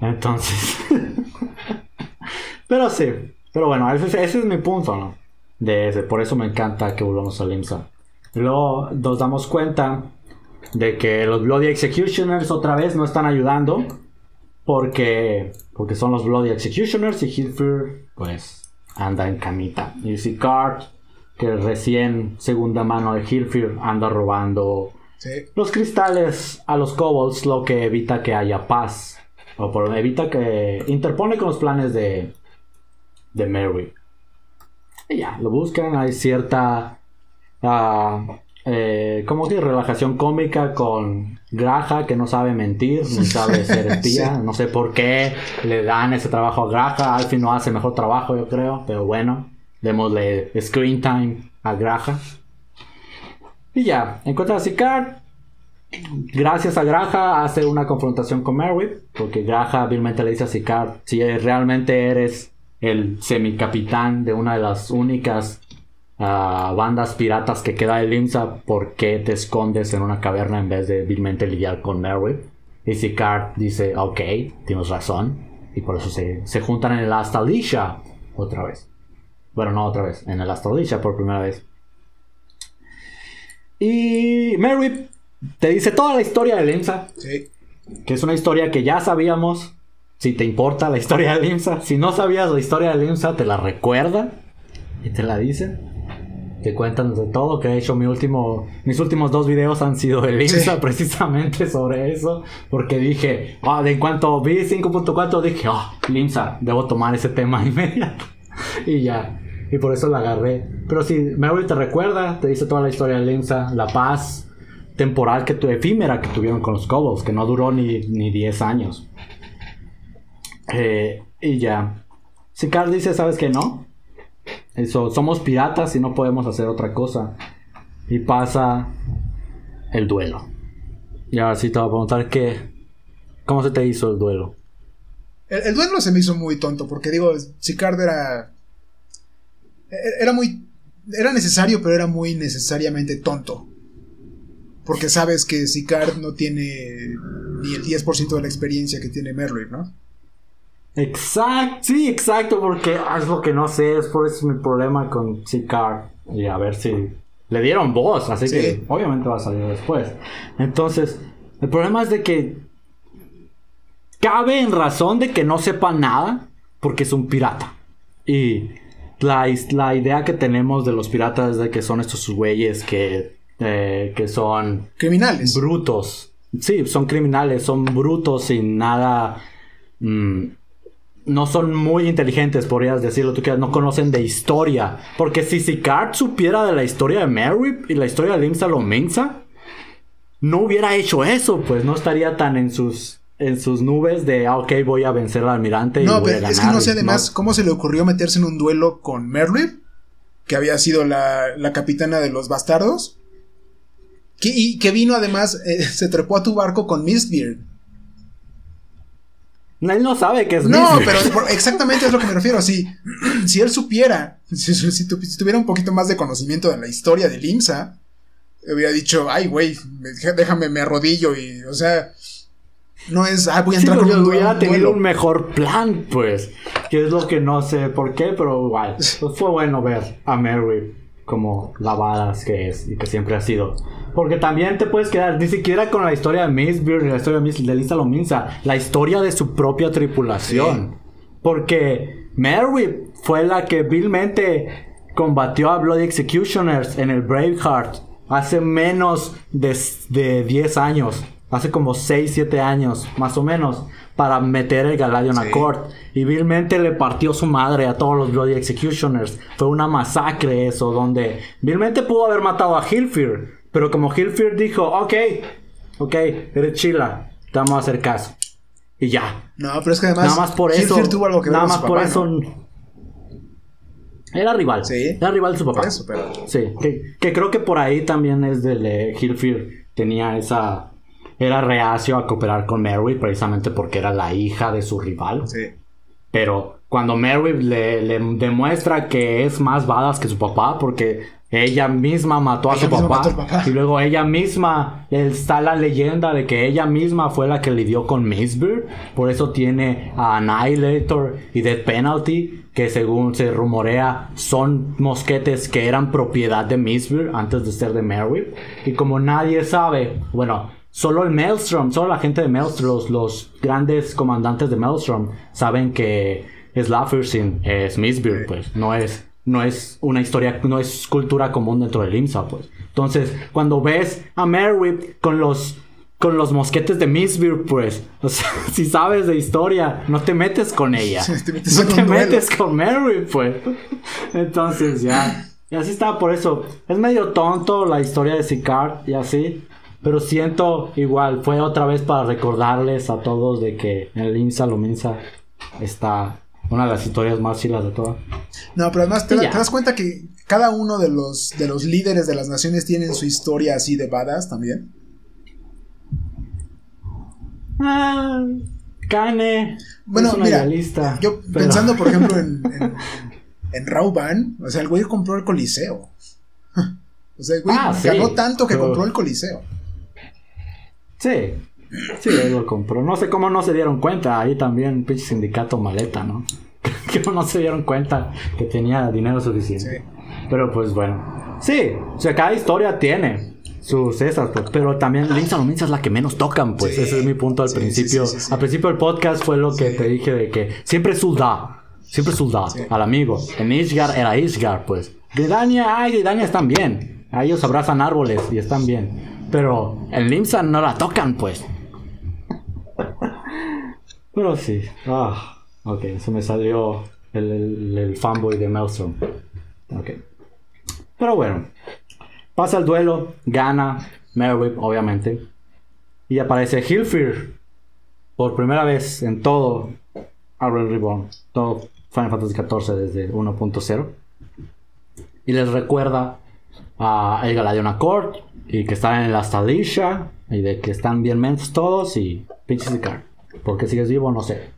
Entonces... [LAUGHS] pero sí, pero bueno, ese, ese, es mi punto, ¿no? De ese, por eso me encanta que volvamos a Limsa. Luego nos damos cuenta de que los Bloody Executioners otra vez no están ayudando. Porque, porque son los Bloody Executioners y Hilfir pues anda en camita. Y si Card, que recién segunda mano de Hilfir, anda robando los cristales a los kobolds, lo que evita que haya paz. O por, evita que interpone con los planes de, de Mary. Y ya, lo buscan, hay cierta eh, como que relajación cómica con Graja que no sabe mentir, ni [LAUGHS] sabe ser espía, no sé por qué le dan ese trabajo a Graja, Alfie no hace mejor trabajo yo creo, pero bueno, démosle screen time a Graja. Y ya, encuentra a Sicard. Gracias a Graja hace una confrontación con Merritt, porque Graja hábilmente le dice a Sicard, si realmente eres el semicapitán de una de las únicas a bandas piratas que queda el IMSA, ¿por qué te escondes en una caverna en vez de vilmente lidiar con Merrick? Y Sicard dice, ok, tienes razón. Y por eso se, se juntan en el Astalisha otra vez. Bueno, no otra vez, en el Astalisha por primera vez. Y Mary te dice toda la historia de Limsa. Sí. Que es una historia que ya sabíamos. Si te importa la historia de Limsa. Si no sabías la historia de Limsa, te la recuerda. Y te la dice. Te cuentan de todo. Que de hecho mi último, mis últimos dos videos han sido de Limsa. [LAUGHS] Precisamente sobre eso. Porque dije. Ah, de en cuanto vi 5.4 dije. Ah, Limsa. Debo tomar ese tema [LAUGHS] inmediato. y ya. Y por eso la agarré. Pero si Mary te recuerda, te dice toda la historia de Limsa, la paz temporal que tu efímera que tuvieron con los Kobolds, que no duró ni, ni 10 años. Eh, y ya. Si Carl dice, ¿sabes que no? Eso, somos piratas y no podemos hacer otra cosa. Y pasa el duelo. Y ahora sí te voy a preguntar qué. ¿Cómo se te hizo el duelo? El, el duelo se me hizo muy tonto, porque digo, Sicard era. e-, Era muy. Era necesario, pero era muy necesariamente tonto. Porque sabes que Sicard no tiene ni el 10% de la experiencia que tiene Merlin, ¿no? Exacto, sí, exacto, porque es lo que no sé, es por eso mi problema con Sicar. Y a ver si le dieron voz, así Sí. que obviamente va a salir después. Entonces, el problema es de que cabe en razón de que no sepa nada, porque es un pirata. Y la, la idea que tenemos de los piratas es de que son estos güeyes que, eh, que son Criminales. brutos. Sí, son criminales, son brutos sin nada. mm, no son muy inteligentes, podrías decirlo. Tú que no conocen de historia. Porque si Sicard supiera de la historia de Mary y la historia de Limsa Lominsa, no hubiera hecho eso, pues no estaría tan en sus en sus nubes de, ah, ok, voy a vencer al almirante y No, voy a pero ganar. es que no sé y además cómo se le ocurrió meterse en un duelo con Merlin, que había sido la, la capitana de los bastardos. Que, y que vino además, eh, [LAUGHS] se trepó a tu barco con Mistbeard. Él no sabe que es No, pero [LAUGHS] exactamente es lo que me refiero. Si, si él supiera, si, si- si tu- si tuviera un poquito más de conocimiento de la historia de Limsa, hubiera dicho, ay, güey, me- déjame, me arrodillo y, o sea, no es, ah, voy a Sí, entrar con pero un hubiera tenido un mejor plan, pues. Que es lo que no sé por qué, pero igual. [LAUGHS] Pues fue bueno ver a Mary como la badass que es y que siempre ha sido. Porque también te puedes quedar ni siquiera con la historia de Mistbeard ni la historia de, Miss, de Lisa Lominsa, la historia de su propia tripulación. Porque Mary fue la que vilmente combatió a Bloody Executioners en el Braveheart hace menos de, de 10 años. Hace como 6, 7 años, más o menos, para meter el Galadion Sí. Accord. Y vilmente le partió su madre a todos los Bloody Executioners. Fue una masacre eso, donde vilmente pudo haber matado a Hilfir. Pero como Hilfir dijo, ok, ok, eres chila, te vamos a hacer caso. Y ya. No, pero es que además, nada más por eso. Hilfir tuvo algo que ver nada más por papá, eso. ¿no? Era rival. Sí. Era rival de su papá. Por eso, pero- Sí, que, que creo que por ahí también es del de Hilfir. Tenía esa. Era reacio a cooperar con Mary precisamente porque era la hija de su rival. Sí. Pero cuando Mary le, le demuestra que es más badass que su papá, porque ella misma mató a Ella su papá, mató al papá. y luego ella misma, está la leyenda de que ella misma fue la que lidió con Mistbeard, por eso tiene a Annihilator y Death Penalty, que según se rumorea son mosquetes que eran propiedad de Mistbeard antes de ser de Mary. Y como nadie sabe, bueno, Solo el Maelstrom, solo la gente de Maelstrom, los, los grandes comandantes de Maelstrom saben que Slafirsin es Mistbeard, pues. No es, no es una historia, no es cultura común dentro del IMSA, pues. Entonces, cuando ves a Merwip con los, con los mosquetes de Mistbeard, pues. [LAUGHS] O sea, si sabes de historia, no te metes con ella. [LAUGHS] Sí, te metes no te duelo. metes con Merwip, pues. Entonces, ya. Y así está, por eso. Es medio tonto la historia de Sicard y así. Pero siento igual, fue otra vez para recordarles a todos de que el IMSA Lominsa está una de las historias más chilas de todas. No, pero además te, da- das cuenta que cada uno de los, de los líderes de las naciones tienen su historia así de badass también. Ah, Kane. Bueno, es una mira, idealista, yo pero- pensando, por ejemplo, en, [LAUGHS] en, en Rauban, o sea, el güey compró el Coliseo. [LAUGHS] O sea, el güey Ah, sí, ganó tanto que pero- compró el Coliseo. Sí. Sí, él lo compró. No sé cómo no se dieron cuenta. Ahí también, pinche sindicato maleta, ¿no? [LAUGHS] que no se dieron cuenta que tenía dinero suficiente. Sí. Pero pues bueno. Sí, o sea, cada historia tiene. sus esas, pues. Pero también Limsa Lominsa es la que menos tocan, pues. Ese es mi punto al principio. al principio del podcast fue lo que te dije de que siempre Sulda. Siempre Sulda. Al amigo. En Ishgar era Ishgar, pues. Gridania, ay, Gridania están bien. A ellos abrazan árboles y están bien. Pero en Limsa no la tocan, pues. Pero sí. Ah, ok, se me salió el, el, fanboy de Maelstrom. Ok. Pero bueno. Pasa el duelo, gana Merrick, obviamente. Y aparece Hilfir por primera vez en todo Arrow Reborn, todo Final Fantasy XIV desde 1.0. Y les recuerda a el Galadion Accord y que están en la Stadisha y de que están bien mentos todos y pinches de Porque sigues vivo, no sé.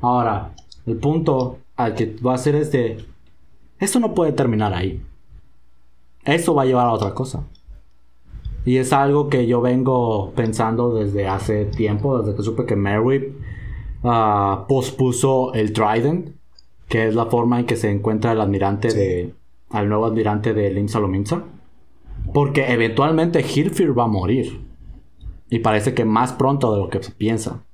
Ahora, el punto al que va a ser este. Esto no puede terminar ahí eso va a llevar a otra cosa. Y es algo que yo vengo pensando desde hace tiempo, desde que supe que Mary ah, pospuso el Trident, que es la forma en que se encuentra el admirante de. al nuevo admirante de Limsa Lominsa. Porque eventualmente Hilfir va a morir. Y parece que más pronto de lo que se piensa.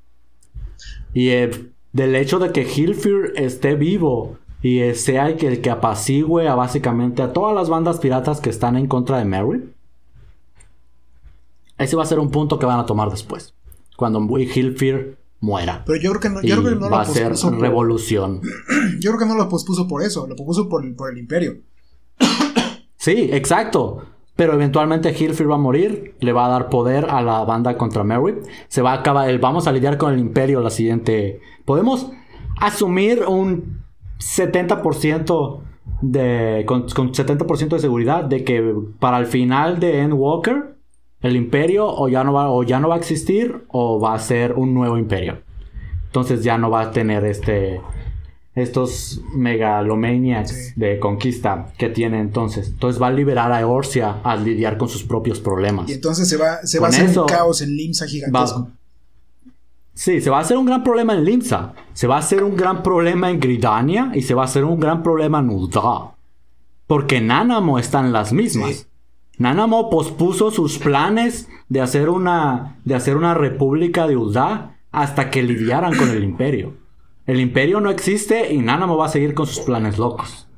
Y eh, del hecho de que Hilfir esté vivo y sea el que, el que apacigüe a básicamente a todas las bandas piratas que están en contra de Mary. Ese va a ser un punto que van a tomar después. Cuando Hilfir muera. Pero yo creo que no, yo creo que no va a ser revolución. [CLEARS THROAT] Yo creo que no lo pospuso por eso, lo pospuso por, por el imperio. Sí, exacto. Pero eventualmente Hilfir va a morir, le va a dar poder a la banda contra Mary. Se va a acabar vamos a lidiar con el imperio la siguiente. Podemos asumir un 70% de, con, 70% de seguridad de que para el final de Endwalker el imperio o ya, no va, o ya no va a existir o va a ser un nuevo imperio. Entonces ya no va a tener este estos megalomaniacs de conquista que tiene entonces. Entonces va a liberar a Eorcia a lidiar con sus propios problemas. Y entonces se va, se va a hacer un caos en Limsa gigantesco. Sí, se va a hacer un gran problema en Limsa. Se va a hacer un gran problema en Gridania. Y se va a hacer un gran problema en Ulda. Porque Nanamo están las mismas. Nanamo pospuso sus planes de hacer una, de hacer una república de Ulda hasta que lidiaran con el imperio. El imperio no existe y Nanamo va a seguir con sus planes locos.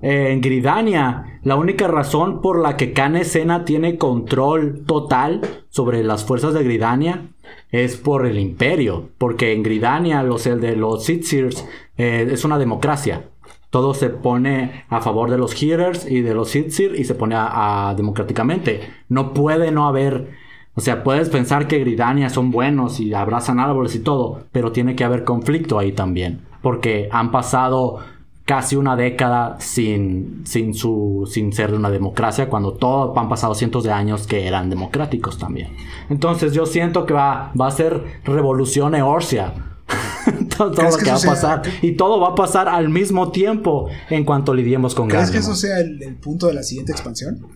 en Gridania, la única razón por la que Kane Sena tiene control total sobre las fuerzas de Gridania es por el imperio, porque en Gridania los, el de los Sitsirs eh, es una democracia. Todo se pone a favor de los Hearers y de los Sitsir y se pone a, democráticamente. No puede no haber, o sea, puedes pensar que Gridania son buenos y abrazan árboles y todo, pero tiene que haber conflicto ahí también, porque han pasado casi una década sin, sin, su, sin ser una democracia, cuando todo han pasado cientos de años que eran democráticos también. Entonces yo siento que va, va a ser revolución eorcia. [LAUGHS] todo, lo que, va a pasar. Y todo va a pasar al mismo tiempo en cuanto lidiemos con ¿Crees que eso sea el, punto de la siguiente expansión?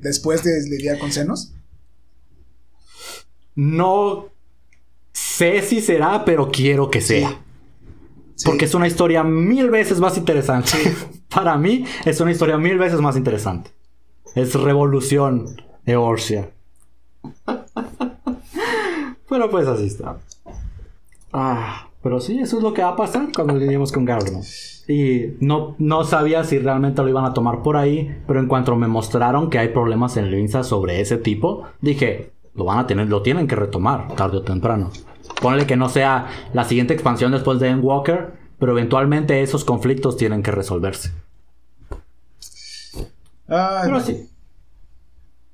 Después de lidiar con senos. No sé si será, pero quiero que sea. Porque es una historia mil veces más interesante. [LAUGHS] Para mí es una historia mil veces más interesante. Es revolución Eorcia. [LAUGHS] pero pues así está. Ah, pero sí, eso es lo que va a pasar cuando lidiemos con Gardener. Y no, no sabía si realmente lo iban a tomar por ahí, pero en cuanto me mostraron que hay problemas en Linza sobre ese tipo, dije, lo van a tener, lo tienen que retomar tarde o temprano. Ponle que no sea la siguiente expansión después de Endwalker, pero eventualmente esos conflictos tienen que resolverse. pero sí.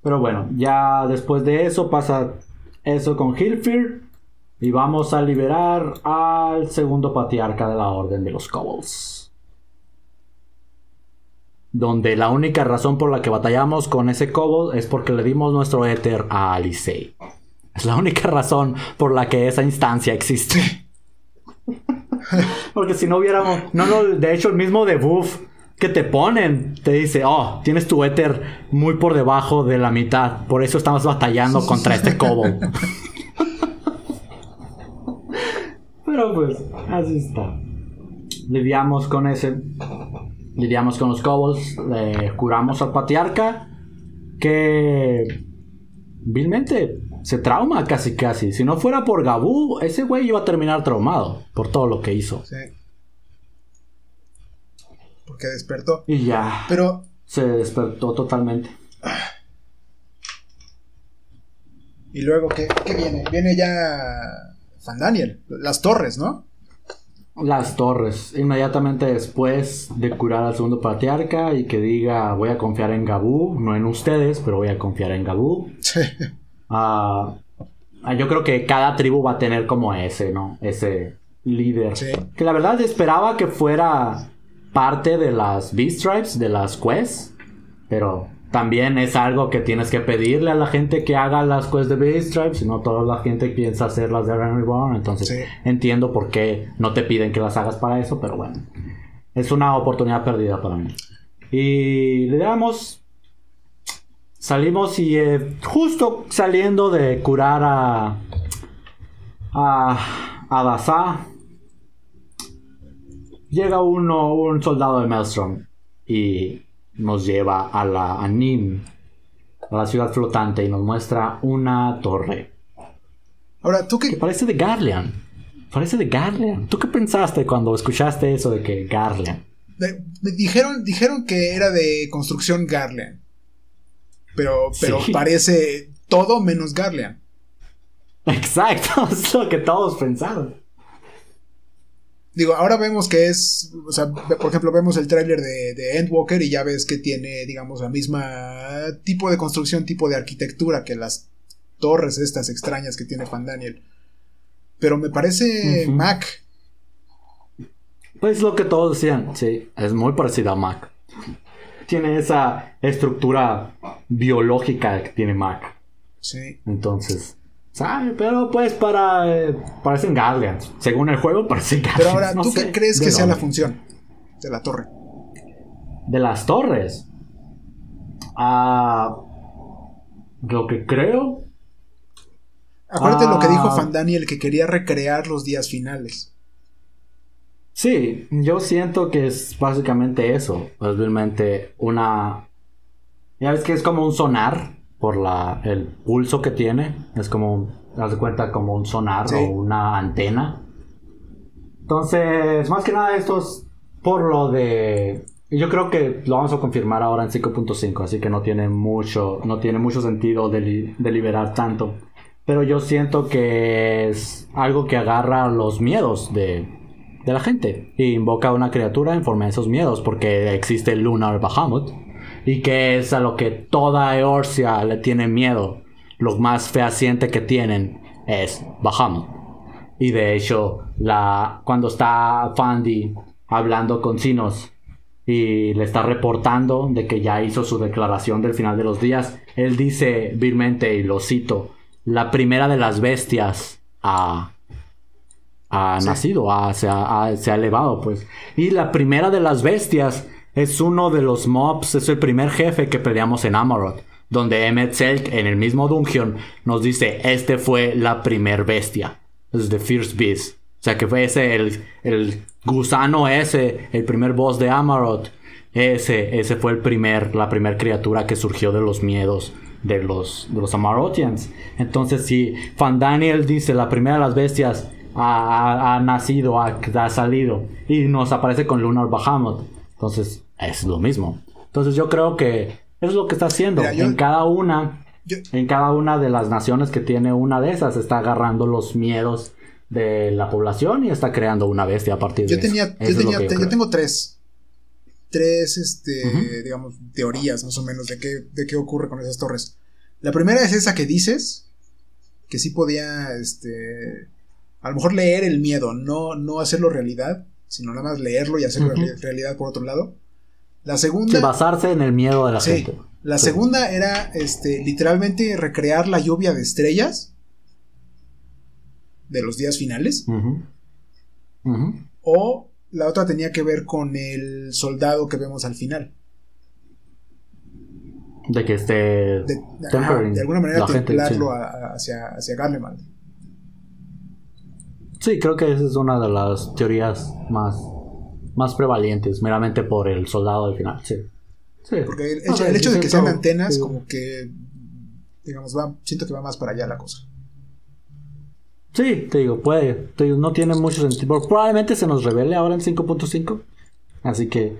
Pero bueno, ya después de eso pasa eso con Hilfir. Y vamos a liberar al segundo patriarca de la Orden de los Kobolds. Donde la única razón por la que batallamos con ese Kobold es porque le dimos nuestro éter a Alicei. Es la única [LAUGHS] razón por la que esa instancia existe. [LAUGHS] Porque si no hubiéramos. No, no, de hecho, el mismo debuff que te ponen te dice: Oh, tienes tu éter muy por debajo de la mitad. Por eso estamos batallando contra este cobo. [LAUGHS] Pero pues, así está. Lidiamos con ese. Lidiamos con los cobos. Le curamos al patriarca. Que vilmente se trauma casi casi. Si no fuera por Gabú, ese güey iba a terminar traumado por todo lo que hizo. Sí. Porque despertó. Y ya. Pero. Se despertó totalmente. Y luego, ¿qué, qué viene? Viene ya Fan Daniel, las torres, ¿no? Las torres. Inmediatamente después de curar al segundo patriarca y que diga voy a confiar en Gabú, no en ustedes, pero voy a confiar en Gabú. Sí. Ah, yo creo que cada tribu va a tener como ese, ¿no? Ese líder. Sí. Que la verdad esperaba que fuera parte de las B-Stripes, de las quests, pero también es algo que tienes que pedirle a la gente que haga las quests de Base Stripes, no toda la gente piensa hacer las de Iron Reborn, entonces entiendo por qué no te piden que las hagas para eso, pero bueno, es una oportunidad perdida para mí. Y le damos, salimos y eh, justo saliendo de curar a a, a Daza, llega uno, un soldado de Maelstrom y nos lleva a la a Nim, a la ciudad flotante, y nos muestra una torre. Ahora, ¿tú qué? Que parece de Garlean. Parece de Garlean. ¿Tú qué pensaste cuando escuchaste eso de que Garlean? Me, dijeron, dijeron que era de construcción Garlean. Pero, pero parece todo menos Garlean. [LAUGHS] Exacto, [LAUGHS] es lo que todos pensaron. Digo, ahora vemos que es, o sea, por ejemplo, vemos el tráiler de, Endwalker y ya ves que tiene, digamos, la misma tipo de construcción, tipo de arquitectura que las torres estas extrañas que tiene Fan Daniel. Pero me parece Mac. Pues lo que todos decían, sí, es muy parecido a Mac. Tiene esa estructura biológica que tiene Mac. Sí. Entonces, pero pues para. Eh, parecen Guardians. Según el juego, parecen Guardians. Pero ahora, ¿tú qué crees que sea la función de la torre? De las torres. Ah. Lo que creo. Acuérdate lo que dijo ah. Fan Daniel, que quería recrear los días finales. Sí, yo siento que es básicamente eso. Es realmente una. Ya ves que es como un sonar por la, el pulso que tiene. Es como, haz de cuenta, como un sonar o una antena. Entonces, más que nada esto es por lo de... Yo creo que lo vamos a confirmar ahora en 5.5, así que no tiene mucho, no tiene mucho sentido deliberar tanto. Pero yo siento que es algo que agarra los miedos de, de la gente. E invoca a una criatura en forma de esos miedos, porque existe el Lunar Bahamut y que es a lo que toda Eorcia le tiene miedo. Lo más fehaciente que tienen es Bahamut. Y de hecho, la, cuando está Fandi hablando con Sinos y le está reportando de que ya hizo su declaración del final de los días, él dice vilmente, y lo cito, la primera de las bestias ha, ha nacido, se, ha, se ha elevado, pues. Y la primera de las bestias es uno de los mobs, es el primer jefe que peleamos en Amarok. Donde Emmet Selk en el mismo dungeon nos dice, este fue la primer bestia. Es The First Beast. O sea que fue ese, el, el gusano ese, el primer boss de Amarok. Ese, ese fue el primer, la primera criatura que surgió de los miedos de los, de los Amarotians. Entonces, si Fan Daniel dice la primera de las bestias ha, ha, nacido, ha, ha, salido, y nos aparece con Lunar Bahamut, entonces, es lo mismo. Entonces, yo creo que es lo que está haciendo. en cada una, en cada una de las naciones que tiene una de esas, está agarrando los miedos de la población y está creando una bestia a partir de tenía, eso. Yo, tenía, yo, tengo tres. Tres, este, digamos, teorías más o menos de qué, de qué ocurre con esas torres. La primera es esa que dices, que sí podía, este, a lo mejor leer el miedo, no, no hacerlo realidad sino nada más leerlo y hacerlo realidad por otro lado. La segunda... basarse en el miedo de la gente. La segunda era este, literalmente recrear la lluvia de estrellas de los días finales. O la otra tenía que ver con el soldado que vemos al final. De que esté. De, de alguna manera templarlo hacia, hacia Garlemald. Sí, creo que esa es una de las teorías más, más prevalentes, meramente por el soldado al final, sí. Porque el, hecho, de que sean antenas, como que digamos, va, siento que va más para allá la cosa. Sí, te digo, puede. Te digo, no tiene mucho sentido. Probablemente se nos revele ahora en 5.5. Así que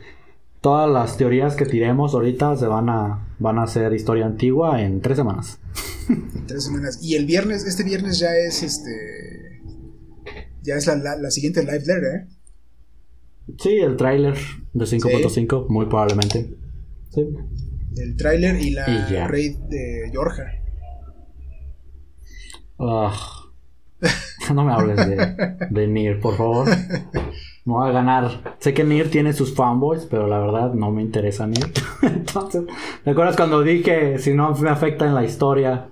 todas las teorías que tiremos ahorita se van a, van a ser historia antigua en tres semanas. [LAUGHS] En tres semanas. Y el viernes, este viernes ya es este. Ya es la, la, siguiente live letter, ¿eh? Sí, el tráiler de 5.5, muy probablemente. Sí. El tráiler y la raid de Georgia. [LAUGHS] no me hables de, de Nier, por favor. No va a ganar. Sé que Nier tiene sus fanboys, pero la verdad no me interesa Nier. [LAUGHS] Entonces, ¿te acuerdas cuando dije si no me afecta en la historia,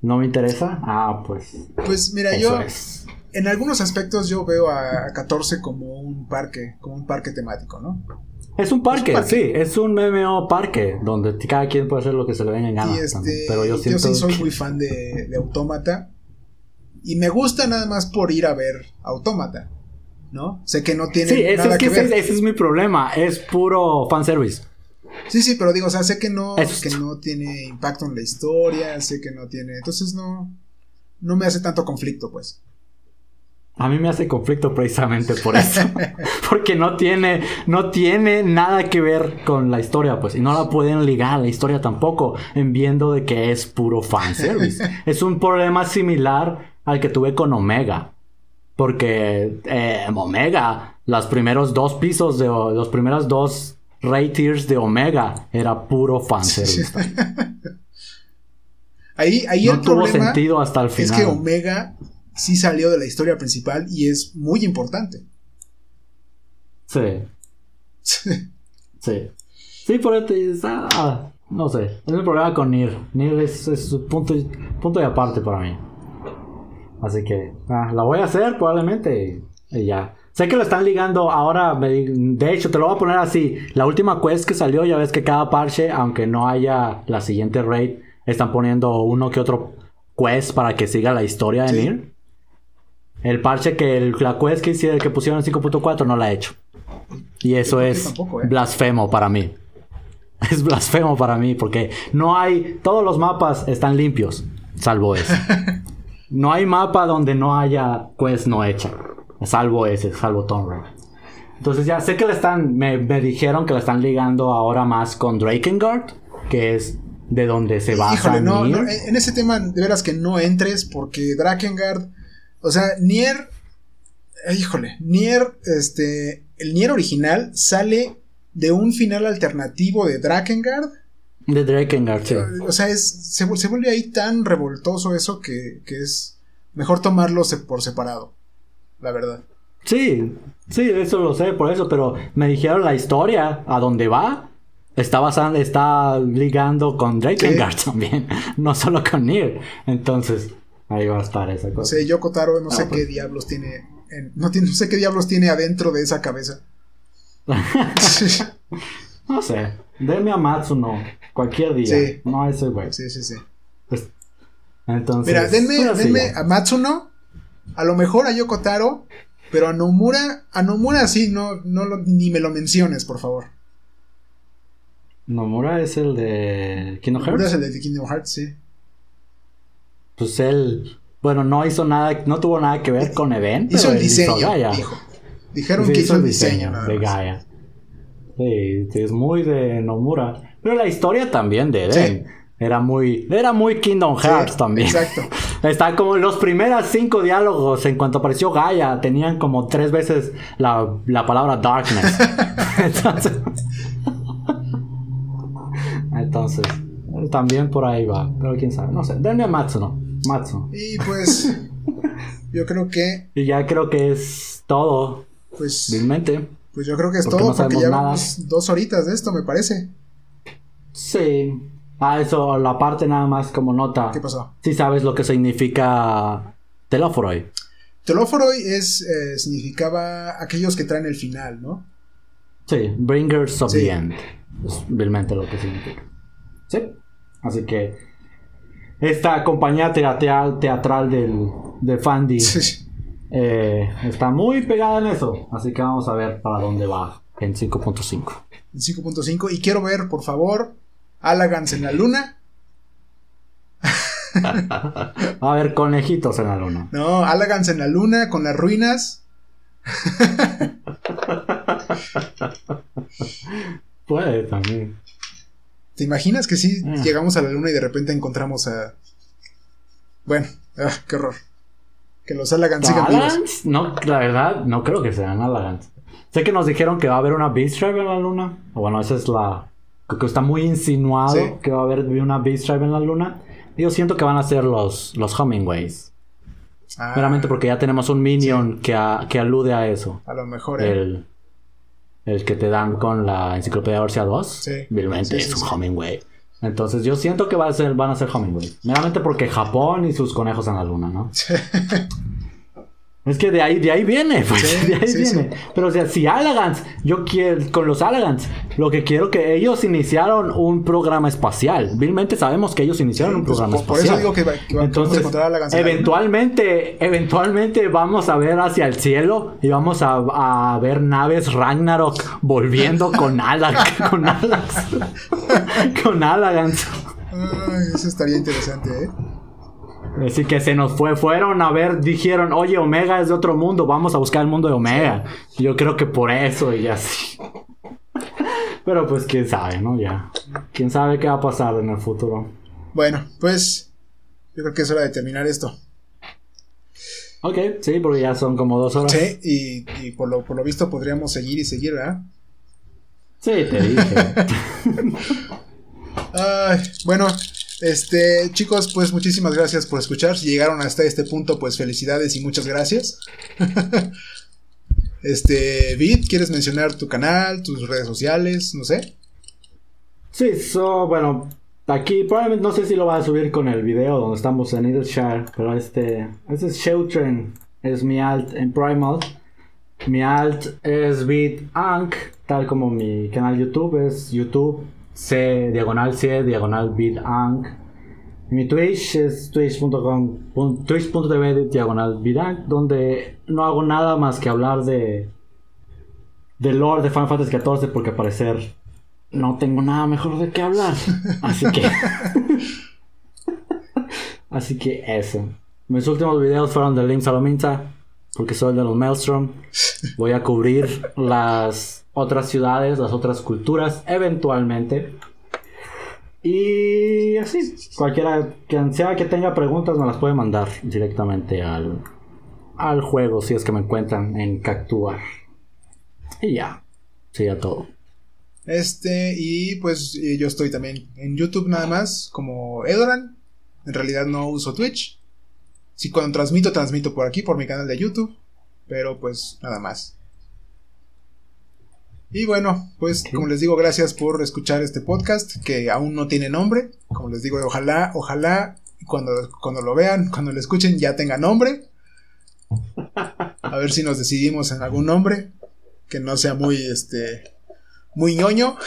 no me interesa? Ah, pues. Pues mira, yo. En algunos aspectos yo veo a 14 como un parque, como un parque temático, ¿no? Es un parque, sí, es un MMO parque, donde cada quien puede hacer lo que se le venga en gana. Este, pero yo, siento... yo sí soy muy fan de, de Autómata. Y me gusta nada más por ir a ver Autómata. ¿no? Sé que no tiene sí, nada es que, Ese, es mi problema, es puro fanservice. Sí, sí, pero digo, o sea, sé que no, que no tiene impacto en la historia, sé que no tiene, entonces no, no me hace tanto conflicto, pues. A mí me hace conflicto precisamente por eso. [LAUGHS] Porque no tiene, no tiene nada que ver con la historia, pues. Y no la pueden ligar a la historia tampoco, en viendo de que es puro fanservice. [LAUGHS] es un problema similar al que tuve con Omega. Porque eh, Omega, los primeros dos pisos de los primeros dos tiers de Omega era puro fanservice. [LAUGHS] ahí, ahí no tuvo sentido hasta el final. Es que Omega sí salió de la historia principal y es muy importante. Sí. [LAUGHS] sí. Sí, por eso ah, no sé. Es el problema con Nier. Nier es, es punto, punto de aparte para mí. Así que ah, la voy a hacer probablemente y ya. Sé que lo están ligando ahora, de hecho te lo voy a poner así. La última quest que salió, ya ves que cada parche, aunque no haya la siguiente raid, están poniendo uno que otro quest para que siga la historia de Nier. El parche que la quest que, hicieron, que pusieron en 5.4 no la ha hecho. Y eso es ¿eh? blasfemo para mí. [LAUGHS] Es blasfemo para mí porque no hay. Todos los mapas están limpios, salvo eso. [LAUGHS] No hay mapa donde no haya quest no hecha. Salvo ese, salvo Tomb Raider. Entonces ya sé que le están, me, dijeron que le están ligando ahora más con Drakengard, que es de donde se va Híjole, no, en ese tema de veras que no entres porque Drakengard, o sea, Nier, híjole, Nier, este, el Nier original sale de un final alternativo de Drakengard de Drakengard, sí. O sea, es, se, vuelve ahí tan revoltoso eso que, es mejor tomarlo por separado, la verdad. Sí, sí, eso lo sé, por eso, pero me dijeron la historia, a dónde va, está basando, está ligando con Drakengard también, [LAUGHS] no solo con Nier. Entonces, ahí va a estar esa cosa. Sí, Yoko Taro no sé ah, qué diablos tiene, no, no sé qué diablos tiene adentro de esa cabeza. [LAUGHS] no sé, denme a Matsuno. Cualquier día. Sí. No ese güey. Sí, sí, sí. Pues, entonces. Mira, denme, denme a Matsuno. A lo mejor a Yoko Taro. Pero a Nomura. A Nomura sí, no, no ni me lo menciones, por favor. Nomura es el de Kingdom Hearts. Nomura es el de Kingdom Hearts, sí. Pues él. Bueno, no hizo nada, no tuvo nada que ver con Event. Hizo el diseño, dijo. Dijeron que hizo, el diseño, de Gaia. Sí, es muy de Nomura. Pero la historia también de Eden. Era muy, era muy Kingdom Hearts también. Exacto. [LAUGHS] Está como los primeros cinco diálogos en cuanto apareció Gaia tenían como tres veces la, la palabra darkness. [LAUGHS] entonces, [LAUGHS] entonces, también por ahí va. Pero quién sabe, no sé. Denme a Matsuno. Matsuno. Y pues, yo creo que. Y ya creo que es todo. Pues. Vilmente. Pues yo creo que es todo porque llevamos dos horitas de esto, me parece. Sí. Ah, eso, la parte nada más como nota. ¿Qué pasó? Sí sabes lo que significa Telóforoi. Telóforoi es, eh, significaba aquellos que traen el final, ¿no? Sí, Bringers of the End. Es realmente lo que significa. Sí. Así que esta compañía teatral, teatral del, de Fandi eh, está muy pegada en eso. Así que vamos a ver para dónde va en 5.5. En 5.5. Y quiero ver, por favor, Alagans en la luna. [LAUGHS] Va a haber conejitos en la luna. No, Alagans en la luna con las ruinas. [LAUGHS] Puede también. ¿Te imaginas que si Mm. llegamos a la luna y de repente encontramos a. Bueno, ah, qué horror. Que los Alagans sigan vivos. ¿Alagans? No, la verdad, no creo que sean Alagans. Sé que nos dijeron que va a haber una Beast Tribe en la luna. Bueno, esa es la. Creo que está muy insinuado Sí. que va a haber una Beast Tribe en la luna. Yo siento que van a ser los, los Hummingways. Ah, Meramente porque ya tenemos un minion que, a- que alude a eso. A lo mejor, ¿eh? El, el que te dan con la enciclopedia Orsia 2. Sí. Vilmente Sí, sí, es un sí. Hummingway. Entonces yo siento que va a ser, van a ser Hummingway. Meramente porque Japón y sus conejos en la luna, ¿no? [LAUGHS] Es que de ahí, de ahí viene, pues, Sí, [LAUGHS] de ahí sí, viene. Pero o sea, si Alagans, yo quiero, con los Alagans, lo que quiero que ellos iniciaron un programa espacial. Vilmente sabemos que ellos iniciaron un Pues, programa por, por espacial. eso digo que, a Entonces, Alagans eventualmente, eventualmente vamos a ver hacia el cielo y vamos a, a ver naves Ragnarok volviendo [LAUGHS] con alas, con [LAUGHS] con Alagans. Ay, eso estaría interesante, ¿eh? Así que se nos fue, fueron a ver, dijeron, oye, Omega es de otro mundo, vamos a buscar el mundo de Omega. Yo creo que por eso y así. Pero pues quién sabe, ¿no? Ya. Quién sabe qué va a pasar en el futuro. Bueno, pues. Yo creo que es hora de terminar esto. Ok, sí, porque ya son como dos horas. Sí, y, y por, lo, por lo visto podríamos seguir y seguir, ¿verdad? Sí, te dije. [LAUGHS] Ay, bueno, este, chicos, pues muchísimas gracias por escuchar. Si llegaron hasta este punto, pues felicidades y muchas gracias. [LAUGHS] este, Vid, ¿quieres mencionar tu canal, tus redes sociales? No sé. Sí, so, bueno, aquí probablemente no sé si lo voy a subir con el video donde estamos en Needleshire, pero este, este es Showtrain, es mi alt en Primal. Mi alt es BitAnk, tal como mi canal YouTube es YouTube C diagonal C diagonal BitAnk. Mi Twitch es twitch.com twitch.tv diagonal BitAnk, donde no hago nada más que hablar de de lore de Final Fantasy XIV porque al parecer no tengo nada mejor de qué hablar. [LAUGHS] Así que. Así que eso. Mis últimos videos fueron de Link Salominta. Porque soy el de los Maelstrom. Voy a cubrir las otras ciudades, las otras culturas, eventualmente. Y así. Cualquiera quien sea que tenga preguntas me las puede mandar directamente al, al juego si es que me encuentran en Cactuar. Y ya. Sería todo. Este, y pues eh, yo estoy también en YouTube nada más, como Edoran. En realidad no uso Twitch. Si cuando transmito, transmito por aquí, por mi canal de YouTube. Pero pues nada más. Y bueno, pues como les digo, gracias por escuchar este podcast que aún no tiene nombre. Como les digo, ojalá, ojalá cuando, cuando lo vean, cuando lo escuchen ya tenga nombre. A ver si nos decidimos en algún nombre que no sea muy este muy ñoño.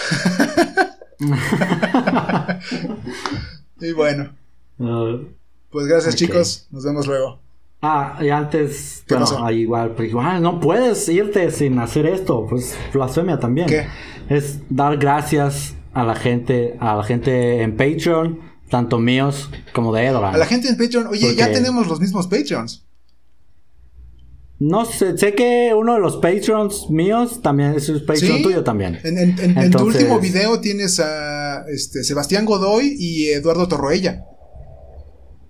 [LAUGHS] y bueno, pues gracias chicos, nos vemos luego. Ah, y antes, ¿Qué bueno, ah, igual, pero igual, no puedes irte sin hacer esto, pues blasfemia también. ¿Qué? Es dar gracias a la gente, a la gente en Patreon, tanto míos como de Edoran. A la gente en Patreon, oye, ya tenemos los mismos Patreons. No sé, sé que uno de los Patreons míos también es un Patreon ¿Sí? tuyo también. En, en- en- en tu último video tienes a este, Sebastián Godoy y Eduardo Torroella.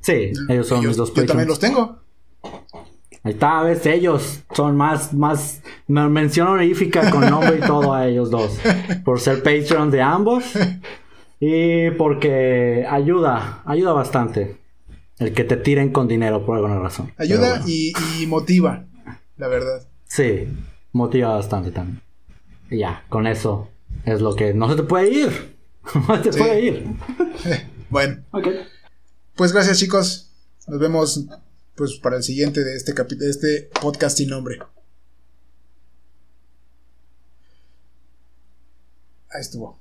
Sí, ellos son yo, mis dos yo Patreons. también los tengo. Ahí está, ves, ellos son más, más, me- mención honorífica con nombre y todo a ellos dos. Por ser Patreon de ambos. Y porque ayuda, ayuda bastante. El que te tiren con dinero por alguna razón. Ayuda bueno. y, y motiva, la verdad. Sí, motiva bastante también. Y ya, con eso es lo que no se te puede ir. [LAUGHS] No se te Sí. puede ir. [LAUGHS] Bueno, Ok. pues gracias chicos. Nos vemos pues para el siguiente de este de este podcast sin nombre. Ahí estuvo.